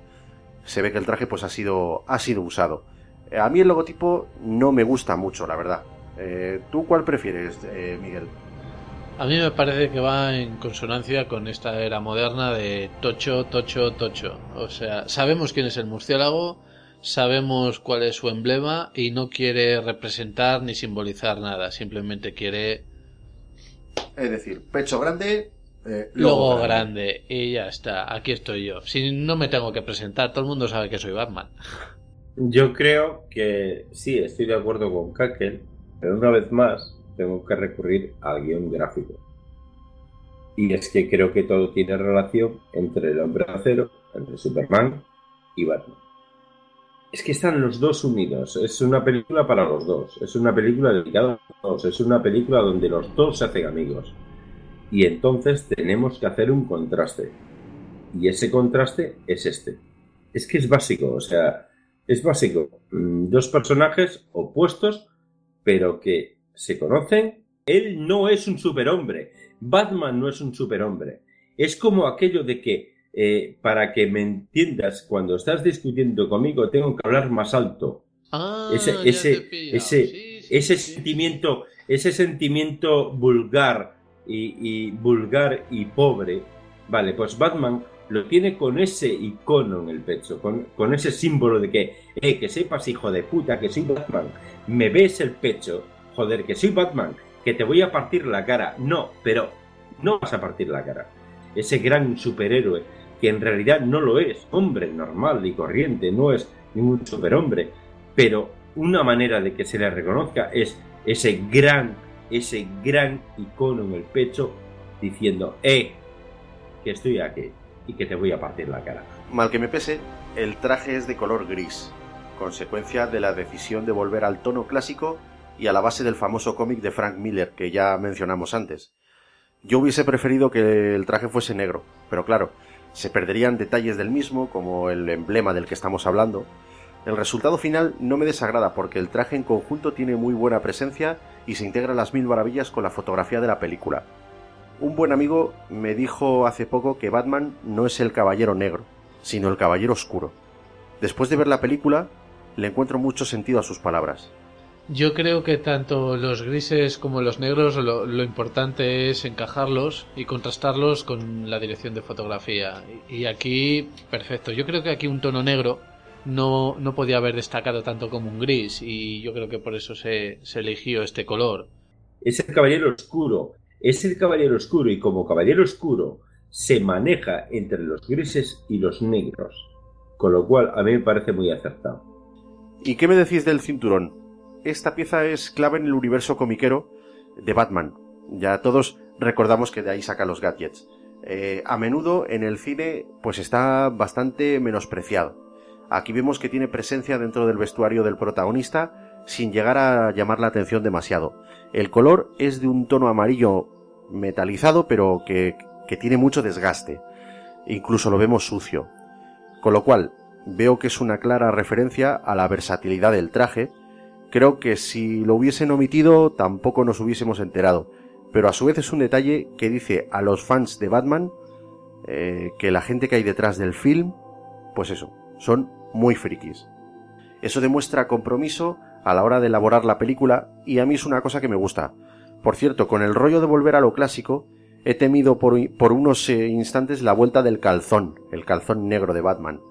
se ve que el traje pues ha sido, ha sido usado. A mí el logotipo no me gusta mucho, la verdad. Eh, ¿Tú cuál prefieres, eh, Miguel? A mí me parece que va en consonancia con esta era moderna de tocho, tocho, tocho. O sea, sabemos quién es el murciélago, sabemos cuál es su emblema y no quiere representar ni simbolizar nada, simplemente quiere Es decir, pecho grande, eh, logo grande y ya está, aquí estoy yo. Si no me tengo que presentar, todo el mundo sabe que soy Batman. Yo creo que sí, estoy de acuerdo con Kakel, pero una vez más tengo que recurrir al guion gráfico. Y es que creo que todo tiene relación entre el hombre de acero, entre Superman y Batman. Es que están los dos unidos, es una película para los dos, es una película dedicada a los dos, es una película donde los dos se hacen amigos. Y entonces tenemos que hacer un contraste. Y ese contraste es este. Es que es básico, o sea, es básico. Mm, Dos personajes opuestos, pero que se conocen. Él no es un superhombre. Batman no es un superhombre. Es como aquello de que, eh, para que me entiendas, cuando estás discutiendo conmigo, tengo que hablar más alto. Ah, ese, ese, ese, ese sentimiento, ese sentimiento vulgar y, y vulgar y pobre, vale, pues Batman lo tiene con ese icono en el pecho, con, con ese símbolo de que, eh, que sepas, hijo de puta, que soy Batman, me ves el pecho, joder, que soy Batman, que te voy a partir la cara. No, pero no vas a partir la cara. Ese gran superhéroe, que en realidad no lo es, hombre normal y corriente, no es ningún superhombre, pero una manera de que se le reconozca es ese gran, ese gran icono en el pecho diciendo, eh, que estoy aquí y que te voy a partir la cara. Mal que me pese, el traje es de color gris, consecuencia de la decisión de volver al tono clásico y a la base del famoso cómic de Frank Miller que ya mencionamos antes. Yo hubiese preferido que el traje fuese negro, pero claro, se perderían detalles del mismo, como el emblema del que estamos hablando. El resultado final no me desagrada porque el traje en conjunto tiene muy buena presencia y se integra a las mil maravillas con la fotografía de la película. Un buen amigo me dijo hace poco que Batman no es el caballero negro, sino el caballero oscuro. Después de ver la película, le encuentro mucho sentido a sus palabras. Yo creo que tanto los grises como los negros lo, lo, importante es encajarlos y contrastarlos con la dirección de fotografía. Y aquí, perfecto. Yo creo que aquí un tono negro no, no podía haber destacado tanto como un gris y yo creo que por eso se, se eligió este color. Es el caballero oscuro. Es el caballero oscuro y como caballero oscuro se maneja entre los grises y los negros. Con lo cual a mí me parece muy acertado. ¿Y qué me decís del cinturón? Esta pieza es clave en el universo comiquero de Batman. Ya todos recordamos que de ahí saca los gadgets. Eh, a menudo en el cine pues está bastante menospreciado. Aquí vemos que tiene presencia dentro del vestuario del protagonista sin llegar a llamar la atención demasiado. El color es de un tono amarillo metalizado pero que, que tiene mucho desgaste. Incluso lo vemos sucio. Con lo cual veo que es una clara referencia a la versatilidad del traje Creo que si lo hubiesen omitido tampoco nos hubiésemos enterado, pero a su vez es un detalle que dice a los fans de Batman eh, que la gente que hay detrás del film, pues eso, son muy frikis. Eso demuestra compromiso a la hora de elaborar la película y a mí es una cosa que me gusta. Por cierto, con el rollo de volver a lo clásico, he temido por, unos eh, instantes la vuelta del calzón, el calzón negro de Batman.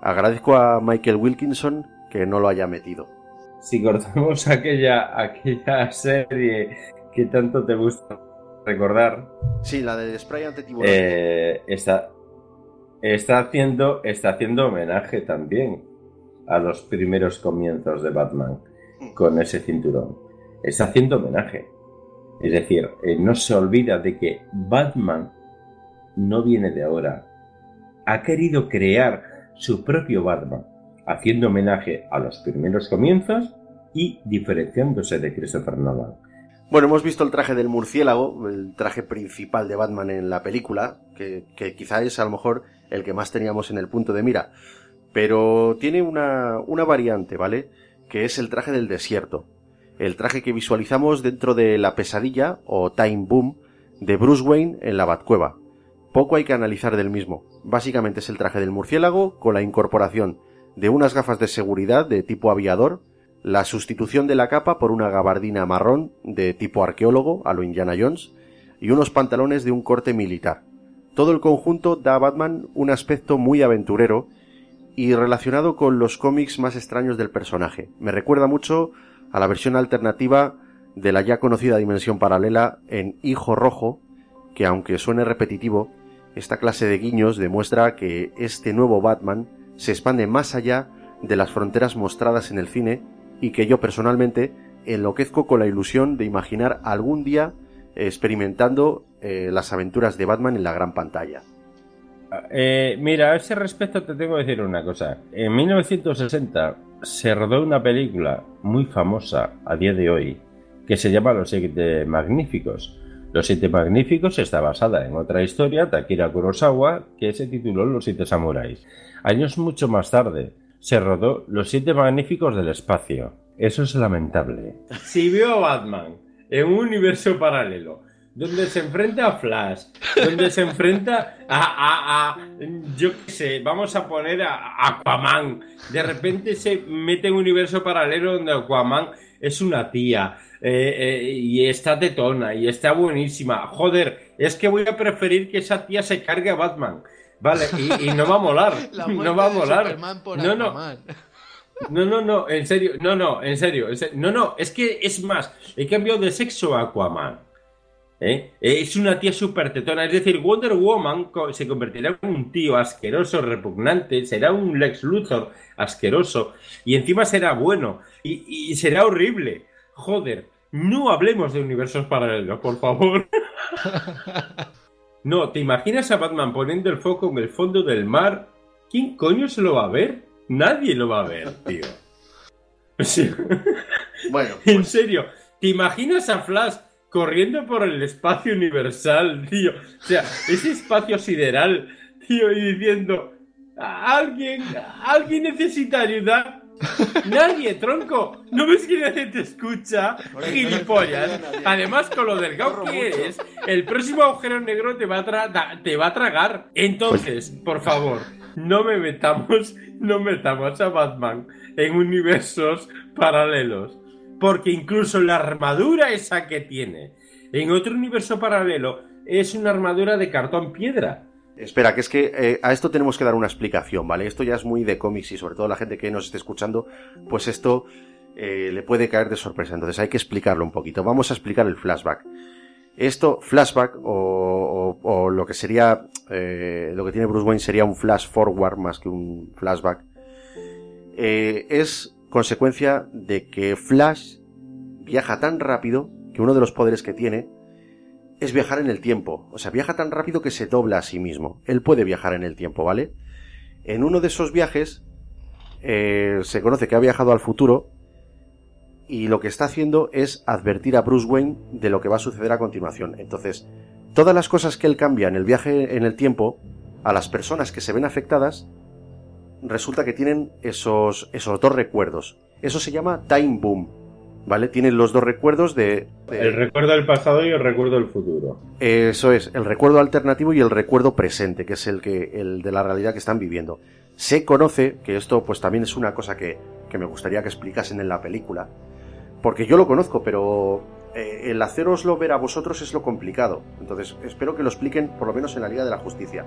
Agradezco a Michael Wilkinson que no lo haya metido si cortamos (laughs) aquella, aquella serie que tanto te gusta recordar. Sí, la de spray ante tiburón. Eh, está, está, haciendo, está haciendo homenaje también a los primeros comienzos de Batman mm. con ese cinturón. Está haciendo homenaje. Es decir, eh, no se olvida de que Batman no viene de ahora. Ha querido crear su propio Batman haciendo homenaje a los primeros comienzos y diferenciándose de Christopher Nolan. Bueno, hemos visto el traje del murciélago, el traje principal de Batman en la película, que, quizá es a lo mejor el que más teníamos en el punto de mira, pero tiene una, una variante, ¿vale? Que es el traje del desierto, el traje que visualizamos dentro de la pesadilla o Time Boom de Bruce Wayne en la Batcueva. Poco hay que analizar del mismo. Básicamente es el traje del murciélago con la incorporación de unas gafas de seguridad de tipo aviador, la sustitución de la capa por una gabardina marrón de tipo arqueólogo a lo Indiana Jones y unos pantalones de un corte militar. Todo el conjunto da a Batman un aspecto muy aventurero y relacionado con los cómics más extraños del personaje. Me recuerda mucho a la versión alternativa de la ya conocida dimensión paralela en Hijo Rojo, que aunque suene repetitivo, esta clase de guiños demuestra que este nuevo Batman se expande más allá de las fronteras mostradas en el cine y que yo personalmente enloquezco con la ilusión de imaginar algún día experimentando eh, las aventuras de Batman en la gran pantalla. Eh, mira, a ese respecto te tengo que decir una cosa. En 1960 se rodó una película muy famosa a día de hoy que se llama Los Siete Magníficos. Los Siete Magníficos está basada en otra historia, Takira Kurosawa, que se tituló Los Siete Samuráis. Años mucho más tarde se rodó Los Siete Magníficos del Espacio. Eso es lamentable. Si veo a Batman en un universo paralelo donde se enfrenta a Flash, donde se enfrenta a, a, yo qué sé, vamos a poner a Aquaman. De repente se mete en un universo paralelo donde Aquaman es una tía eh, eh, y está tetona y está buenísima. Joder, es que voy a preferir que esa tía se cargue a Batman. Vale, y, no va a molar. (laughs) no va a molar. no, no. No, no, no, en serio, no, no, en serio, no, no, es que es más, he cambiado de sexo a Aquaman. ¿eh? Es una tía súper tetona, es decir, Wonder Woman se convertirá en un tío asqueroso, repugnante, será un Lex Luthor asqueroso, y encima será bueno, y, y será horrible. Joder, no hablemos de universos paralelos, por favor. (laughs) No, ¿te imaginas a Batman poniendo el foco en el fondo del mar? ¿Quién coño se lo va a ver? Nadie lo va a ver, tío. Bueno. (laughs) En pues- serio, ¿te imaginas a Flash corriendo por el espacio universal, tío? O sea, ese espacio sideral, tío, y diciendo, alguien, alguien necesita ayuda. Nadie, tronco. ¿No ves que nadie te escucha? Gilipollas. Además, con lo delgado que eres, el próximo agujero negro te va a, te va a tragar. Entonces, por favor, no me metamos, no metamos a Batman en universos paralelos. porque incluso la armadura esa que tiene en otro universo paralelo es una armadura de cartón piedra. Espera, que es que eh, a esto tenemos que dar una explicación, ¿vale? Esto ya es muy de cómics y sobre todo la gente que nos esté escuchando, pues esto eh, le puede caer de sorpresa. Entonces hay que explicarlo un poquito. Vamos a explicar el flashback. Esto, flashback, o, o- o lo que sería, eh, lo que tiene Bruce Wayne sería un flash forward más que un flashback, eh, es consecuencia de que Flash viaja tan rápido que uno de los poderes que tiene es viajar en el tiempo. O sea, viaja tan rápido que se dobla a sí mismo. Él puede viajar en el tiempo, ¿vale? En uno de esos viajes eh, se conoce que ha viajado al futuro y lo que está haciendo es advertir a Bruce Wayne de lo que va a suceder a continuación. Entonces, todas las cosas que él cambia en el viaje en el tiempo, a las personas que se ven afectadas, resulta que tienen esos, esos dos recuerdos. Eso se llama Time Boom. ¿Vale? Tienen los dos recuerdos de, de- El recuerdo del pasado y el recuerdo del futuro. eso es, el recuerdo alternativo y el recuerdo presente, que es el que, el de la realidad que están viviendo. Se conoce, que esto pues también es una cosa que, que me gustaría que explicasen en la película, porque yo lo conozco, pero eh, el haceroslo ver a vosotros es lo complicado. Entonces, espero que lo expliquen por lo menos en la Liga de la Justicia.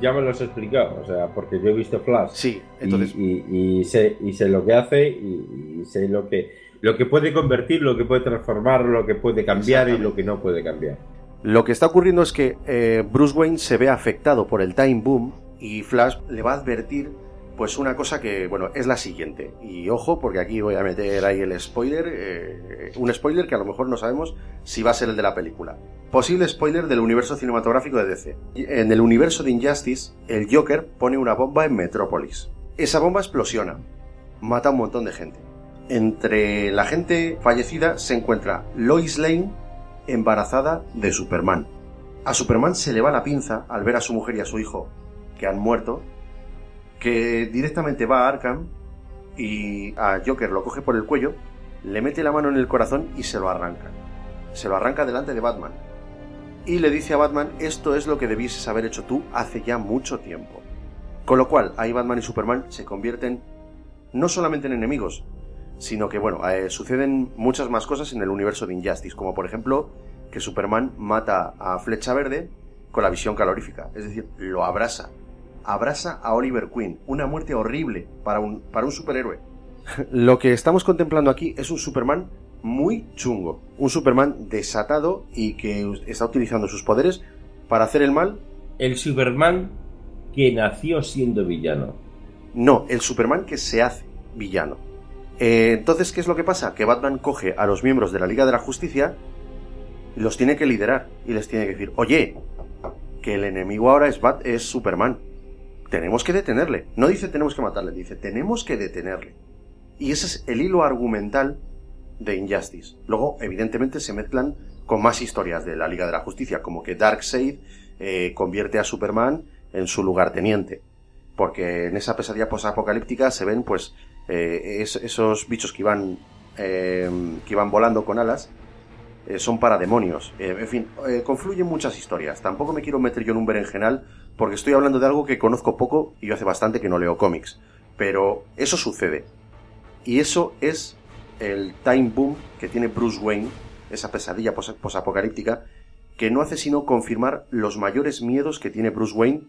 Ya me lo has explicado, o sea, porque yo he visto Flash. Sí, entonces- Y, y- y sé, y sé lo que hace y, y sé lo que, lo que puede convertir, lo que puede transformar, lo que puede cambiar y lo que no puede cambiar. Lo que está ocurriendo es que eh, Bruce Wayne se ve afectado por el Time Boom y Flash le va a advertir pues una cosa que, bueno, es la siguiente. Y ojo, porque aquí voy a meter ahí el spoiler, eh, un spoiler que a lo mejor no sabemos si va a ser el de la película. Posible spoiler del universo cinematográfico de DC. En el universo de Injustice, el Joker pone una bomba en Metrópolis. Esa bomba explosiona, mata a un montón de gente. Entre la gente fallecida se encuentra Lois Lane, embarazada de Superman. A Superman se le va la pinza al ver a su mujer y a su hijo que han muerto, que directamente va a Arkham y a Joker lo coge por el cuello, le mete la mano en el corazón y se lo arranca. Se lo arranca delante de Batman. Y le dice a Batman, esto es lo que debieses haber hecho tú hace ya mucho tiempo. Con lo cual, ahí Batman y Superman se convierten no solamente en enemigos, sino que, bueno, eh, suceden muchas más cosas en el universo de Injustice, como por ejemplo que Superman mata a Flecha Verde con la visión calorífica, es decir, lo abrasa. Abrasa a Oliver Queen, una muerte horrible para un, para un superhéroe. (laughs) Lo que estamos contemplando aquí es un Superman muy chungo, un Superman desatado y que está utilizando sus poderes para hacer el mal. El Superman que nació siendo villano. No, el Superman que se hace villano. Eh, entonces, ¿qué es lo que pasa? Que Batman coge a los miembros de la Liga de la Justicia y los tiene que liderar y les tiene que decir, oye, que el enemigo ahora es, Bat es Superman. Tenemos que detenerle. No dice tenemos que matarle, dice tenemos que detenerle. Y ese es el hilo argumental de Injustice. Luego, evidentemente, se mezclan con más historias de la Liga de la Justicia, como que Darkseid eh, convierte a Superman en su lugarteniente. Porque en esa pesadilla posapocalíptica se ven, pues, eh, es- esos bichos que iban, eh, que iban volando con alas, eh, son para demonios. Eh, en fin, confluyen muchas historias. Tampoco me quiero meter yo en un berenjenal porque estoy hablando de algo que conozco poco y yo hace bastante que no leo cómics. Pero eso sucede. Y eso es el time boom que tiene Bruce Wayne, esa pesadilla pos- posapocalíptica, que no hace sino confirmar los mayores miedos que tiene Bruce Wayne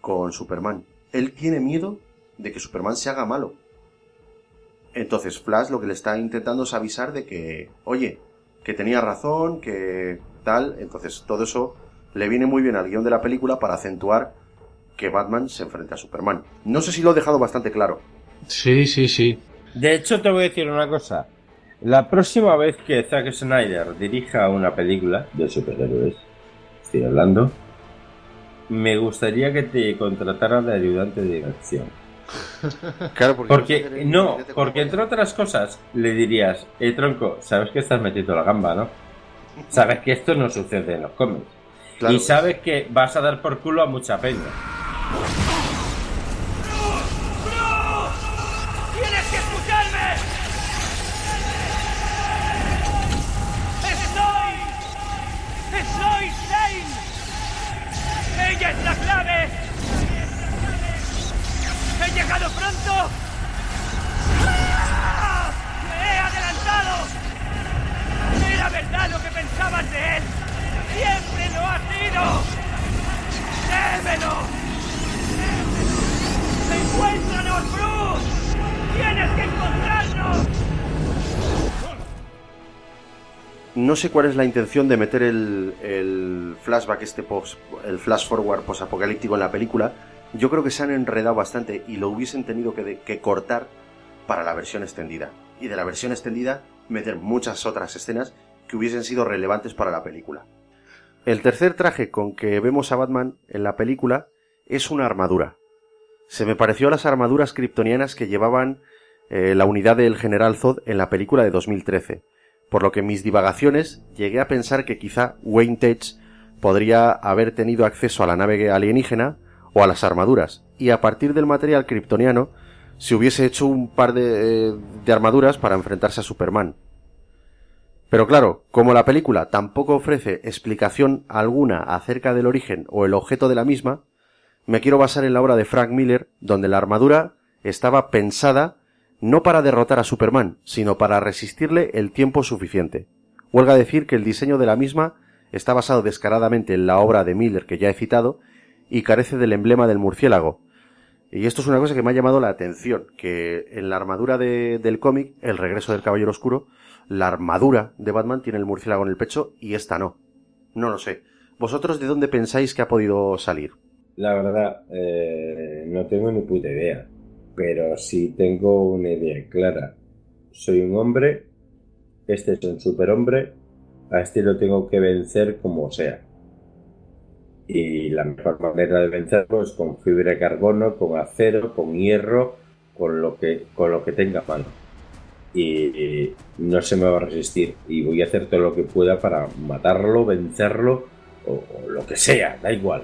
con Superman. Él tiene miedo de que Superman se haga malo. Entonces Flash lo que le está intentando es avisar de que, oye, que tenía razón, que tal. Entonces todo eso le viene muy bien al guion de la película para acentuar que Batman se enfrenta a Superman. No sé si lo he dejado bastante claro. Sí, sí, sí. De hecho, te voy a decir una cosa. La próxima vez que Zack Snyder dirija una película de superhéroes, estoy hablando, me gustaría que te contratara de ayudante de dirección. Claro, porque, no, porque entre otras cosas le dirías, eh, tronco, sabes que estás metiendo la gamba, ¿no? Sabes que esto no sucede en los cómics. Claro. Y sabes que vas a dar por culo a mucha peña. llegado pronto! ¡Ah! ¡Me he adelantado! ¡Era verdad lo que pensabas de él! ¡Siempre lo ha sido! ¡Démelo! ¡Encuéntranos, Bruce! ¡Tienes que encontrarnos! No sé cuál es la intención de meter el, el flashback, este post, el flash forward post-apocalíptico en la película, yo creo que se han enredado bastante y lo hubiesen tenido que, cortar para la versión extendida. Y de la versión extendida meter muchas otras escenas que hubiesen sido relevantes para la película. El tercer traje con que vemos a Batman en la película es una armadura. Se me pareció a las armaduras kryptonianas que llevaban eh, la unidad del General Zod en la película de 2013 por lo que en mis divagaciones llegué a pensar que quizá Wayne Tate podría haber tenido acceso a la nave alienígena o a las armaduras, y a partir del material kryptoniano se hubiese hecho un par de, eh, de armaduras para enfrentarse a Superman. Pero claro, como la película tampoco ofrece explicación alguna acerca del origen o el objeto de la misma, me quiero basar en la obra de Frank Miller, donde la armadura estaba pensada no para derrotar a Superman, sino para resistirle el tiempo suficiente. Huelga decir que el diseño de la misma está basado descaradamente en la obra de Miller que ya he citado y carece del emblema del murciélago. Y esto es una cosa que me ha llamado la atención, que en la armadura de- del cómic, El regreso del Caballero Oscuro, la armadura de Batman tiene el murciélago en el pecho y esta no. No lo sé. ¿Vosotros de dónde pensáis que ha podido salir? La verdad, eh, no tengo ni puta idea. Pero sí tengo una idea clara. Soy un hombre, este es un superhombre, a este lo tengo que vencer como sea. Y la mejor manera de vencerlo es con fibra de carbono, con acero, con hierro, con lo que, con lo que tenga mano. Y, y no se me va a resistir. Y voy a hacer todo lo que pueda para matarlo, vencerlo o, o lo que sea, da igual.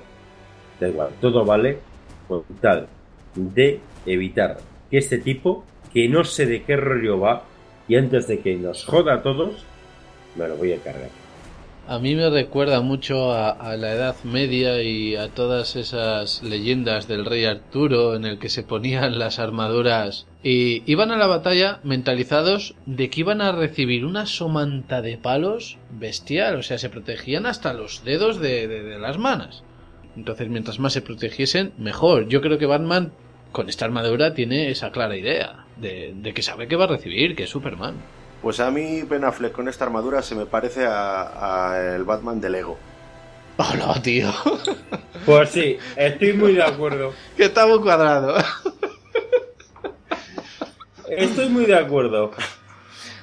Da igual, todo vale con tal de evitar que este tipo, que no sé de qué rollo va, y antes de que nos joda a todos, me lo voy a cargar. A mí me recuerda mucho a, la Edad Media y a todas esas leyendas del rey Arturo en el que se ponían las armaduras y iban a la batalla mentalizados de que iban a recibir una somanta de palos bestial, o sea, se protegían hasta los dedos de, de- de las manos. Entonces, mientras más se protegiesen, mejor. Yo creo que Batman con esta armadura tiene esa clara idea de, de que sabe que va a recibir, que es Superman. Pues a mí Ben Affleck con esta armadura se me parece a, a el Batman de Lego. Hola, tío. Pues sí, estoy muy de acuerdo. que está muy cuadrado. Estoy muy de acuerdo.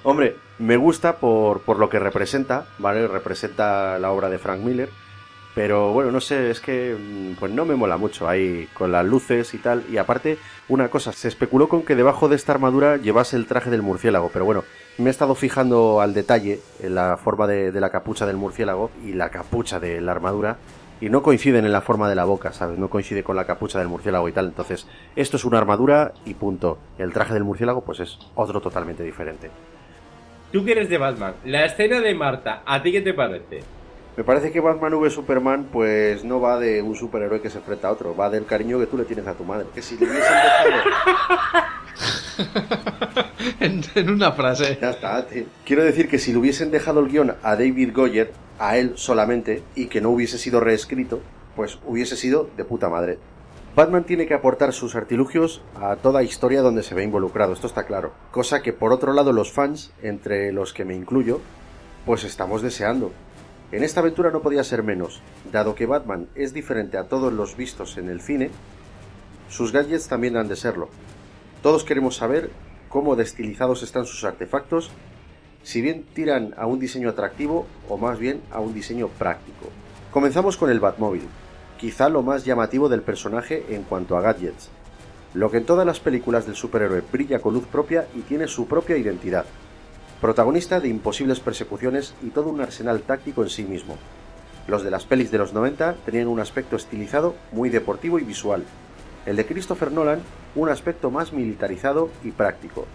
Hombre, me gusta por, por lo que representa, ¿vale? Representa la obra de Frank Miller. Pero bueno, no sé, es que mm, pues no me mola mucho ahí con las luces y tal. Y aparte, una cosa, se especuló con que debajo de esta armadura llevase el traje del murciélago. Pero bueno, me he estado fijando al detalle en la forma de, la capucha del murciélago y la capucha de la armadura. Y no coinciden en la forma de la boca, ¿sabes? No coincide con la capucha del murciélago y tal. Entonces, esto es una armadura y punto. El traje del murciélago, pues es otro totalmente diferente. Tú que eres de Batman, la escena de Marta, ¿a ti qué te parece? Me parece que Batman v Superman pues no va de un superhéroe que se enfrenta a otro, va del cariño que tú le tienes a tu madre. Que si le hubiesen dejado... (laughs) en, en una frase. Ya está, tío. Quiero decir que si le hubiesen dejado el guion a David Goyer, a él solamente, y que no hubiese sido reescrito, pues hubiese sido de puta madre. Batman tiene que aportar sus artilugios a toda historia donde se ve involucrado, esto está claro. Cosa que por otro lado los fans, entre los que me incluyo, pues estamos deseando. En esta aventura no podía ser menos, dado que Batman es diferente a todos los vistos en el cine, sus gadgets también han de serlo. Todos queremos saber cómo destilizados están sus artefactos, si bien tiran a un diseño atractivo o más bien a un diseño práctico. Comenzamos con el Batmóvil, quizá lo más llamativo del personaje en cuanto a gadgets. Lo que en todas las películas del superhéroe brilla con luz propia y tiene su propia identidad. Protagonista de imposibles persecuciones y todo un arsenal táctico en sí mismo. Los de las pelis de los 90 tenían un aspecto estilizado muy deportivo y visual. El de Christopher Nolan un aspecto más militarizado y práctico.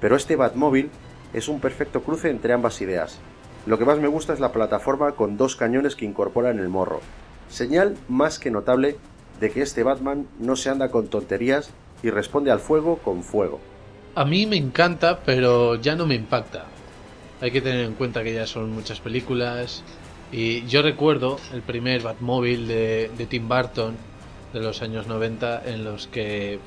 Pero este Batmóvil es un perfecto cruce entre ambas ideas. Lo que más me gusta es la plataforma con dos cañones que incorpora en el morro. Señal más que notable de que este Batman no se anda con tonterías y responde al fuego con fuego. A mí me encanta, pero ya no me impacta. Hay que tener en cuenta que ya son muchas películas. Y yo recuerdo el primer Batmóvil de, de Tim Burton de los años 90 en los que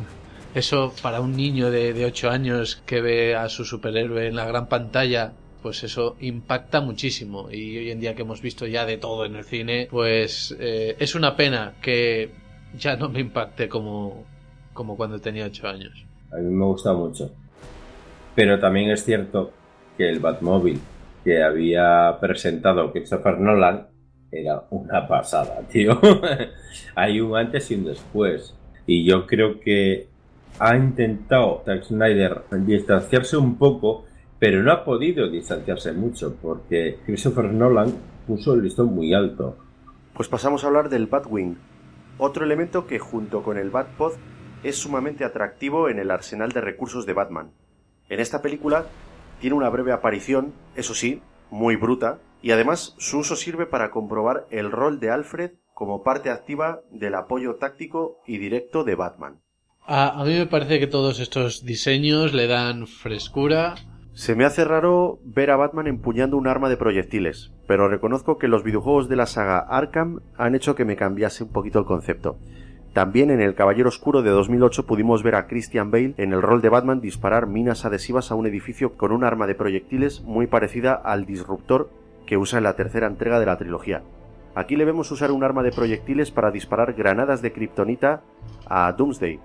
(laughs) eso para un niño de, de 8 años que ve a su superhéroe en la gran pantalla pues eso impacta muchísimo y hoy en día que hemos visto ya de todo en el cine pues eh, es una pena que ya no me impacte como, como cuando tenía 8 años A mí me gusta mucho. Pero también es cierto que el Batmóvil que había presentado Christopher Nolan era una pasada, (laughs) tío. Hay un antes y un después. Y yo creo que ha intentado Zack Snyder distanciarse un poco, pero no ha podido distanciarse mucho, porque Christopher Nolan puso el listón muy alto. Pues pasamos a hablar del Batwing, otro elemento que junto con el Batpod es sumamente atractivo en el arsenal de recursos de Batman. En esta película tiene una breve aparición, eso sí, muy bruta, y además su uso sirve para comprobar el rol de Alfred como parte activa del apoyo táctico y directo de Batman. a, a mí me parece que todos estos diseños le dan frescura Se me hace raro ver a Batman empuñando un arma de proyectiles, pero reconozco que los videojuegos de la saga Arkham han hecho que me cambiase un poquito el concepto. También en El Caballero Oscuro de 2008 pudimos ver a Christian Bale en el rol de Batman disparar minas adhesivas a un edificio con un arma de proyectiles muy parecida al disruptor que usa en la tercera entrega de la trilogía. Aquí le vemos usar un arma de proyectiles para disparar granadas de kriptonita a Doomsday.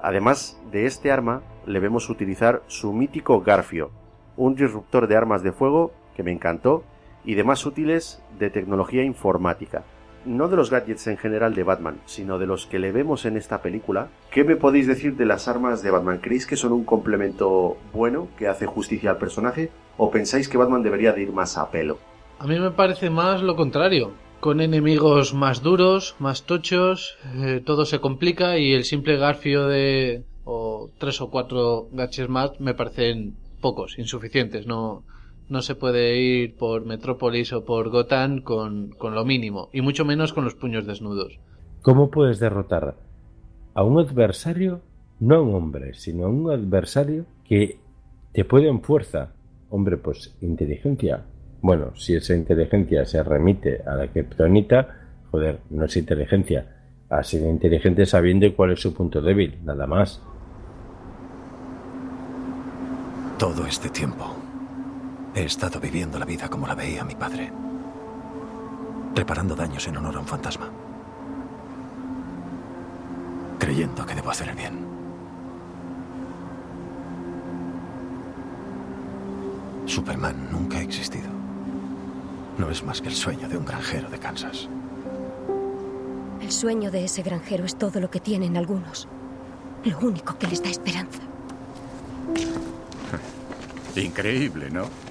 Además de este arma, le vemos utilizar su mítico Garfio, un disruptor de armas de fuego que me encantó y demás útiles de tecnología informática. No de los gadgets en general de Batman, sino de los que le vemos en esta película. ¿Qué me podéis decir de las armas de Batman? ¿Creéis que son un complemento bueno que hace justicia al personaje? ¿O pensáis que Batman debería de ir más a pelo? A mí me parece más lo contrario. Con enemigos más duros, más tochos, eh, todo se complica y el simple garfio de o tres o cuatro gadgets más me parecen pocos, insuficientes. No, no se puede ir por Metrópolis o por Gotham con, con lo mínimo, y mucho menos con los puños desnudos. ¿Cómo puedes derrotar a un adversario, no a un hombre, sino a un adversario que te puede en fuerza? Hombre, pues inteligencia. Bueno, si esa inteligencia se remite a la kriptonita, joder, no es inteligencia. Ha sido inteligente sabiendo cuál es su punto débil, nada más. Todo este tiempo he estado viviendo la vida como la veía mi padre, reparando daños en honor a un fantasma, creyendo que debo hacer el bien. Superman nunca ha existido. No es más que el sueño de un granjero de Kansas. El sueño de ese granjero es todo lo que tienen algunos. Lo único que les da esperanza. Increíble, ¿no?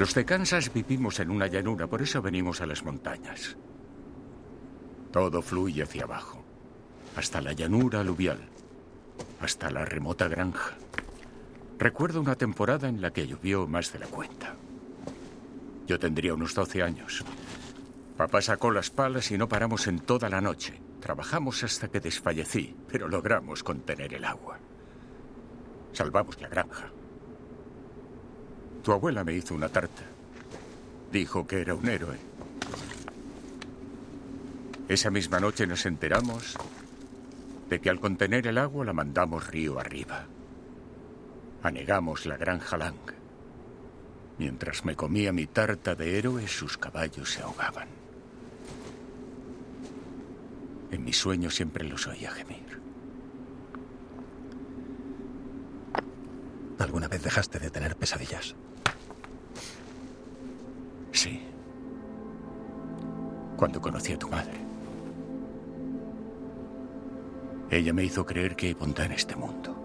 Los de Kansas vivimos en una llanura, por eso venimos a las montañas. Todo fluye hacia abajo, hasta la llanura aluvial, hasta la remota granja. Recuerdo una temporada en la que llovió más de la cuenta. Yo tendría unos 12 años. Papá sacó las palas y no paramos en toda la noche. Trabajamos hasta que desfallecí, pero logramos contener el agua. Salvamos la granja. Tu abuela me hizo una tarta. Dijo que era un héroe. Esa misma noche nos enteramos de que al contener el agua la mandamos río arriba. Anegamos la granja Lang. Mientras me comía mi tarta de héroe, sus caballos se ahogaban. En mis sueños siempre los oía gemir. ¿Alguna vez dejaste de tener pesadillas? Sí. Cuando conocí a tu madre. Ella me hizo creer que bondad en este mundo.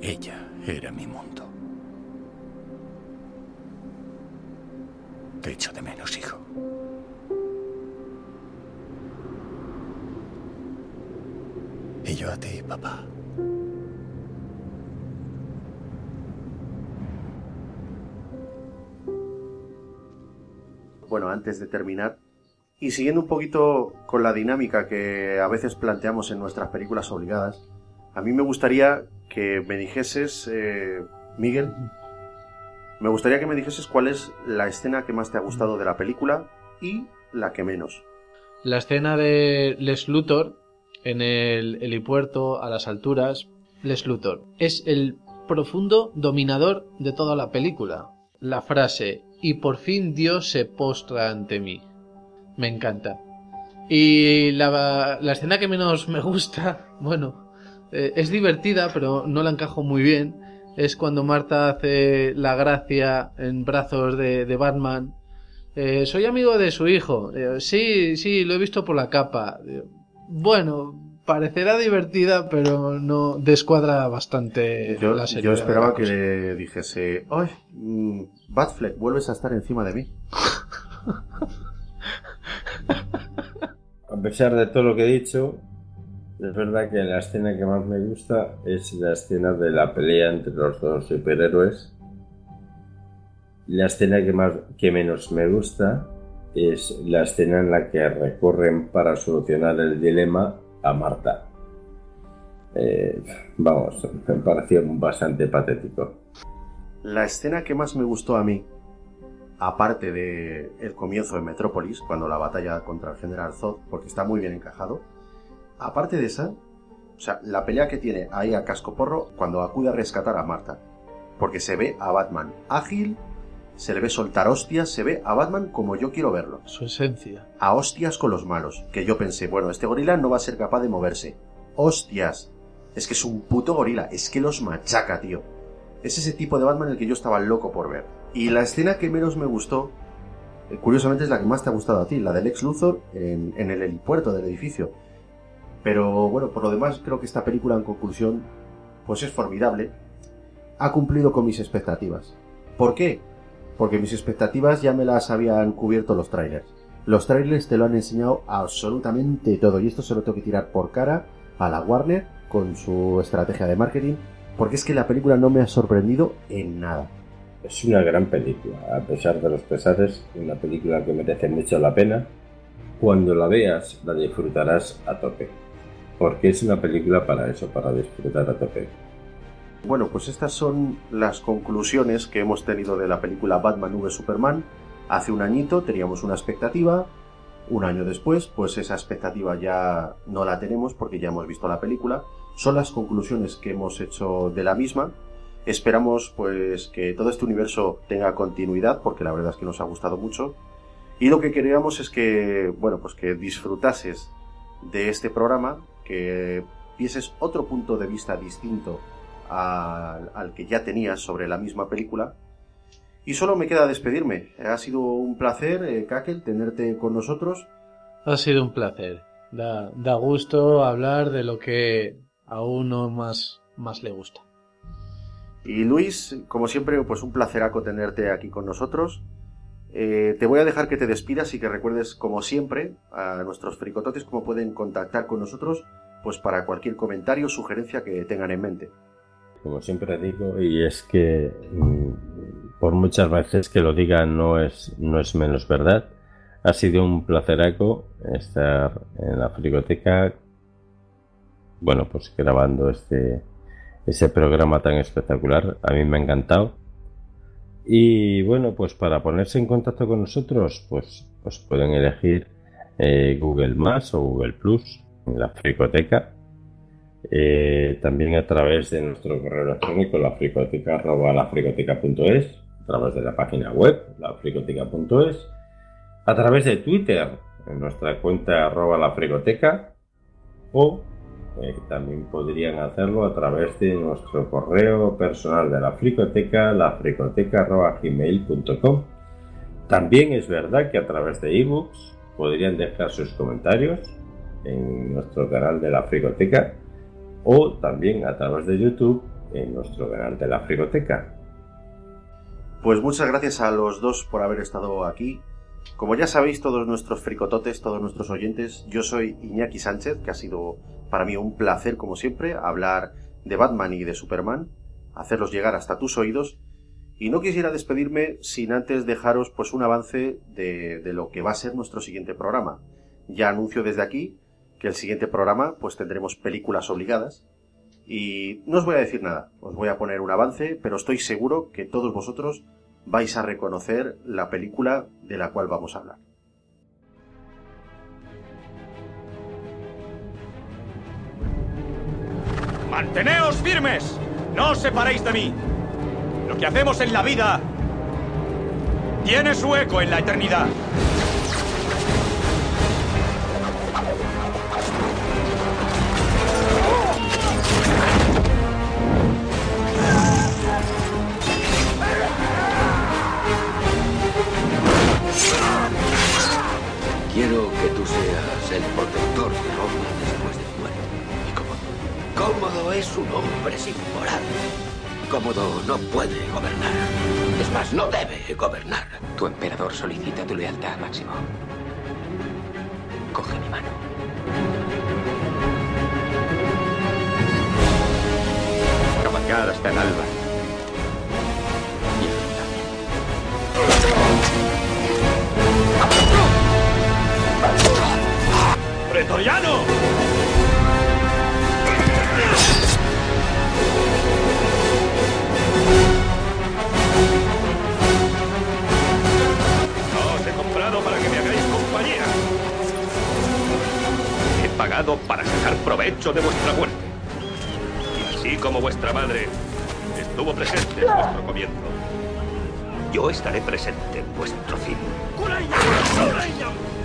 Ella era mi mundo. Te echo de menos, hijo. Y yo a ti, papá. Bueno, antes de terminar, y siguiendo un poquito con la dinámica que a veces planteamos en nuestras películas obligadas, a mí me gustaría que me dijeses, eh, Miguel, me gustaría que me dijeses cuál es la escena que más te ha gustado de la película y la que menos. La escena de Les Luthor en el helipuerto a las alturas, Les Luthor es el profundo dominador de toda la película. La frase y por fin Dios se postra ante mí. Me encanta. Y la, la escena que menos me gusta, (laughs) bueno, eh, es divertida, pero no la encajo muy bien. Es cuando Marta hace la gracia en brazos de, Batman. Eh, soy amigo de su hijo. Eh, sí, sí, lo he visto por la capa. Bueno, parecerá divertida, pero no descuadra bastante Yo, la serie. yo esperaba que le dijese, ¡ay! mm, Batfleck, vuelves a estar encima de mí. (laughs) A pesar de todo lo que he dicho, es verdad que la escena que más me gusta es la escena de la pelea entre los dos superhéroes. La escena que, más, que menos me gusta es la escena en la que recorren para solucionar el dilema a Marta. Eh, vamos, me pareció bastante patético. La escena que más me gustó a mí, aparte de el comienzo de Metrópolis, cuando la batalla contra el General Zod, porque está muy bien encajado, aparte de esa, o sea, la pelea que tiene ahí a cascoporro cuando acude a rescatar a Marta, porque se ve a Batman ágil, se le ve soltar hostias, se ve a Batman como yo quiero verlo. Su esencia. A hostias con los malos, que yo pensé, bueno, este gorila no va a ser capaz de moverse. Hostias. Es que es un puto gorila, es que los machaca, tío. Es ese tipo de Batman el que yo estaba loco por ver. Y la escena que menos me gustó, eh, curiosamente es la que más te ha gustado a ti, la del ex Luthor en, en el helipuerto del edificio. Pero bueno, por lo demás creo que esta película en conclusión, pues es formidable. Ha cumplido con mis expectativas. ¿Por qué? Porque mis expectativas ya me las habían cubierto los trailers. Los trailers te lo han enseñado absolutamente todo y esto se lo tengo que tirar por cara a la Warner con su estrategia de marketing porque es que la película no me ha sorprendido en nada. Es una gran película, a pesar de los pesares, una película que merece mucho la pena. Cuando la veas, la disfrutarás a tope. Porque es una película para eso, para disfrutar a tope. Bueno, pues estas son las conclusiones que hemos tenido de la película Batman v Superman. Hace un añito teníamos una expectativa, un año después, pues esa expectativa ya no la tenemos porque ya hemos visto la película. Son las conclusiones que hemos hecho de la misma. Esperamos pues que todo este universo tenga continuidad porque la verdad es que nos ha gustado mucho. Y lo que queríamos es que, bueno, pues que disfrutases de este programa, que vieses otro punto de vista distinto al, al que ya tenías sobre la misma película. Y solo me queda despedirme. Ha sido un placer, eh, Kakel, tenerte con nosotros. Ha sido un placer. Da, da gusto hablar de lo que a uno más, más le gusta. Y Luis, como siempre, pues un placeraco tenerte aquí con nosotros. Eh, te voy a dejar que te despidas y que recuerdes, como siempre, a nuestros fricototes cómo pueden contactar con nosotros, pues para cualquier comentario o sugerencia que tengan en mente. Como siempre digo, y es que mm, por muchas veces que lo diga no es, no es menos verdad. Ha sido un placeraco estar en la fricoteca, bueno, pues grabando este, ese programa tan espectacular. A mí me ha encantado. Y bueno, pues para ponerse en contacto con nosotros, pues, pues pueden elegir eh, Google Más o Google Plus en la fricoteca. Eh, también a través de nuestro correo electrónico, lafricoteca, lafricoteca.es, a través de la página web, lafricoteca.es, a través de Twitter, en nuestra cuenta arroba lafricoteca, o eh, también podrían hacerlo a través de nuestro correo personal de la fricoteca, lafricoteca.gmail.com. También es verdad que a través de ebooks podrían dejar sus comentarios en nuestro canal de la fricoteca o también a través de YouTube en nuestro canal de la fricoteca. Pues muchas gracias a los dos por haber estado aquí. Como ya sabéis todos nuestros fricototes, todos nuestros oyentes, yo soy Iñaki Sánchez, que ha sido para mí un placer, como siempre, hablar de Batman y de Superman, hacerlos llegar hasta tus oídos. Y no quisiera despedirme sin antes dejaros pues un avance de lo que va a ser nuestro siguiente programa. Ya anuncio desde aquí que el siguiente programa pues tendremos películas obligadas Y no os voy a decir nada, os voy a poner un avance, pero estoy seguro que todos vosotros vais a reconocer la película de la cual vamos a hablar. ¡Manteneos firmes! ¡No os separéis de mí! Lo que hacemos en la vida tiene su eco en la eternidad. Quiero que tú seas el protector de Roma después de tu muerte. Y Cómodo. Cómodo es un hombre sin moral. Cómodo no puede gobernar. Es más, no debe gobernar. Tu emperador solicita tu lealtad, Máximo. Coge mi mano. Cabalgad hasta el alba. ¡Pretoriano! No os he comprado para que me hagáis compañía. He pagado para sacar provecho de vuestra muerte. Y así como vuestra madre estuvo presente en vuestro comienzo, yo estaré presente en vuestro fin.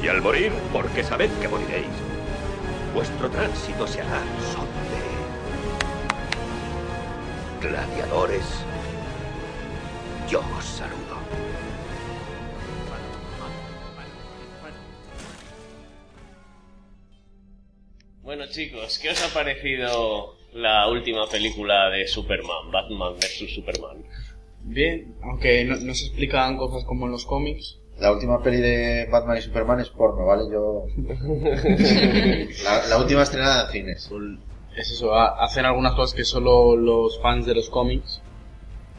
Y al morir, porque sabed que moriréis, vuestro tránsito se hará son de gladiadores. Yo os saludo. Bueno chicos, ¿qué os ha parecido la última película de Superman, Batman vs Superman? Bien, aunque no, no se explican cosas como en los cómics. La última peli de Batman y Superman es porno, ¿vale? Yo... (laughs) la, la última estrenada en cines. Es eso, ha- hacen algunas cosas que solo los fans de los cómics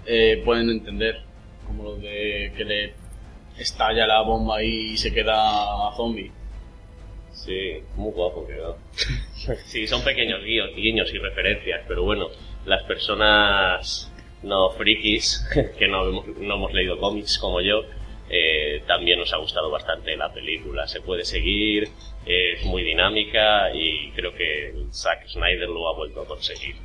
eh, pueden entender. Como lo de que le estalla la bomba y se queda zombie. Sí, muy guapo quedó. (laughs) sí, son pequeños guiños, guiños y referencias, pero bueno, las personas no frikis, (laughs) que no no hemos leído cómics como yo, eh, también nos ha gustado bastante la película. Se puede seguir, es muy dinámica y creo que Zack Snyder lo ha vuelto a conseguir.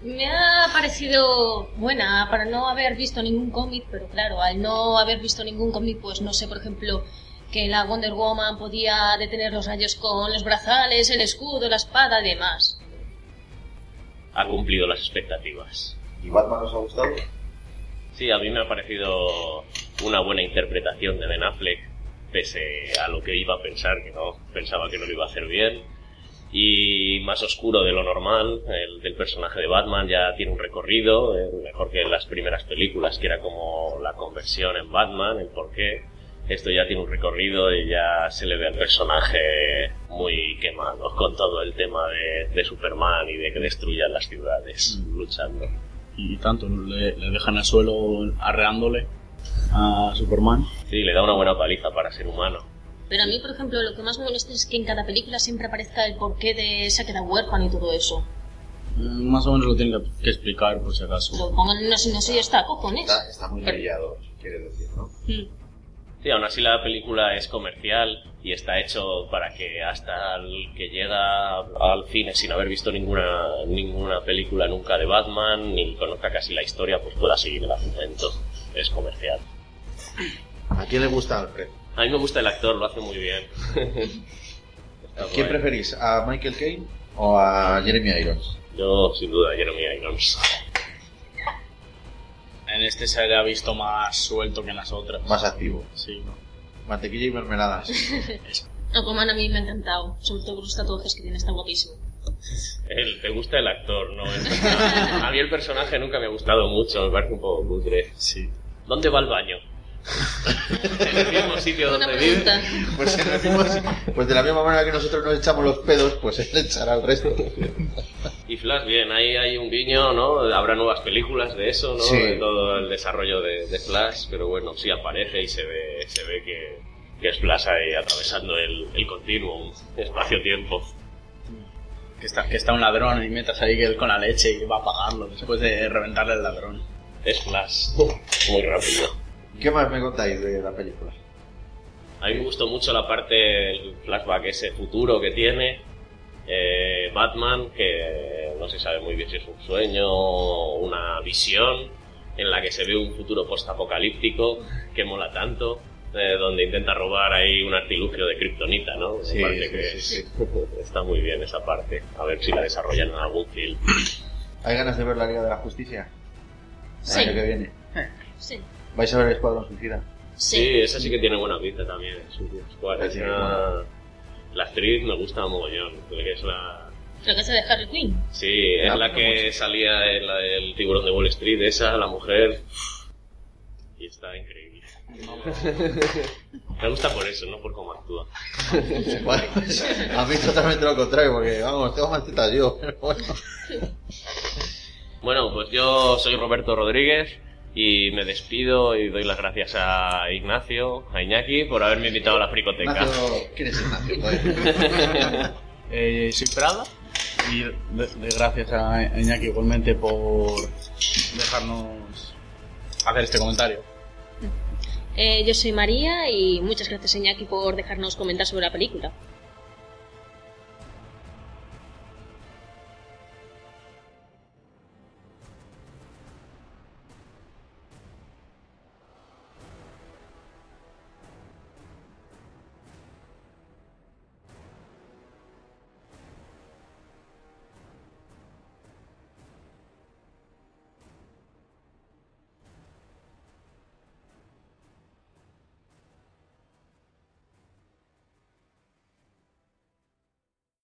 Me ha parecido buena para no haber visto ningún cómic, pero claro, al no haber visto ningún cómic, pues no sé, por ejemplo, que la Wonder Woman podía detener los rayos con los brazales, el escudo, la espada y demás. Ha cumplido las expectativas. ¿Y Batman os ha gustado? Sí, a mí me ha parecido una buena interpretación de Ben Affleck, pese a lo que iba a pensar, que no, pensaba que no lo iba a hacer bien. Y más oscuro de lo normal, el del personaje de Batman ya tiene un recorrido, eh, mejor que en las primeras películas, que era como la conversión en Batman, el por qué. Esto ya tiene un recorrido y ya se le ve al personaje muy quemado con todo el tema de, de Superman y de que destruyan las ciudades luchando. Y tanto, le, le dejan al suelo arreándole a Superman. Sí, le da una buena paliza para ser humano. Pero a mí, por ejemplo, lo que más me molesta es que en cada película siempre aparezca el porqué de esa queda huérfana y todo eso. Mm, Más o menos lo tienen que, que explicar por si acaso. Lo pongan en una sinopsis y ya está, cojones. Está, está muy brillado, quiere decir, ¿no? Mm. Sí, aún así la película es comercial y está hecho para que hasta el que llega al cine sin haber visto ninguna, ninguna película nunca de Batman ni conozca casi la historia, pues pueda seguir el argumento. Es comercial. ¿A quién le gusta Alfred? A mí me gusta el actor, lo hace muy bien. (laughs) ¿Quién preferís? ¿A Michael Caine o a Jeremy Irons? Yo, sin duda, Jeremy Irons. En este se le ha visto más suelto que en las otras. Más activo. Sí. Mantequilla y mermeladas. (laughs) Aquaman a mí me ha encantado, sobre todo con los tatuajes que tiene, está guapísimo. Él, te gusta el actor, ¿no? el. A mí el personaje nunca me ha gustado mucho, me parece un poco cutre. Sí. ¿Dónde va el baño? En el mismo sitio donde vive. Pues, en el mismo- pues de la misma manera que nosotros nos echamos los pedos, pues él echará el resto. Y Flash, bien, ahí hay un guiño, ¿no? Habrá nuevas películas de eso, ¿no? Sí. De todo el desarrollo de, de Flash, pero bueno, sí aparece y se ve, se ve que, que es Flash ahí atravesando el, el continuum, espacio-tiempo. Que está, que está un ladrón y metas ahí que él con la leche y va a pagarlo después de reventarle el ladrón. Es Flash. Muy rápido. ¿Qué más me contáis de la película? A mí me gustó mucho la parte, el flashback ese futuro que tiene. eh, Batman, que no se sabe muy bien si es un sueño o una visión, en la que se ve un futuro post-apocalíptico que mola tanto, eh, donde intenta robar ahí un artilugio de kriptonita, ¿no? Me Sí, parece sí, que sí, (laughs) está muy bien esa parte. A ver si la desarrollan en algún film. ¿Hay ganas de ver la Liga de la Justicia? El año que viene. Sí. ¿Vais a ver el Escuadrón Suicida? Sí, esa sí que tiene buena pinta también. Squad. Sí, Esa- La actriz me gusta mogollón, que es la... Lo que hace de Harley Quinn. Sí, es Ah, la que salía en la del tiburón de Wall Street, esa, la mujer. Y está increíble. (laughs) Me gusta por eso, no por cómo actúa. Bueno, a mí totalmente lo contrario, porque vamos, tengo más tetas yo. pero bueno. Bueno, pues yo soy Roberto Rodríguez y me despido y doy las gracias a Ignacio, a Iñaki, por haberme invitado a la fricoteca. Ignacio, ¿quién es Ignacio? (laughs) Eh, soy Prada y de, de gracias a Iñaki igualmente por dejarnos hacer este comentario. Eh, yo soy María y muchas gracias Iñaki por dejarnos comentar sobre la película.